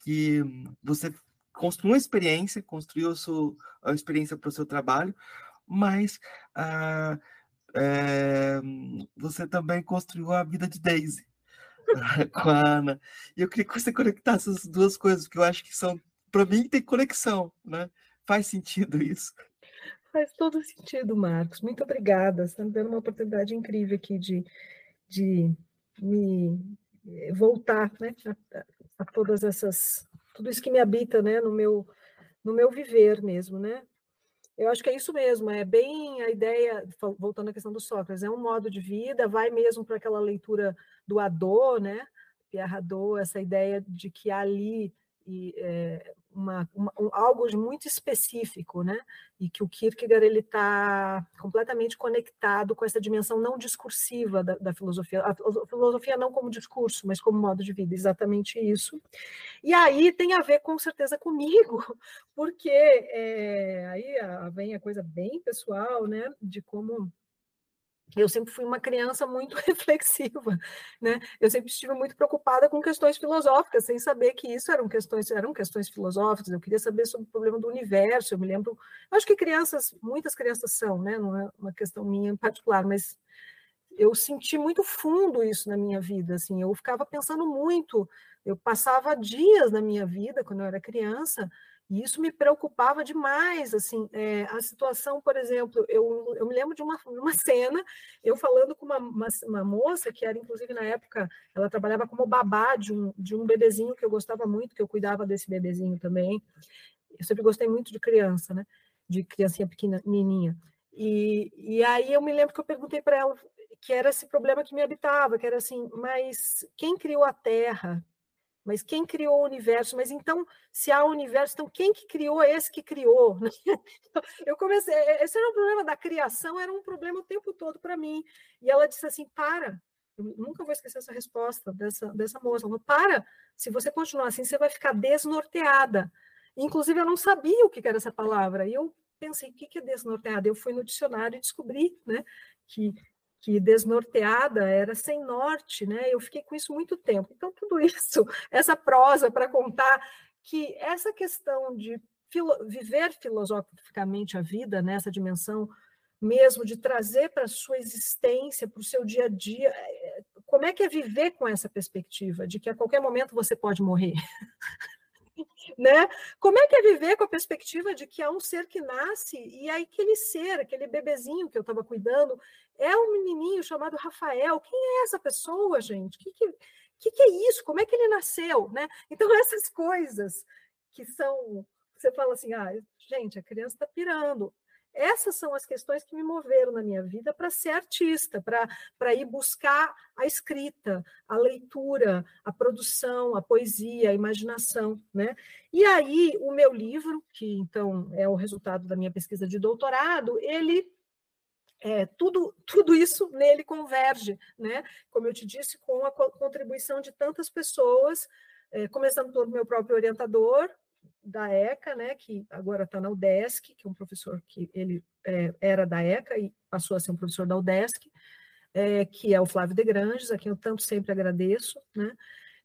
Que você construiu uma experiência, construiu a sua a experiência para o seu trabalho, mas ah, é, você também construiu a vida de Daisy [LAUGHS] com a Ana. E eu queria que você conectasse as duas coisas, porque eu acho que são, para mim, tem conexão, né? Faz sentido isso? Faz todo sentido, Marcos. Muito obrigada. Você está me dando uma oportunidade incrível aqui de, de me voltar né, a, a, todas essas, tudo isso que me habita né, no, meu, no meu viver mesmo, né? Eu acho que é isso mesmo, é bem a ideia, voltando à questão do Sócrates, é um modo de vida, vai mesmo para aquela leitura do Adô, né? Pierre Hadot, essa ideia de que ali e, é, uma, uma, um, algo muito específico, né? E que o Kierkegaard ele está completamente conectado com essa dimensão não discursiva da, da, filosofia, a filosofia não como discurso, mas como modo de vida, exatamente isso. E aí tem a ver com certeza comigo, [LAUGHS] porque é, aí vem a coisa bem pessoal, né? De como eu sempre fui uma criança muito [LAUGHS] reflexiva, né? Eu sempre estive muito preocupada com questões filosóficas, sem saber que isso eram questões, eram questões filosóficas. Eu queria saber sobre o problema do universo. Eu me lembro, acho que crianças, muitas crianças são, né? Não é uma questão minha em particular, mas eu senti muito fundo isso na minha vida, assim. Eu ficava pensando muito. Eu passava dias na minha vida quando eu era criança e isso me preocupava demais, assim, é, a situação, por exemplo, eu, eu me lembro de uma, uma [LAUGHS] cena, eu falando com uma, uma, uma, moça, que era, inclusive, na época, ela trabalhava como babá de um, de um bebezinho que eu gostava muito, que eu cuidava desse bebezinho também, eu sempre gostei muito de criança, né, de criancinha pequenininha, e, e aí eu me lembro que eu perguntei para ela que era esse problema que me habitava, que era assim, mas quem criou a Terra? Mas quem criou o universo? Mas então, se há o universo, então quem que criou esse que criou? [LAUGHS] Eu comecei, esse era um problema da criação, era um problema o tempo todo para mim. E ela disse assim: para, eu nunca vou esquecer essa resposta dessa, dessa moça. Ela falou, para, se você continuar assim, você vai ficar desnorteada. Inclusive, eu não sabia o que era essa palavra. E eu pensei, o que é desnorteada? Eu fui no dicionário e descobri né, que que desnorteada era sem norte, né? Eu fiquei com isso muito tempo. Então, tudo [LAUGHS] isso, essa prosa para contar que essa questão de filo viver filosoficamente a vida nessa dimensão mesmo de trazer para a sua existência, para o seu dia a dia, é, como é que é viver com essa perspectiva de que a qualquer momento você pode morrer? [LAUGHS] né? Como é que é viver com a perspectiva de que há um ser que nasce e aí aquele ser, aquele bebezinho que eu estava cuidando, é um menininho chamado Rafael. Quem é essa pessoa, gente? O que, que, que, é isso? Como é que ele nasceu? Né? Então, [LAUGHS] essas coisas que são. Você fala assim, ah, gente, a criança está pirando. Essas são as questões que me moveram na minha vida para ser artista, para ir buscar a escrita, a leitura, a produção, a poesia, a imaginação. Né? E aí, o meu livro, que então é o resultado da minha pesquisa de doutorado, ele é, tudo, tudo isso nele converge, né? Como eu te disse, com a contribuição de tantas pessoas, é, começando pelo meu próprio orientador da ECA, né? Que agora está na UDESC, que é um professor que ele é, era da ECA e passou a ser um professor da UDESC, é, que é o Flávio de Granges, a quem eu tanto sempre agradeço, né?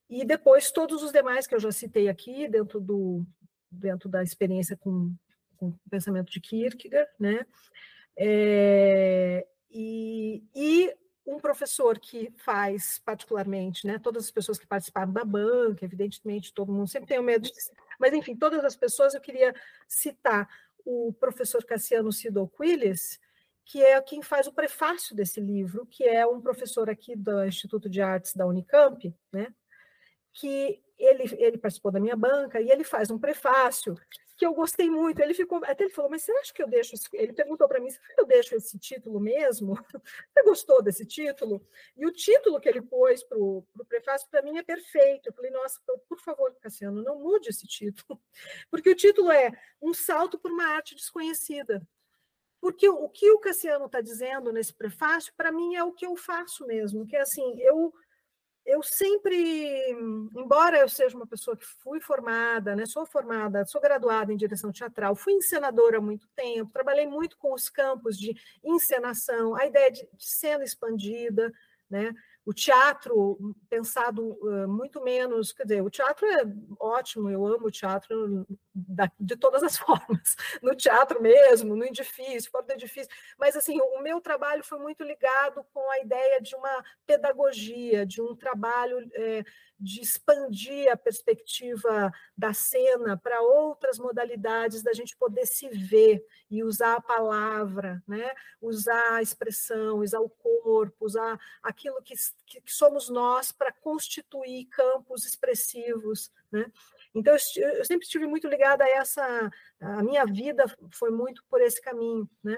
E depois todos os demais que eu já citei aqui, dentro, do, dentro da experiência com, com o pensamento de Kierkegaard, né? É, e, e, um professor que faz particularmente, né, todas as pessoas que participaram da banca, evidentemente, todo mundo sempre tem o medo de... Mas, enfim, todas as pessoas, eu queria citar o professor Cassiano Cido Quiles, que é quem faz o prefácio desse livro, que é um professor aqui do Instituto de Artes da Unicamp, né, que ele, ele participou da minha banca e ele faz um prefácio que eu gostei muito. Ele ficou, até ele falou, mas você acha que eu deixo? Ele perguntou para mim, se eu deixo esse título mesmo? [LAUGHS] Você gostou desse título? E o título que ele pôs para o prefácio, para mim, é perfeito. Eu falei, nossa, por favor, Cassiano, não mude esse título, [LAUGHS] porque o título é Um Salto por uma Arte Desconhecida. Porque o que o Cassiano está dizendo nesse prefácio, para mim, é o que eu faço mesmo, que é assim, eu eu sempre, embora eu seja uma pessoa que fui formada, né, sou formada, sou graduada em direção teatral, fui encenadora há muito tempo, trabalhei muito com os campos de encenação, a ideia de, de cena expandida, né, o teatro pensado uh, muito menos, quer dizer, o teatro é ótimo, eu amo o teatro da, de todas as [LAUGHS] formas, no teatro mesmo, no edifício, fora do edifício, mas assim, o meu trabalho foi muito ligado com a ideia de uma pedagogia, de um trabalho é, de expandir a perspectiva da cena para outras modalidades da gente poder se ver e usar a palavra, né? usar a expressão, usar o corpo, usar aquilo que, que, somos nós para constituir campos expressivos. Né? Então, eu, eu sempre estive muito ligada a essa. A minha vida foi muito por esse caminho. Né?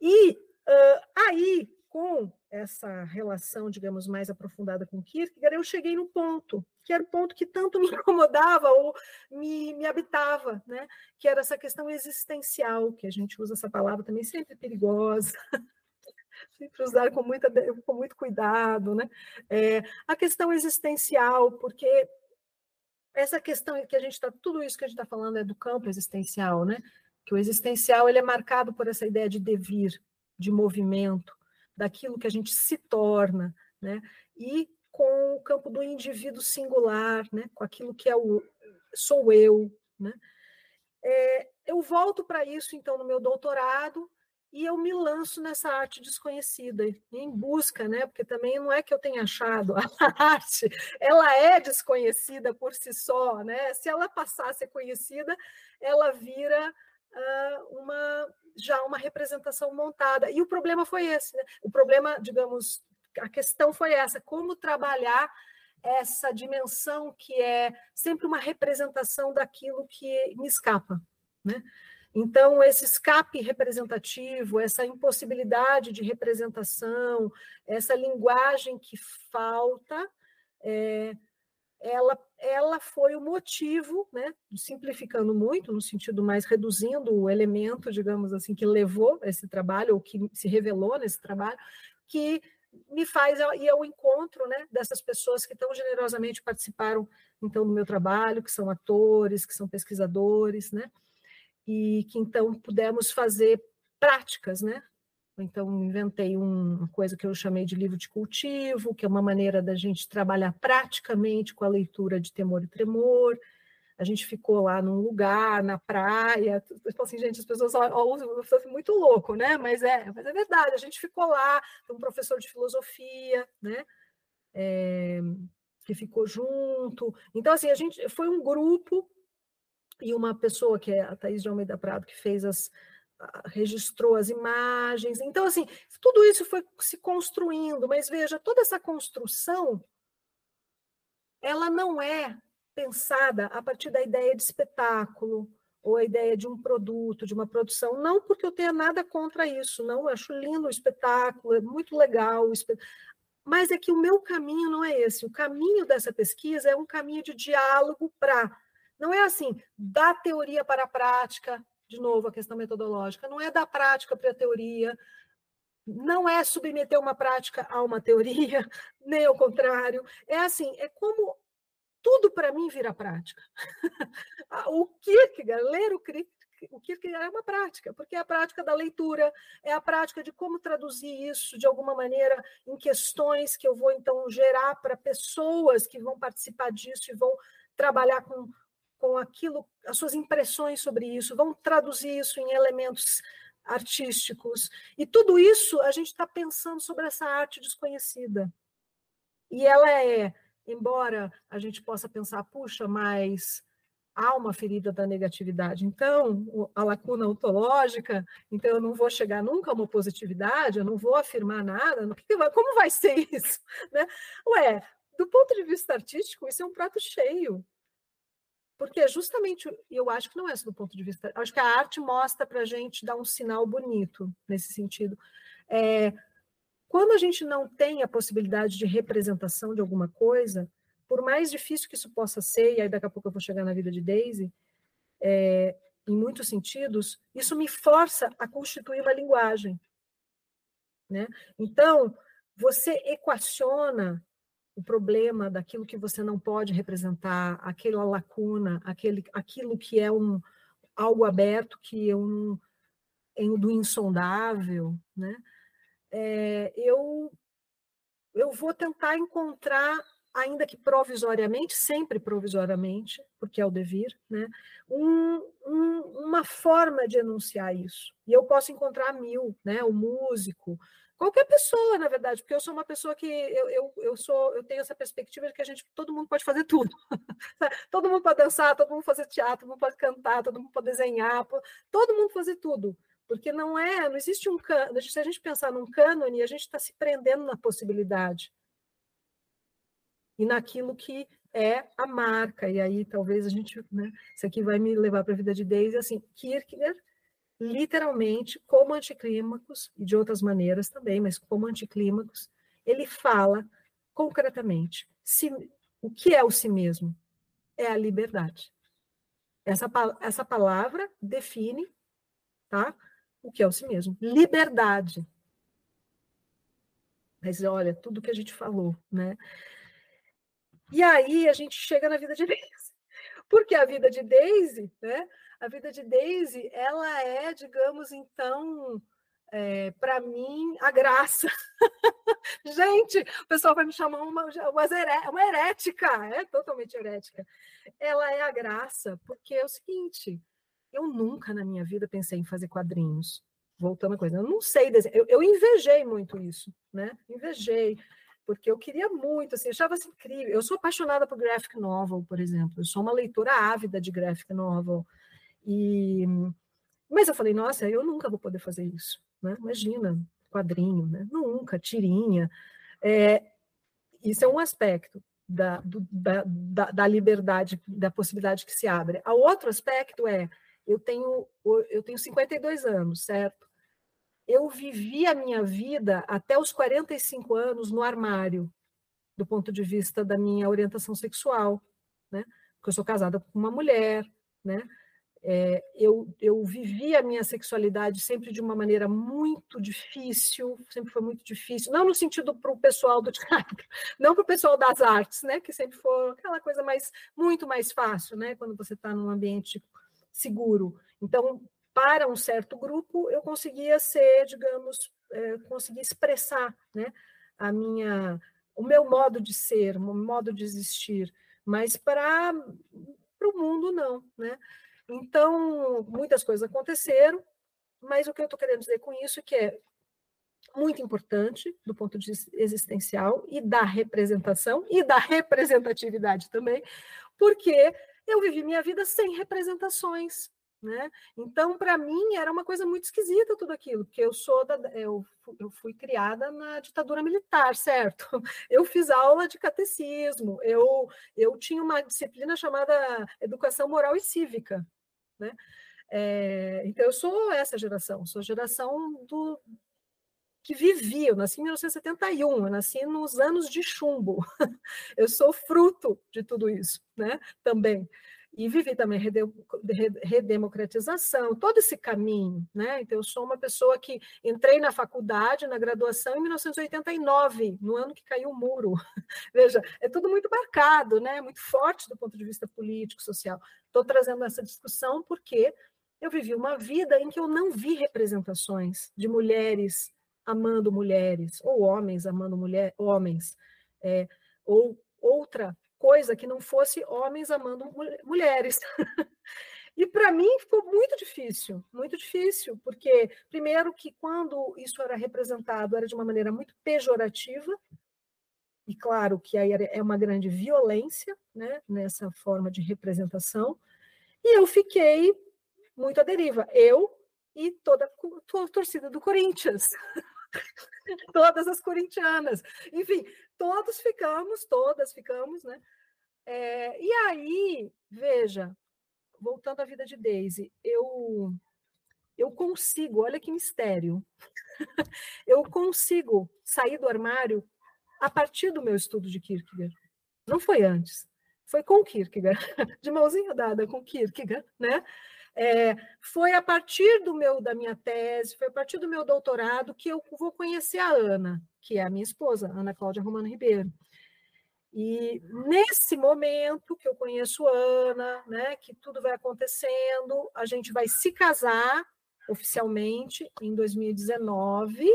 E uh, aí, com essa relação, digamos, mais aprofundada com Kierkegaard, eu cheguei no ponto, que era o ponto que tanto me [LAUGHS] incomodava ou me, me habitava, né? que era essa questão existencial, que a gente usa essa palavra também sempre perigosa, [LAUGHS] sempre usar com, muita, com muito cuidado, né? É, a questão existencial, porque essa questão que a gente está, tudo isso que a gente está falando é do campo existencial, né? Que o existencial ele é marcado por essa ideia de devir, de movimento, daquilo que a gente se torna, né? E com o campo do indivíduo singular, né? Com aquilo que é o sou eu, né? É, eu volto para isso então no meu doutorado e eu me lanço nessa arte desconhecida em busca, né? Porque também não é que eu tenha achado a [LAUGHS] arte, ela é desconhecida por si só, né? Se ela passar a ser conhecida, ela vira uh, uma já uma representação montada. E o problema foi esse, né? O problema, digamos, a questão foi essa: como trabalhar essa dimensão que é sempre uma representação daquilo que me escapa, né? Então, esse escape representativo, essa impossibilidade de representação, essa linguagem que falta, é, ela, ela foi o motivo, né, simplificando muito, no sentido mais reduzindo o elemento, digamos assim, que levou esse trabalho, ou que se revelou nesse trabalho, que me faz ir ao encontro né, dessas pessoas que tão generosamente participaram então do meu trabalho, que são atores, que são pesquisadores, né, e que então pudemos fazer práticas, né, então, inventei uma coisa que eu chamei de livro de cultivo, que é uma maneira da gente trabalhar praticamente com a leitura de temor e tremor. A gente ficou lá num lugar, na praia. Eu assim, gente, as pessoas usam muito louco, né? Mas é, mas é verdade. A gente ficou lá, um professor de filosofia, né? é, que ficou junto. Então, assim, a gente foi um grupo e uma pessoa que é a Thaís de Almeida Prado, que fez as, registrou as imagens. Então, assim, tudo isso foi se construindo, mas veja, toda essa construção, ela não é pensada a partir da ideia de espetáculo ou a ideia de um produto, de uma produção. Não porque eu tenha nada contra isso, não, eu acho lindo o espetáculo, é muito legal. Mas é que o meu caminho não é esse. O caminho dessa pesquisa é um caminho de diálogo para. Não é assim, da teoria para a prática, de novo, a questão metodológica, não é da prática para a teoria, não é submeter uma prática a uma teoria, [LAUGHS] nem ao contrário. É assim, é como tudo para mim vira prática. [LAUGHS] o Kierkegaard, ler o, o Kierkegaard é uma prática, porque é a prática da leitura, é a prática de como traduzir isso de alguma maneira em questões que eu vou então gerar para pessoas que vão participar disso e vão trabalhar com com aquilo, as suas impressões sobre isso, vão traduzir isso em elementos artísticos. E tudo isso a gente está pensando sobre essa arte desconhecida. E ela é, embora a gente possa pensar, puxa, mas há uma ferida da negatividade, então a lacuna ontológica, então eu não vou chegar nunca a uma positividade, eu não vou afirmar nada, como vai ser isso? [LAUGHS] Né? Ué, do ponto de vista artístico, isso é um prato cheio. Porque justamente, eu acho que não é só do ponto de vista, acho que a arte mostra para a gente dar um sinal bonito nesse sentido. É, quando a gente não tem a possibilidade de representação de alguma coisa, por mais difícil que isso possa ser, e aí daqui a pouco eu vou chegar na vida de Daisy, é, em muitos sentidos, isso me força a constituir uma linguagem. Né? Então, você equaciona o problema daquilo que você não pode representar, aquela lacuna, aquele, aquilo que é um algo aberto, que é um do insondável, né? É, eu eu vou tentar encontrar, ainda que provisoriamente, sempre provisoriamente, porque é o devir, né? Um, um, uma forma de enunciar isso. E eu posso encontrar mil, né? O músico, Qualquer pessoa, na verdade, porque eu sou uma pessoa que eu, eu, eu sou, eu tenho essa perspectiva de que a gente, todo mundo pode fazer tudo. [LAUGHS] todo mundo pode dançar, todo mundo fazer teatro, todo mundo pode cantar, todo mundo pode desenhar, todo mundo fazer tudo. Porque não é, não existe um cânone. Se a gente pensar num cânone, a gente está se prendendo na possibilidade. E naquilo que é a marca. E aí talvez a gente, né, isso aqui vai me levar para a vida de Daisy, assim, Kierkegaard literalmente, como anticlímacos, e de outras maneiras também, mas como anticlímacos, ele fala concretamente se, o que é o si mesmo? É a liberdade. Essa, essa palavra define tá, o que é o si mesmo. Liberdade. Mas olha, tudo que a gente falou, né? E aí a gente chega na vida de Daisy. Porque a vida de Daisy, né? A vida de Daisy, ela é, digamos, então, é, para mim, a graça. [LAUGHS] Gente, o pessoal vai me chamar uma, uma, herética, é totalmente herética. Ela é a graça, porque é o seguinte: eu nunca na minha vida pensei em fazer quadrinhos. Voltando a coisa, eu não sei desenhar. Eu, eu invejei muito isso, né? Invejei porque eu queria muito, assim, achava assim, incrível. Eu sou apaixonada por graphic novel, por exemplo. Eu sou uma leitora ávida de graphic novel. E, mas eu falei, nossa, eu nunca vou poder fazer isso. Né? Imagina, quadrinho, né? nunca, tirinha. É, isso é um aspecto da, do, da, da, da, liberdade, da possibilidade que se abre. O outro aspecto é, eu tenho, eu tenho 52 anos, certo? Eu vivi a minha vida até os 45 anos no armário, do ponto de vista da minha orientação sexual, né? Porque eu sou casada com uma mulher, né? É, eu, eu vivi a minha sexualidade sempre de uma maneira muito difícil, sempre foi muito difícil, não no sentido para o pessoal do [LAUGHS] teatro, não para o pessoal das artes, né, que sempre foi aquela coisa mais muito mais fácil, né, quando você está num ambiente seguro. Então, para um certo grupo, eu conseguia ser, digamos, é, conseguia expressar, né, a minha, o meu modo de ser, o meu modo de existir, mas para para o mundo não, né? Então, muitas coisas aconteceram, mas o que eu estou querendo dizer com isso é que é, muito importante do ponto de vista existencial e da representação e da representatividade também, porque eu vivi minha vida sem representações, né? Então, para mim, era uma coisa muito esquisita tudo aquilo, porque eu sou da, eu, eu fui criada na ditadura militar, certo? [LAUGHS] Eu fiz aula de catecismo, eu, eu tinha uma disciplina chamada Educação Moral e Cívica, né? É, então, eu sou essa geração, sou a geração do, que vivi. Eu nasci em 1971, eu nasci nos anos de chumbo. [LAUGHS] Eu sou fruto de tudo isso, né? Também. E vivi também redemocratização, todo esse caminho, né? Então, eu sou uma pessoa que entrei na faculdade, na graduação, em 1989, no ano que caiu o muro. [LAUGHS] Veja, é tudo muito marcado, né? Muito forte do ponto de vista político, social. Estou trazendo essa discussão porque eu vivi uma vida em que eu não vi representações de mulheres amando mulheres, ou homens amando mulher, homens, é, ou outra coisa que não fosse homens amando mulheres. [LAUGHS] e para mim ficou muito difícil, muito difícil, porque, primeiro, que quando isso era representado era de uma maneira muito pejorativa, e claro que aí é uma grande violência né, nessa forma de representação, e eu fiquei muito à deriva. Eu e toda a torcida do Corinthians. [LAUGHS] [LAUGHS] todas as corintianas. Enfim, todos ficamos, todas ficamos, né? É, e aí, veja, voltando à vida de Daisy, eu eu consigo, olha que mistério, [LAUGHS] eu consigo sair do armário a partir do meu estudo de Kierkegaard. Não foi antes, foi com Kierkegaard, [LAUGHS] de mãozinha dada com Kierkegaard, né? É, foi a partir do meu da minha tese, foi a partir do meu doutorado que eu vou conhecer a Ana, que é a minha esposa, Ana Cláudia Romano Ribeiro. E nesse momento que eu conheço a Ana, né, que tudo vai acontecendo, a gente vai se casar oficialmente em 2019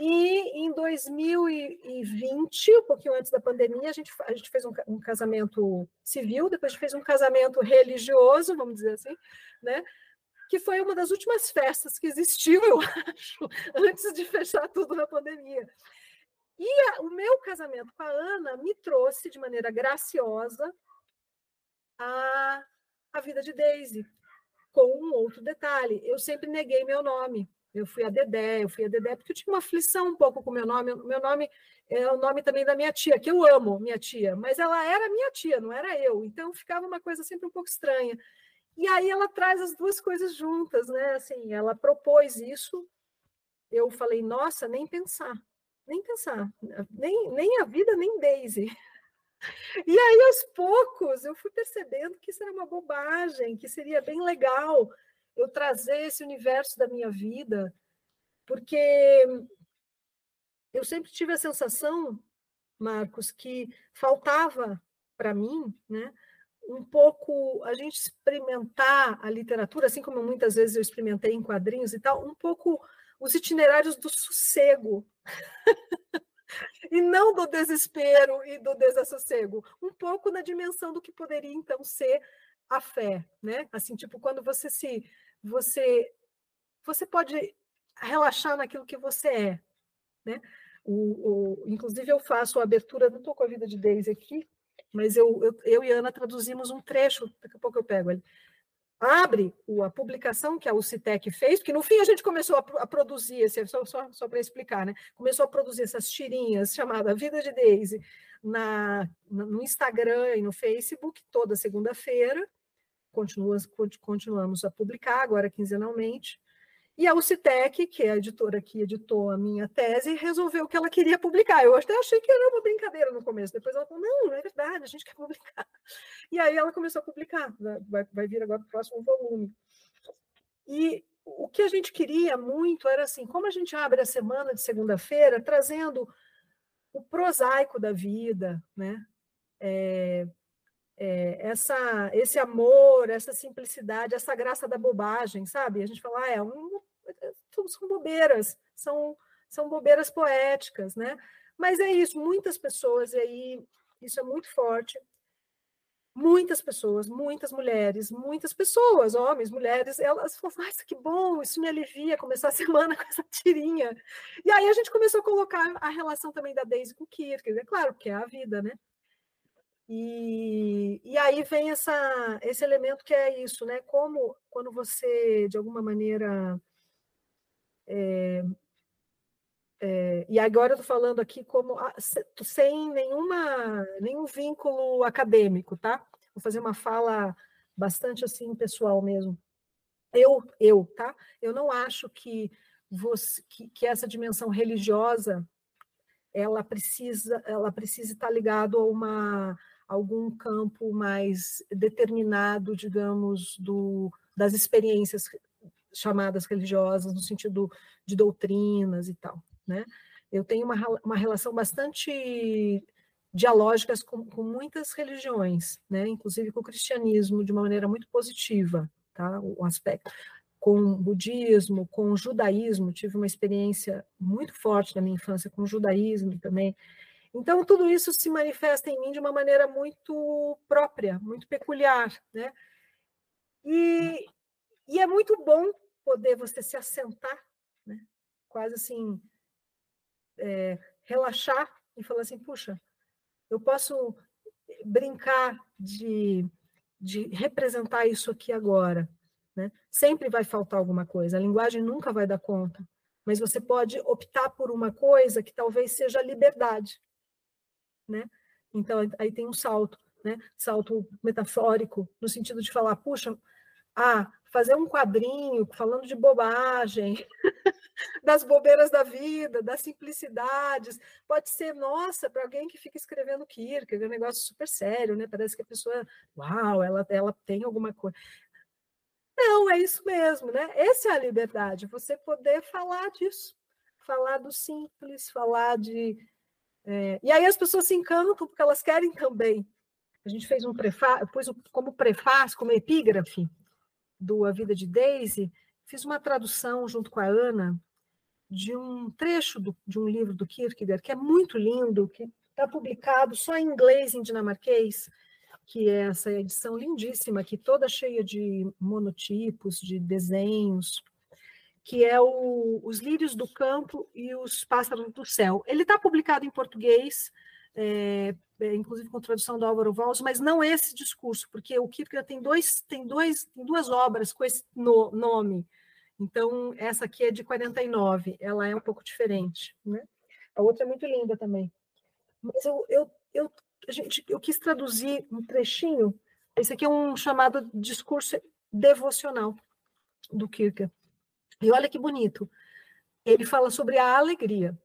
e em 2020, um pouquinho antes da pandemia, a gente, a gente fez um, um, casamento civil, depois a gente fez um casamento religioso, vamos dizer assim, né? Que foi uma das últimas festas que existiu, [LAUGHS] eu acho, antes de fechar tudo na pandemia. E a, o meu casamento com a Ana me trouxe de maneira graciosa a, a vida de Daisy, com um outro detalhe. Eu sempre neguei meu nome. Eu fui a Dedé, eu fui a Dedé, porque eu tinha uma aflição um pouco com o meu nome. Meu nome é o nome também da minha tia, que eu amo, minha tia, mas ela era minha tia, não era eu. Então ficava uma coisa sempre um pouco estranha. E aí ela traz as duas coisas juntas, né? Assim, ela propôs isso. Eu falei, nossa, nem pensar, nem pensar, nem, nem a vida, nem Daisy. E aí, aos poucos, eu fui percebendo que isso era uma bobagem, que seria bem legal eu trazer esse universo da minha vida, porque eu sempre tive a sensação, Marcos, que faltava para mim, né, um pouco a gente experimentar a literatura, assim como muitas vezes eu experimentei em quadrinhos e tal, um pouco os itinerários do sossego. [LAUGHS] e não do desespero e do desassossego, um pouco na dimensão do que poderia então ser a fé, né? Assim, tipo, quando você se você você pode relaxar naquilo que você é, né? O, o, inclusive eu faço a abertura, não estou com a vida de Daisy aqui, mas eu, eu, eu e Ana traduzimos um trecho, daqui a pouco eu pego ele. Abre a publicação que a UCITEC fez, porque no fim a gente começou a, a produzir, esse, só, só, só para explicar, né? Começou a produzir essas tirinhas chamadas Vida de Daisy na, no Instagram e no Facebook toda segunda-feira continuamos, continuamos a publicar, agora quinzenalmente. E a UCITEC, que é a editora que editou a minha tese, resolveu que ela queria publicar. Eu até achei que era uma brincadeira no começo. Depois ela falou: não, não é verdade, a gente quer publicar. E aí ela começou a publicar, vai, vai vir agora o próximo volume. E o que a gente queria muito era assim: como a gente abre a semana de segunda-feira trazendo o prosaico da vida, né? É, é, essa, esse amor, essa simplicidade, essa graça da bobagem, sabe? A gente fala, ah, é um, são bobeiras, são, são bobeiras poéticas, né? Mas é isso, muitas pessoas, e aí isso é muito forte, muitas pessoas, muitas mulheres, muitas pessoas, homens, mulheres, elas falam, nossa, que bom, isso me alivia começar a [LAUGHS] semana com essa tirinha. E aí a gente começou a colocar a relação também da Daisy com o Kierkegaard, é claro, porque é a vida, né? E, e aí vem essa, esse elemento que é isso, né? Como quando você, de alguma maneira, é, é, e agora eu estou falando aqui como sem nenhuma, nenhum vínculo acadêmico, tá? Vou fazer uma fala bastante assim pessoal mesmo. Eu, eu, tá? Eu não acho que, você, que, que essa dimensão religiosa ela precisa, ela precisa estar ligado a uma algum campo mais determinado, digamos, do, das experiências chamadas religiosas, no sentido de doutrinas e tal. Né? Eu tenho uma, uma relação bastante dialógicas com, com, muitas religiões, né? inclusive com o cristianismo, de uma maneira muito positiva, tá? o aspecto. Com o budismo, com o judaísmo, tive uma experiência muito forte na minha infância com o judaísmo também. Então, tudo isso se manifesta em mim de uma maneira muito própria, muito peculiar. Né? E, e é muito bom poder você se assentar, né? quase assim, é, relaxar e falar assim: puxa, eu posso brincar de, de representar isso aqui agora. Né? Sempre vai faltar alguma coisa, a linguagem nunca vai dar conta, mas você pode optar por uma coisa que talvez seja a liberdade né? Então aí tem um salto, né? Salto metafórico no sentido de falar, puxa, ah, fazer um quadrinho falando de bobagem, [LAUGHS] das bobeiras da vida, das simplicidades, pode ser, nossa, para alguém que fica escrevendo Kierkegaard, é um negócio super sério, né? Parece que a pessoa, uau, ela, ela tem alguma coisa. Não, é isso mesmo, né? Essa é a liberdade, você poder falar disso, falar do simples, falar de, é, e aí as pessoas se encantam porque elas querem também. A gente fez um prefácio, pus como prefácio, como epígrafe do A Vida de Daisy, fiz uma tradução junto com a Ana de um trecho do, de um livro do Kierkegaard que é muito lindo, que está publicado só em inglês, em dinamarquês, que é essa edição lindíssima, aqui toda cheia de monotipos, de desenhos, que é o, Os Lírios do Campo e os Pássaros do Céu. Ele está publicado em português, é, é, inclusive com tradução do Álvaro Valls, mas não esse discurso, porque o Kierkegaard tem, dois, tem, dois, tem duas obras com esse no, nome. Então, essa aqui é de 49, ela é um pouco diferente. Né? A outra é muito linda também. Mas eu, eu, eu, gente, eu quis traduzir um trechinho. Esse aqui é um chamado discurso devocional do Kierkegaard. E olha que bonito. Ele fala sobre a alegria,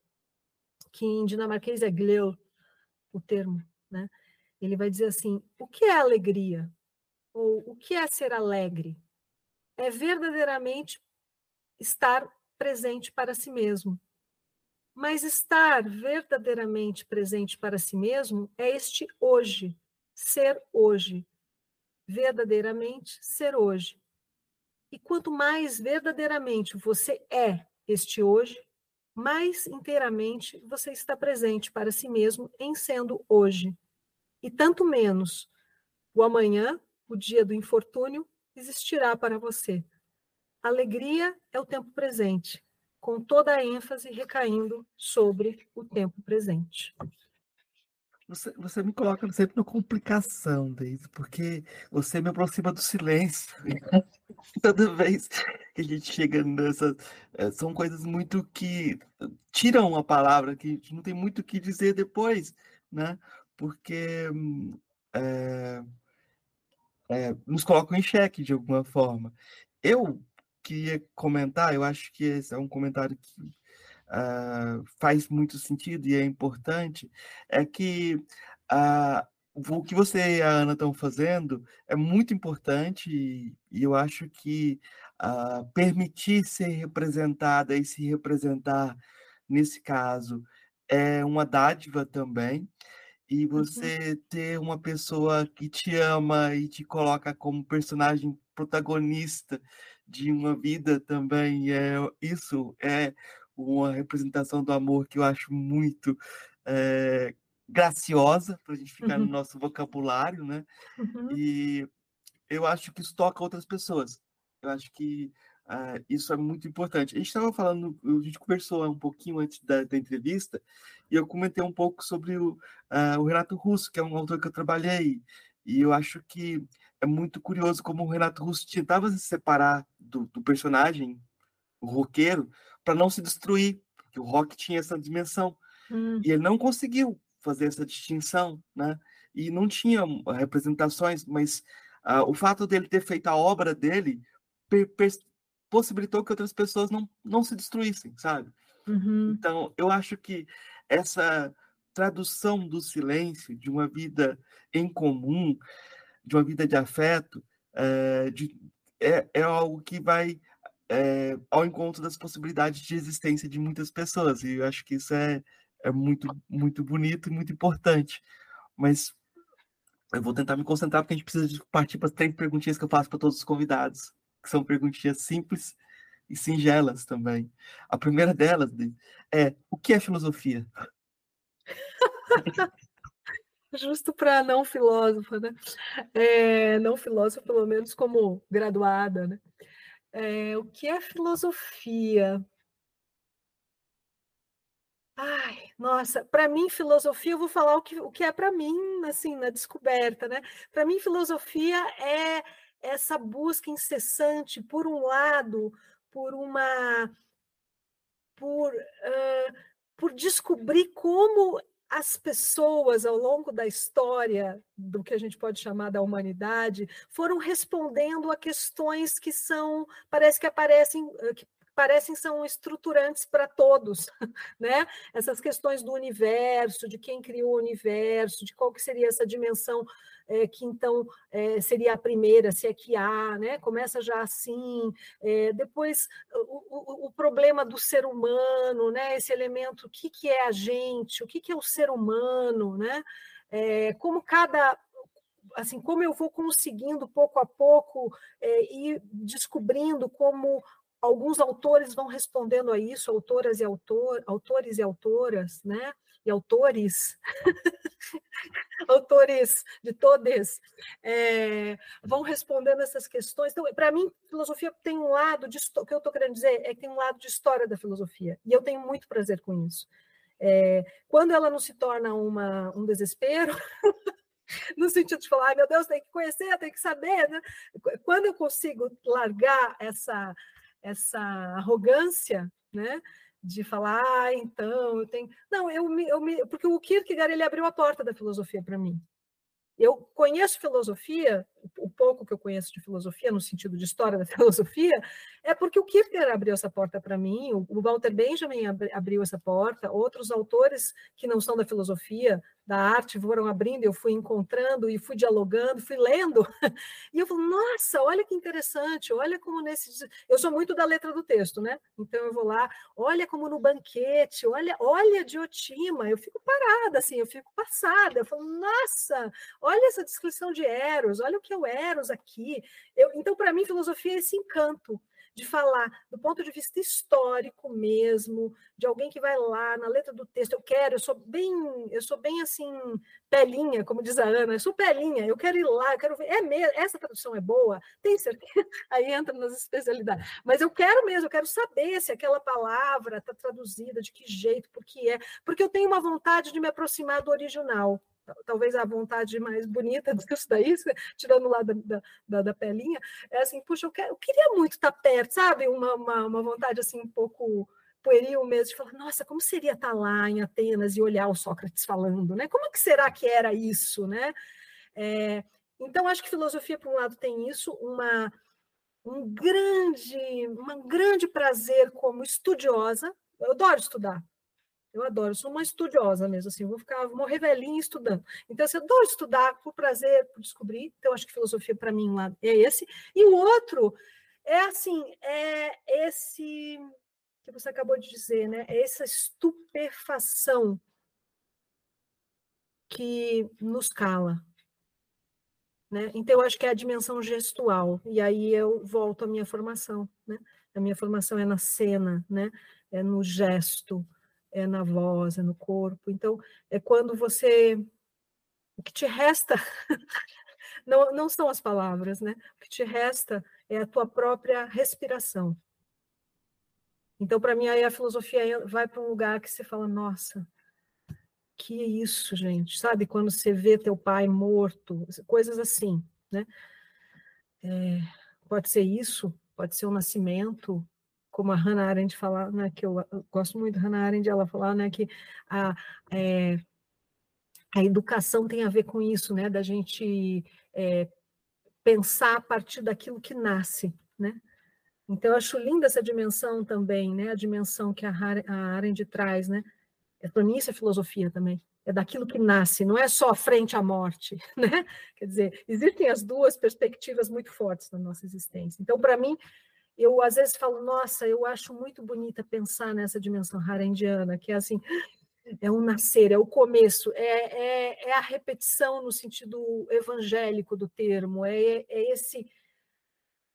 que em dinamarquês é gleu, o termo, né? Ele vai dizer assim: o que é alegria? Ou o que é ser alegre? É verdadeiramente estar presente para si mesmo. Mas estar verdadeiramente presente para si mesmo é este hoje, ser hoje. Verdadeiramente ser hoje. E quanto mais verdadeiramente você é este hoje, mais inteiramente você está presente para si mesmo em sendo hoje. E tanto menos o amanhã, o dia do infortúnio, existirá para você. Alegria é o tempo presente, com toda a ênfase recaindo sobre o tempo presente. Você, você me coloca sempre na complicação, Deise, porque você me aproxima do silêncio. Toda vez [LAUGHS] que a gente chega nessa. É, são coisas muito que tiram a palavra, que a gente não tem muito o que dizer depois, né? Porque é, é, nos colocam em xeque de alguma forma. Eu queria comentar, eu acho que esse é um comentário que uh, faz muito sentido e é importante, é que uh, o que você e a Ana estão fazendo é muito importante e, e eu acho que uh, permitir ser representada e se representar, nesse caso, é uma dádiva também. E uhum. você uhum. ter uma pessoa que te ama e te coloca como personagem protagonista de uma vida também, é isso é uma representação do amor que eu acho muito é, graciosa para a gente ficar uhum. no nosso vocabulário, né? Uhum. E eu acho que isso toca outras pessoas. Eu acho que uh, isso é muito importante. A gente estava falando, a gente conversou um pouquinho antes da, da, entrevista e eu comentei um pouco sobre o, uh, o Renato Russo, que é um autor que eu trabalhei. E eu acho que é muito curioso como o Renato Russo tentava se separar do, do personagem, o roqueiro, para não se destruir, porque o rock tinha essa dimensão. Hum. E ele não conseguiu fazer essa distinção, né? E não tinha representações, mas uh, o fato dele ter feito a obra dele possibilitou que outras pessoas não, não se destruíssem, sabe? Uhum. Então, eu acho que essa tradução do silêncio, de uma vida em comum, de uma vida de afeto, é, de, é, é algo que vai é, ao encontro das possibilidades de existência de muitas pessoas. E eu acho que isso é, é muito, muito bonito e muito importante. Mas eu vou tentar me concentrar, porque a gente precisa partir para as três perguntinhas que eu faço para todos os convidados, que são perguntinhas simples e singelas também. A primeira delas é: o que é filosofia? [LAUGHS] Justo para não filósofa, né? É, não filósofa, pelo menos como graduada, né? É, o que é filosofia? Ai, nossa, para mim, filosofia, eu vou falar o que, o que é para mim, assim, na descoberta, né? Para mim, filosofia é essa busca incessante, por um lado, por uma. por, uh, por descobrir como as pessoas ao longo da história do que a gente pode chamar da humanidade foram respondendo a questões que são parece que aparecem que parecem são estruturantes para todos, [LAUGHS] né? Essas questões do universo, de quem criou o universo, de qual que seria essa dimensão é, que então é, seria a primeira, se é que há, né? Começa já assim. É, depois o, o, problema do ser humano, né? Esse elemento, o que, que é a gente, o que, que é o ser humano, né? como cada assim como eu vou conseguindo pouco a pouco é, ir descobrindo como alguns autores vão respondendo a isso, autoras e autor, autores e autoras, né? E autores, [LAUGHS] autores de todos, é, vão respondendo essas questões. Então, para mim, filosofia tem um lado de o que eu estou querendo dizer é que tem um lado de história da filosofia, e eu tenho muito prazer com isso. É, quando ela não se torna uma, um desespero, [LAUGHS] no sentido de falar, meu Deus, tem que conhecer, tem que saber, né? Quando eu consigo largar essa essa arrogância, né? De falar, ah, então eu tenho. Não, eu me, eu me... porque o Kierkegaard ele abriu a porta da filosofia para mim. Eu conheço filosofia, o pouco que eu conheço de filosofia, no sentido de história da [LAUGHS] filosofia, é porque o Kierkegaard abriu essa porta para mim, o Walter Benjamin abriu essa porta, outros autores que não são da filosofia, da arte foram abrindo, eu fui encontrando e fui dialogando, fui lendo, [LAUGHS] e eu falo, nossa, olha que interessante, olha como nesse. Eu sou muito da letra do texto, né? Então eu vou lá, olha como no banquete, olha, olha Diotima, eu fico parada, assim, eu fico passada, eu falo, nossa, olha essa descrição de Eros, olha o que o Eros aqui. Eu, então, para mim, filosofia é esse encanto de falar do ponto de vista histórico mesmo, de alguém que vai lá na letra do texto, eu quero, eu sou bem, eu sou bem assim, pelinha, como diz a Ana, eu sou pelinha, eu quero ir lá, eu quero ver, é mesmo, essa tradução é boa, tem certeza, [LAUGHS] aí entra nas especialidades, mas eu quero mesmo, eu quero saber se aquela palavra está traduzida, de que jeito, por que é, porque eu tenho uma vontade de me aproximar do original, talvez a vontade mais bonita [LAUGHS] disso daí, tirando lá da, da, da, pelinha, é assim, puxa, eu, quero, eu queria muito estar perto, sabe? Uma, uma, uma, vontade assim um pouco pueril mesmo, de falar, nossa, como seria estar lá em Atenas e olhar o Sócrates falando, né? Como que será que era isso, né? É, então, acho que filosofia, por um lado, tem isso, uma, um grande, um grande prazer como estudiosa, eu adoro estudar, eu adoro, sou uma estudiosa mesmo, assim, vou ficar, vou morrer velhinha estudando. Então, assim, eu adoro estudar por prazer, por descobrir. Então, acho que filosofia, para mim, lá é esse. E o outro é, assim, é esse que você acabou de dizer, né? É essa estupefação que nos cala. Né? Então, eu acho que é a dimensão gestual. E aí eu volto à minha formação. Né? A minha formação é na cena, né? é no gesto é na voz, é no corpo. Então, é quando você. O que te resta [LAUGHS] não, não são as palavras, né? O que te resta é a tua própria respiração. Então, para mim, aí a filosofia vai para um lugar que você fala, nossa, que é isso, gente? Sabe, quando você vê teu pai morto, coisas assim, né? É, pode ser isso, pode ser o nascimento, como a Hannah Arendt fala, né, que eu, eu gosto muito da Hannah Arendt, ela falar, né, que a, é, a educação tem a ver com isso, né, da gente é, pensar a partir daquilo que nasce, né? Então, eu acho linda essa dimensão também, né? A dimensão que a Arendt traz, né? É, Para mim, isso é filosofia também. É daquilo que nasce, não é só frente à morte, [LAUGHS] né? Quer dizer, existem as duas perspectivas muito fortes na nossa existência. Então, para mim, eu às vezes falo, nossa, eu acho muito bonita pensar nessa dimensão harendiana, que é assim, é um nascer, é o começo, é, é, é a repetição no sentido evangélico do termo, é, é esse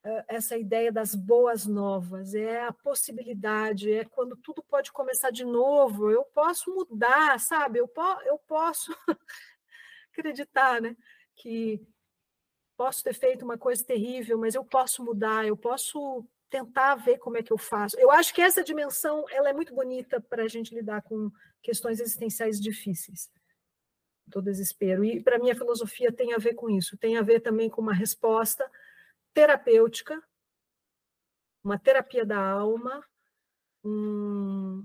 é, essa ideia das boas novas, é a possibilidade, é quando tudo pode começar de novo, eu posso mudar, sabe? Eu, po eu posso [LAUGHS] acreditar, né? Que posso ter feito uma coisa terrível, mas eu posso mudar, eu posso tentar ver como é que eu faço. Eu acho que essa dimensão ela é muito bonita para a gente lidar com questões existenciais difíceis do desespero. E para mim a filosofia tem a ver com isso, tem a ver também com uma resposta terapêutica, uma terapia da alma, um,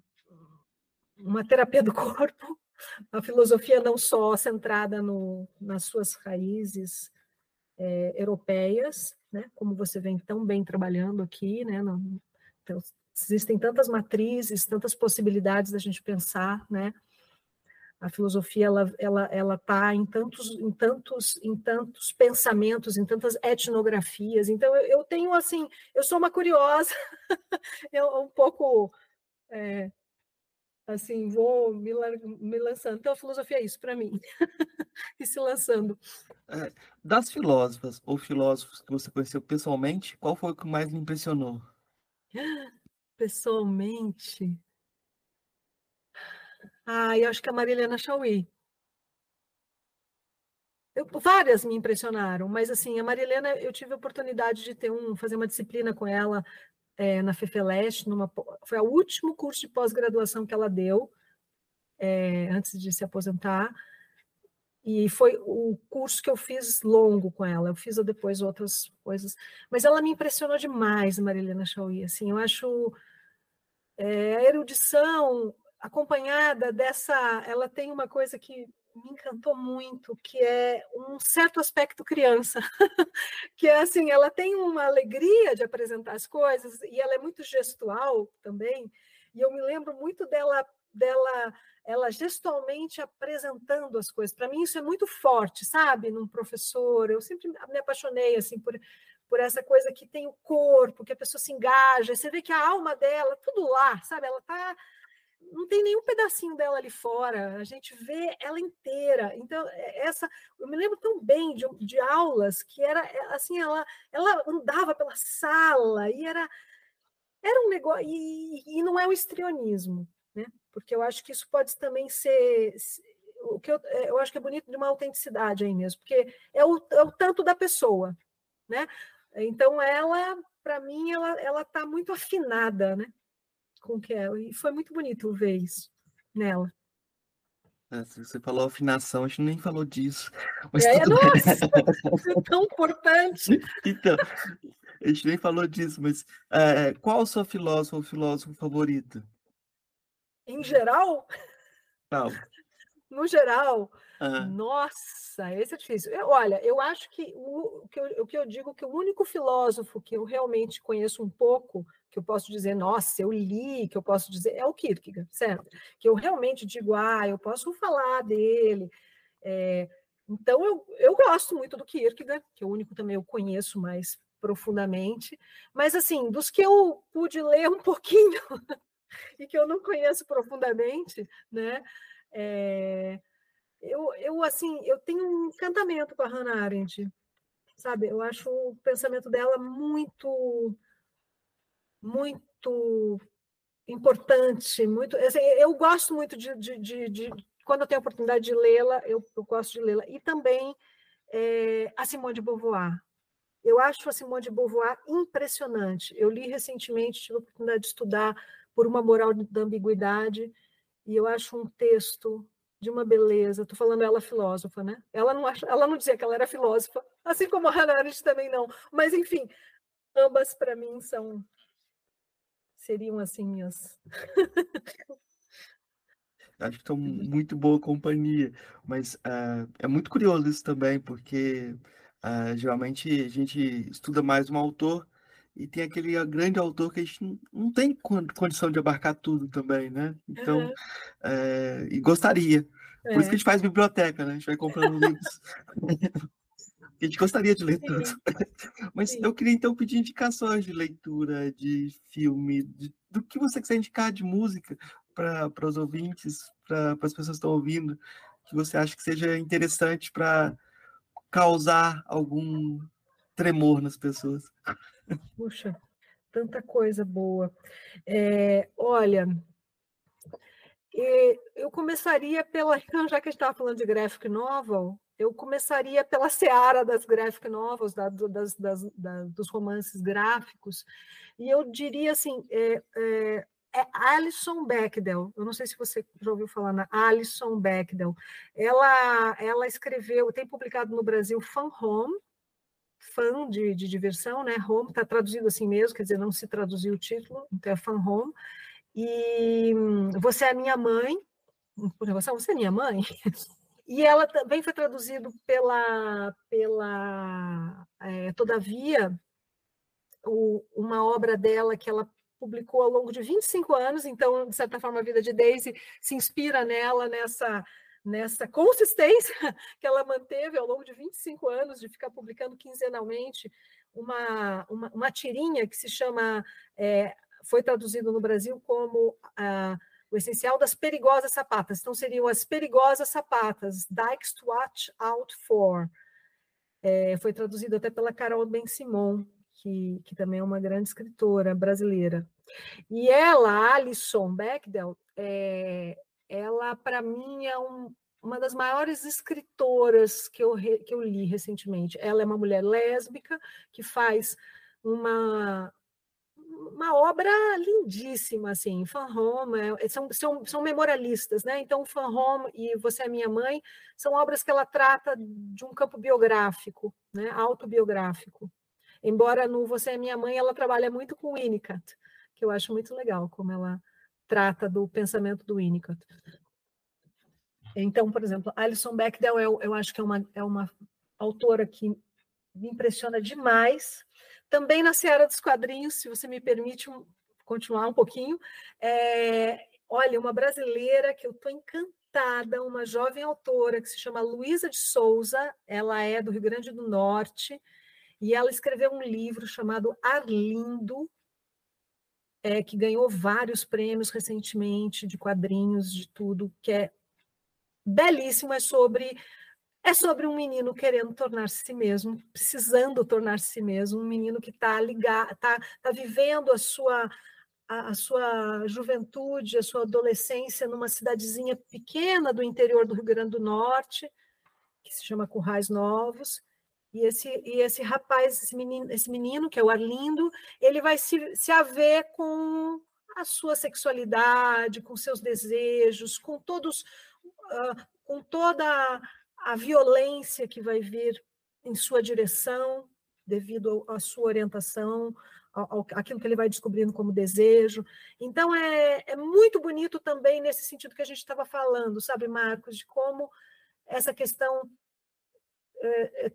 uma terapia do corpo, a filosofia não só centrada no, nas suas raízes é, europeias, né, como você vem tão bem trabalhando aqui, né, no, então, existem tantas matrizes, tantas possibilidades da gente pensar, né, a filosofia ela ela ela está em tantos em tantos em tantos pensamentos em tantas etnografias. Então eu, eu tenho assim eu sou uma curiosa [LAUGHS] eu um pouco é, assim vou me, me lançando. Então a filosofia é isso para mim [LAUGHS] e se lançando. É, das filósofas ou filósofos que você conheceu pessoalmente qual foi o que mais me impressionou? Pessoalmente? Ah, eu acho que a Marilena Chauí. Eu, várias me impressionaram, mas assim, a Marilena, eu tive a oportunidade de ter um, fazer uma disciplina com ela é, na FEFELEST, numa, foi o último curso de pós-graduação que ela deu, é, antes de se aposentar, e foi o curso que eu fiz longo com ela, eu fiz depois outras coisas, mas ela me impressionou demais, Marilena Chauí, assim, eu acho é, a erudição, acompanhada dessa, ela tem uma coisa que me encantou muito, que é um certo aspecto criança, [LAUGHS] que é assim, ela tem uma alegria de apresentar as coisas e ela é muito gestual também. E eu me lembro muito dela dela ela gestualmente apresentando as coisas. Para mim isso é muito forte, sabe? Num professor, eu sempre me apaixonei assim por por essa coisa que tem o corpo, que a pessoa se engaja, você vê que a alma dela, tudo lá, sabe? Ela está não tem nenhum pedacinho dela ali fora, a gente vê ela inteira. Então, é, essa, eu me lembro tão bem de, de aulas que era é, assim, ela, ela andava pela sala e era, era um negócio, e, e não é o estrionismo, né? Porque eu acho que isso pode também ser. O que eu, é, eu acho que é bonito de uma autenticidade aí mesmo, porque é o, é o tanto da pessoa, né? Então, ela, para mim, ela, ela está muito afinada, né? Com que é. E foi muito bonito ver isso nela. É, você falou afinação, a gente nem falou disso. Mas é, nossa, é tão importante. [LAUGHS] Então, a gente nem falou disso, mas é, qual o seu filósofo ou filósofo favorito? Em geral? Não. No geral, nossa, esse é difícil. Eu, olha, eu acho que o, o, que eu, o que eu digo que o único filósofo que eu realmente conheço um pouco, que eu posso dizer, nossa, eu li, que eu posso dizer, é o Kierkegaard, certo? Que eu realmente digo, ah, eu posso falar dele. É, então, eu, eu gosto muito do Kierkegaard, que é o único também eu conheço mais profundamente, mas assim, dos que eu pude ler um [LAUGHS] pouquinho e que eu não conheço profundamente, né? É, eu, eu, assim, eu tenho um encantamento com a Hannah Arendt, sabe? Eu acho o pensamento dela muito, muito importante, muito. Assim, eu gosto muito de, de, de, de, quando eu tenho a oportunidade de lê-la, eu, eu, gosto de lê-la. E também é, a Simone de Beauvoir. Eu acho a Simone de Beauvoir impressionante. Eu li recentemente, tive a oportunidade de estudar por uma moral da ambiguidade, e eu acho um texto de uma beleza. Estou falando ela filósofa, né? Ela não, acha, ela não dizia que ela era filósofa, assim como a Hannah Arendt também não. Mas, enfim, ambas para mim são seriam assim minhas. [LAUGHS] Acho que estão muito boa companhia, mas uh, é muito curioso isso também, porque uh, geralmente a gente estuda mais um autor e tem aquele grande autor que a gente não tem condição de abarcar tudo também, né? Então, uhum. é, e gostaria. Por é. isso que a gente faz biblioteca, né? A gente vai comprando livros. [LAUGHS] a gente gostaria de ler tudo. Mas Sim. eu queria então pedir indicações de leitura, de filme, de, do que você quiser indicar de música para os ouvintes, para as pessoas que estão ouvindo, que você acha que seja interessante para causar algum tremor nas pessoas. Puxa, tanta coisa boa. É, olha, eu começaria pela. [LAUGHS] Já que a gente estava falando de graphic novel, eu começaria pela seara das graphic novels, da, das, das, da, dos romances gráficos, e eu diria assim: é, é, é Alison Bechdel. Eu não sei se você já ouviu falar na Alison Bechdel. Ela, ela escreveu, tem publicado no Brasil Fan Home, fã de, de diversão, né? Home está traduzido assim mesmo, quer dizer, não se traduziu o título, então é fan home. E hum, você é minha mãe, por relação, você é minha mãe. [LAUGHS] E ela também foi traduzido pela, pela é, Todavia, o, uma obra dela que ela publicou ao longo de 25 anos, então, de certa forma, a vida de Daisy se inspira nela, nessa nessa consistência [LAUGHS] que ela manteve ao longo de 25 anos de ficar publicando quinzenalmente uma, uma, uma tirinha que se chama, é, foi traduzido no Brasil como ah, o essencial das perigosas sapatas. Então, seriam as perigosas sapatas, Dykes to Watch Out For. É, foi traduzido até pela Carol Ben-Simon, que, que também é uma grande escritora brasileira. E ela, Alison Bechdel, é, ela, para mim, é um, uma das maiores escritoras que eu, re, que eu li recentemente. Ela é uma mulher lésbica que faz uma, uma obra lindíssima, assim, Fan Home, é, são, são, são memorialistas, né? Então, Fan Home e Você é Minha Mãe são obras que ela trata de um campo biográfico, né? autobiográfico. Embora no Você é Minha Mãe ela trabalha muito com Winnicott, que eu acho muito legal como ela trata do pensamento do Winnicott. Então, por exemplo, Alison Bechdel, eu, eu acho que é uma, é uma autora que me impressiona demais. Também na seara dos quadrinhos, se você me permite continuar um pouquinho, é, olha, uma brasileira que eu estou encantada, uma jovem autora que se chama Luísa de Souza, ela é do Rio Grande do Norte, e ela escreveu um livro chamado Arlindo, é, que ganhou vários prêmios recentemente de quadrinhos, de tudo, que é belíssimo, é sobre é sobre um menino querendo tornar-se si mesmo, precisando tornar-se si mesmo, um menino que está ligado, está tá vivendo a sua a, a, sua juventude, a sua adolescência numa cidadezinha pequena do interior do Rio Grande do Norte, que se chama Currais Novos, e esse, e esse rapaz, esse menino, esse menino, que é o Arlindo, ele vai se, se haver com a sua sexualidade, com seus desejos, com todos, uh, com toda a violência que vai vir em sua direção, devido à sua orientação, ao, aquilo que ele vai descobrindo como desejo. Então, é, é muito bonito também nesse sentido que a gente estava falando, sabe, Marcos, de como essa questão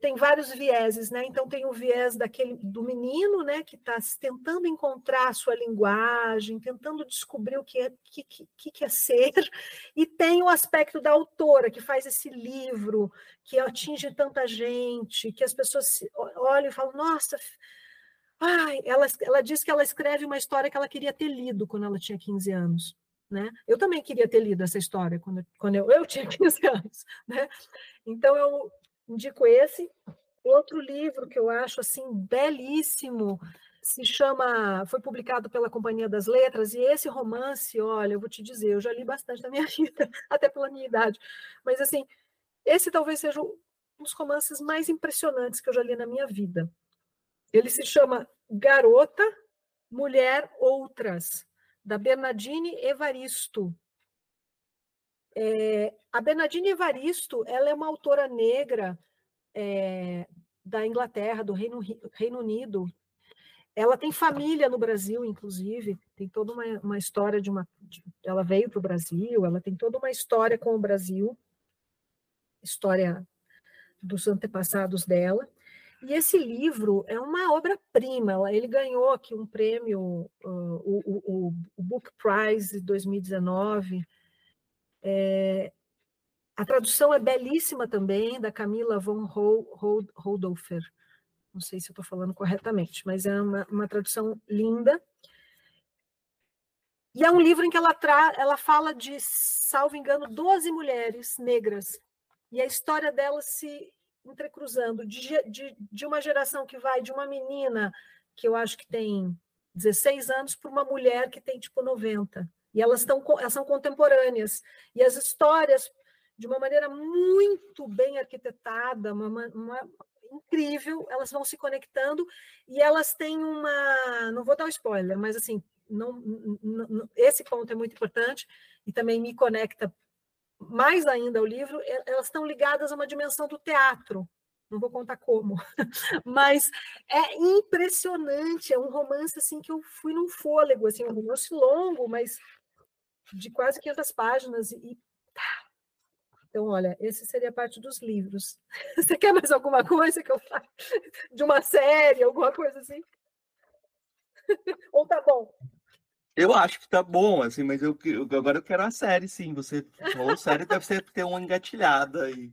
tem vários vieses, né? Então tem o viés daquele do menino, né, que está tentando encontrar a sua linguagem, tentando descobrir o que é que, que, que é ser, [LAUGHS] e tem o aspecto da autora que faz esse livro que atinge tanta gente, que as pessoas olham e falam, nossa, ai, ela, ela diz que ela escreve uma história que ela queria ter lido quando ela tinha 15 anos. Né? Eu também queria ter lido essa história quando, quando eu, eu tinha [LAUGHS] 15 anos. Né? Então, eu, indico esse. Outro livro que eu acho assim belíssimo se chama, foi publicado pela Companhia das Letras, e esse romance, olha, eu vou te dizer, eu já li bastante na minha [LAUGHS] vida, até pela minha idade, mas assim, esse talvez seja um dos romances mais impressionantes que eu já li na minha vida. Ele se chama Garota, Mulher, Outras, da Bernardine Evaristo. É, a Bernardine Evaristo, ela é uma autora negra é, da Inglaterra, do Reino, Reino Unido, ela tem família no Brasil, inclusive, tem toda uma, uma história de uma. De, ela veio para o Brasil, ela tem toda uma história com o Brasil, história dos antepassados dela. E esse livro é uma obra-prima. Ele ganhou aqui um prêmio, uh, o, o, o, Book Prize 2019. É, a tradução é belíssima também, da Camila von Holdhofer não sei se estou falando corretamente, mas é uma, uma tradução linda. E é um livro em que ela, tra ela fala de, salvo engano, 12 mulheres negras, e a história delas se entrecruzando, de, de, de uma geração que vai de uma menina que eu acho que tem 16 anos para uma mulher que tem tipo 90. E elas, tão, elas são contemporâneas. E as histórias, de uma maneira muito bem arquitetada, uma, uma, incrível, elas vão se conectando e elas têm uma. Não vou dar um spoiler, mas assim, não, não, esse ponto é muito importante e também me conecta mais ainda ao livro. Elas estão ligadas a uma dimensão do teatro. Não vou contar como, [LAUGHS] mas é impressionante. É um romance assim que eu fui num fôlego, assim, um romance longo, mas de quase 500 páginas e então, olha, esse seria parte dos livros. [LAUGHS] Você quer mais alguma coisa que eu fale? [LAUGHS] De uma série, alguma coisa assim? [LAUGHS] Ou tá bom? Eu acho que tá bom, assim, mas eu, eu agora eu quero a série, sim. Você falou série, deve ser ter uma engatilhada aí.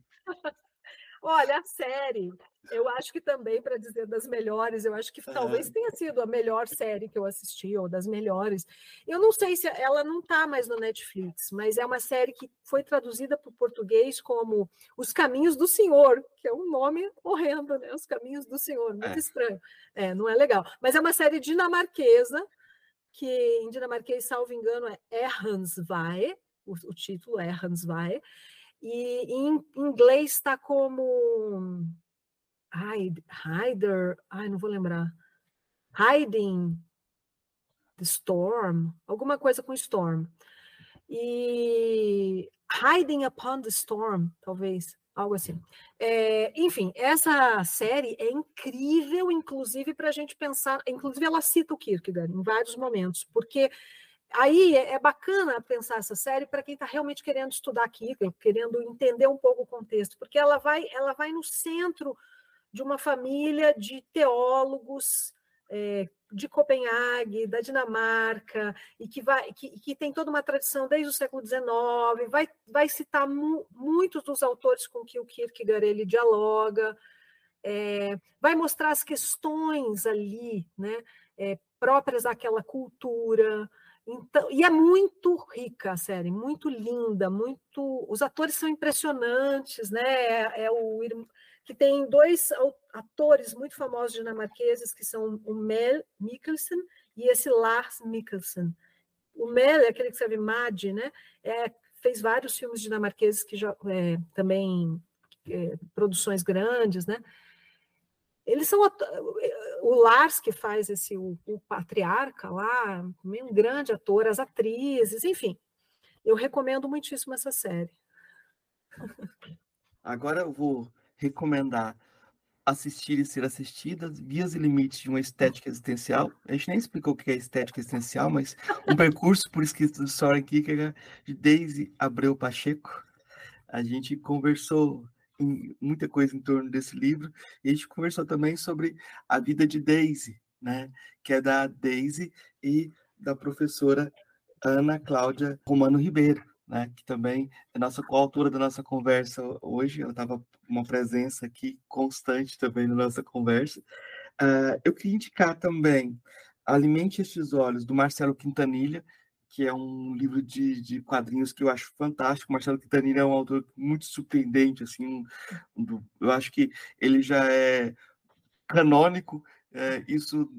Olha, a série, eu acho que também, para dizer das melhores, eu acho que talvez tenha sido a melhor série que eu assisti, ou das melhores. Eu não sei se ela não está mais no Netflix, mas é uma série que foi traduzida para o português como Os Caminhos do Senhor, que é um nome horrendo, né? Os Caminhos do Senhor, muito é. estranho. É, não é legal. Mas é uma série dinamarquesa, que em dinamarquês, salvo engano, é Erhansvae, o, o título é Erhansvae, e em inglês está como Hide, Hider, ai, não vou lembrar. Hiding the Storm, alguma coisa com Storm. E Hiding Upon the Storm, talvez, algo assim. É, enfim, essa série é incrível, inclusive, para a gente pensar. Inclusive, ela cita o Kierkegaard em vários momentos, porque aí é, é bacana pensar essa série para quem está realmente querendo estudar Kierkegaard, querendo entender um pouco o contexto, porque ela vai, ela vai no centro de uma família de teólogos é, de Copenhague, da Dinamarca, e que, vai, que, que, tem toda uma tradição desde o século XIX, vai, vai citar mu, muitos dos autores com que o Kierkegaard ele dialoga, é, vai mostrar as questões ali, né, é, próprias àquela cultura, então, e é muito rica a série, muito linda, muito. Os atores são impressionantes, né? É, é o que tem dois atores muito famosos dinamarqueses, que são o Mel Mikkelsen e esse Lars Mikkelsen. O Mel é aquele que escreve Mad, né? É, fez vários filmes dinamarqueses que já, é, também é, produções grandes, né? Eles são o Lars que faz esse o, o patriarca lá, um grande ator, as atrizes, enfim. Eu recomendo muitíssimo essa série. Agora eu vou recomendar assistir e ser assistidas, Vias e Limites de uma Estética Existencial. A gente nem explicou o que é estética existencial, mas um [LAUGHS] percurso por escrito do Soren Kierkegaard, de Daisy Abreu Pacheco. A gente conversou em muita coisa em torno desse livro, e a gente conversou também sobre a vida de Daisy, né, que é da Daisy e da professora Ana Cláudia Romano Ribeiro né, que também é nossa coautora da nossa conversa hoje, ela estava uma presença aqui constante também na nossa conversa. Uh, eu queria indicar também Alimente Estes Olhos, do Marcelo Quintanilha, que é um livro de, de quadrinhos que eu acho fantástico. Marcelo Quintanilha é um autor muito surpreendente, assim, um, eu acho que ele já é canônico, é, isso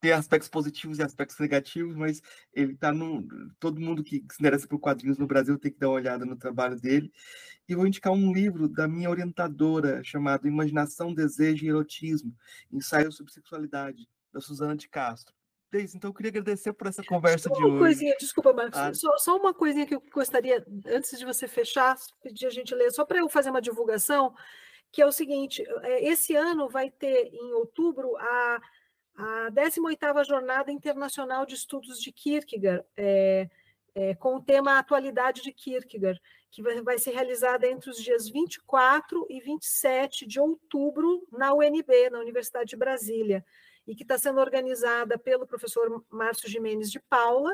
tem aspectos positivos e aspectos negativos, mas ele está no. Todo mundo que se interessa por quadrinhos no Brasil tem que dar uma olhada no trabalho dele. E vou indicar um livro da minha orientadora chamado Imaginação, Desejo e Erotismo Ensaio sobre Sexualidade, da Suzana de Castro. Deise, então eu queria agradecer por essa conversa só de uma hoje. Coisinha, desculpa, Marcos, ah. só, só, uma coisinha que eu gostaria, antes de você fechar, pedir a gente ler, só para eu fazer uma divulgação, que é o seguinte: é, esse ano vai ter, em outubro, a a 18ª Jornada Internacional de Estudos de Kierkegaard, é, é, com o tema Atualidade de Kierkegaard, que vai, vai, ser realizada entre os dias 24 e 27 de outubro na UNB, na Universidade de Brasília, e que está sendo organizada pelo professor Márcio Jimenez de Paula,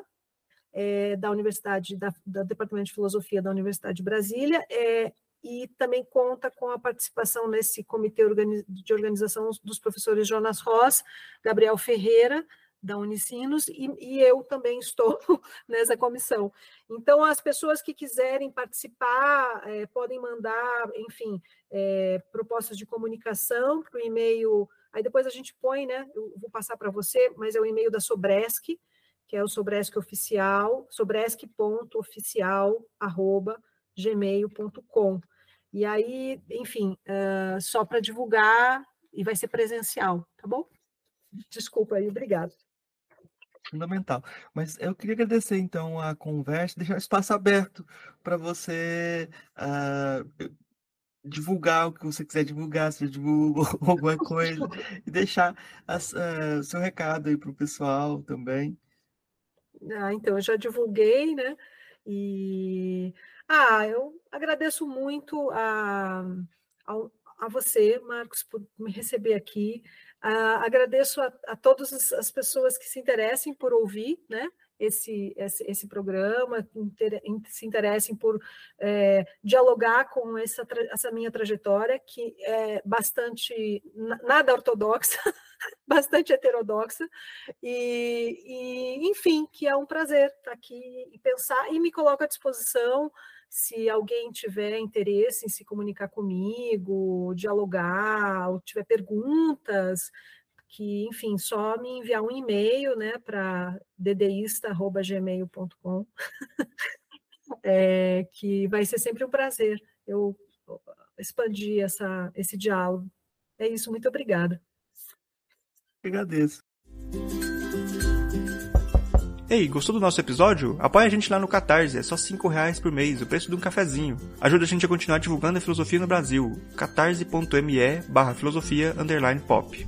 é, da Universidade, da, da, Departamento de Filosofia da Universidade de Brasília, é, e também conta com a participação nesse comitê de organização dos professores Jonas Ross, Gabriel Ferreira, da Unicinos, e, e, eu também estou [LAUGHS] nessa comissão. Então, as pessoas que quiserem participar é, podem mandar, enfim, é, propostas de comunicação para o e-mail. Aí depois a gente põe, né? Eu vou passar para você, mas é o e-mail da Sobresc, que é o Sobresc Oficial, sobresc.oficial.gmail.com. E aí, enfim, uh, só para divulgar e vai ser presencial, tá bom? Desculpa aí, obrigado. Fundamental. Mas eu queria agradecer, então, a conversa, deixar o espaço aberto para você uh, divulgar o que você quiser divulgar, se divulga [LAUGHS] alguma coisa, e deixar o uh, seu recado aí para o pessoal também. Ah, então, eu já divulguei, né? E ah, eu agradeço muito a, a, a você, Marcos, por me receber aqui. Uh, agradeço a, a todas as pessoas que se interessem por ouvir, né? Esse, esse, esse programa, inter, se interessem por é, dialogar com essa, essa minha trajetória, que é bastante nada ortodoxa, [LAUGHS] [LAUGHS] bastante heterodoxa, e, e, enfim, que é um prazer estar aqui e pensar, e me coloco à disposição se alguém tiver interesse em se comunicar comigo, dialogar, ou tiver perguntas, que, enfim, só me enviar um e-mail né, para dedeísta.gmail.com, [LAUGHS] é, que vai ser sempre um prazer eu expandir essa, esse diálogo. É isso, muito obrigada. Agradeço. Ei, gostou do nosso episódio? Apoie a gente lá no Catarse, é só 5 reais por mês, o preço de um cafezinho. Ajuda a gente a continuar divulgando a filosofia no Brasil. catarse.me barra filosofia underline pop.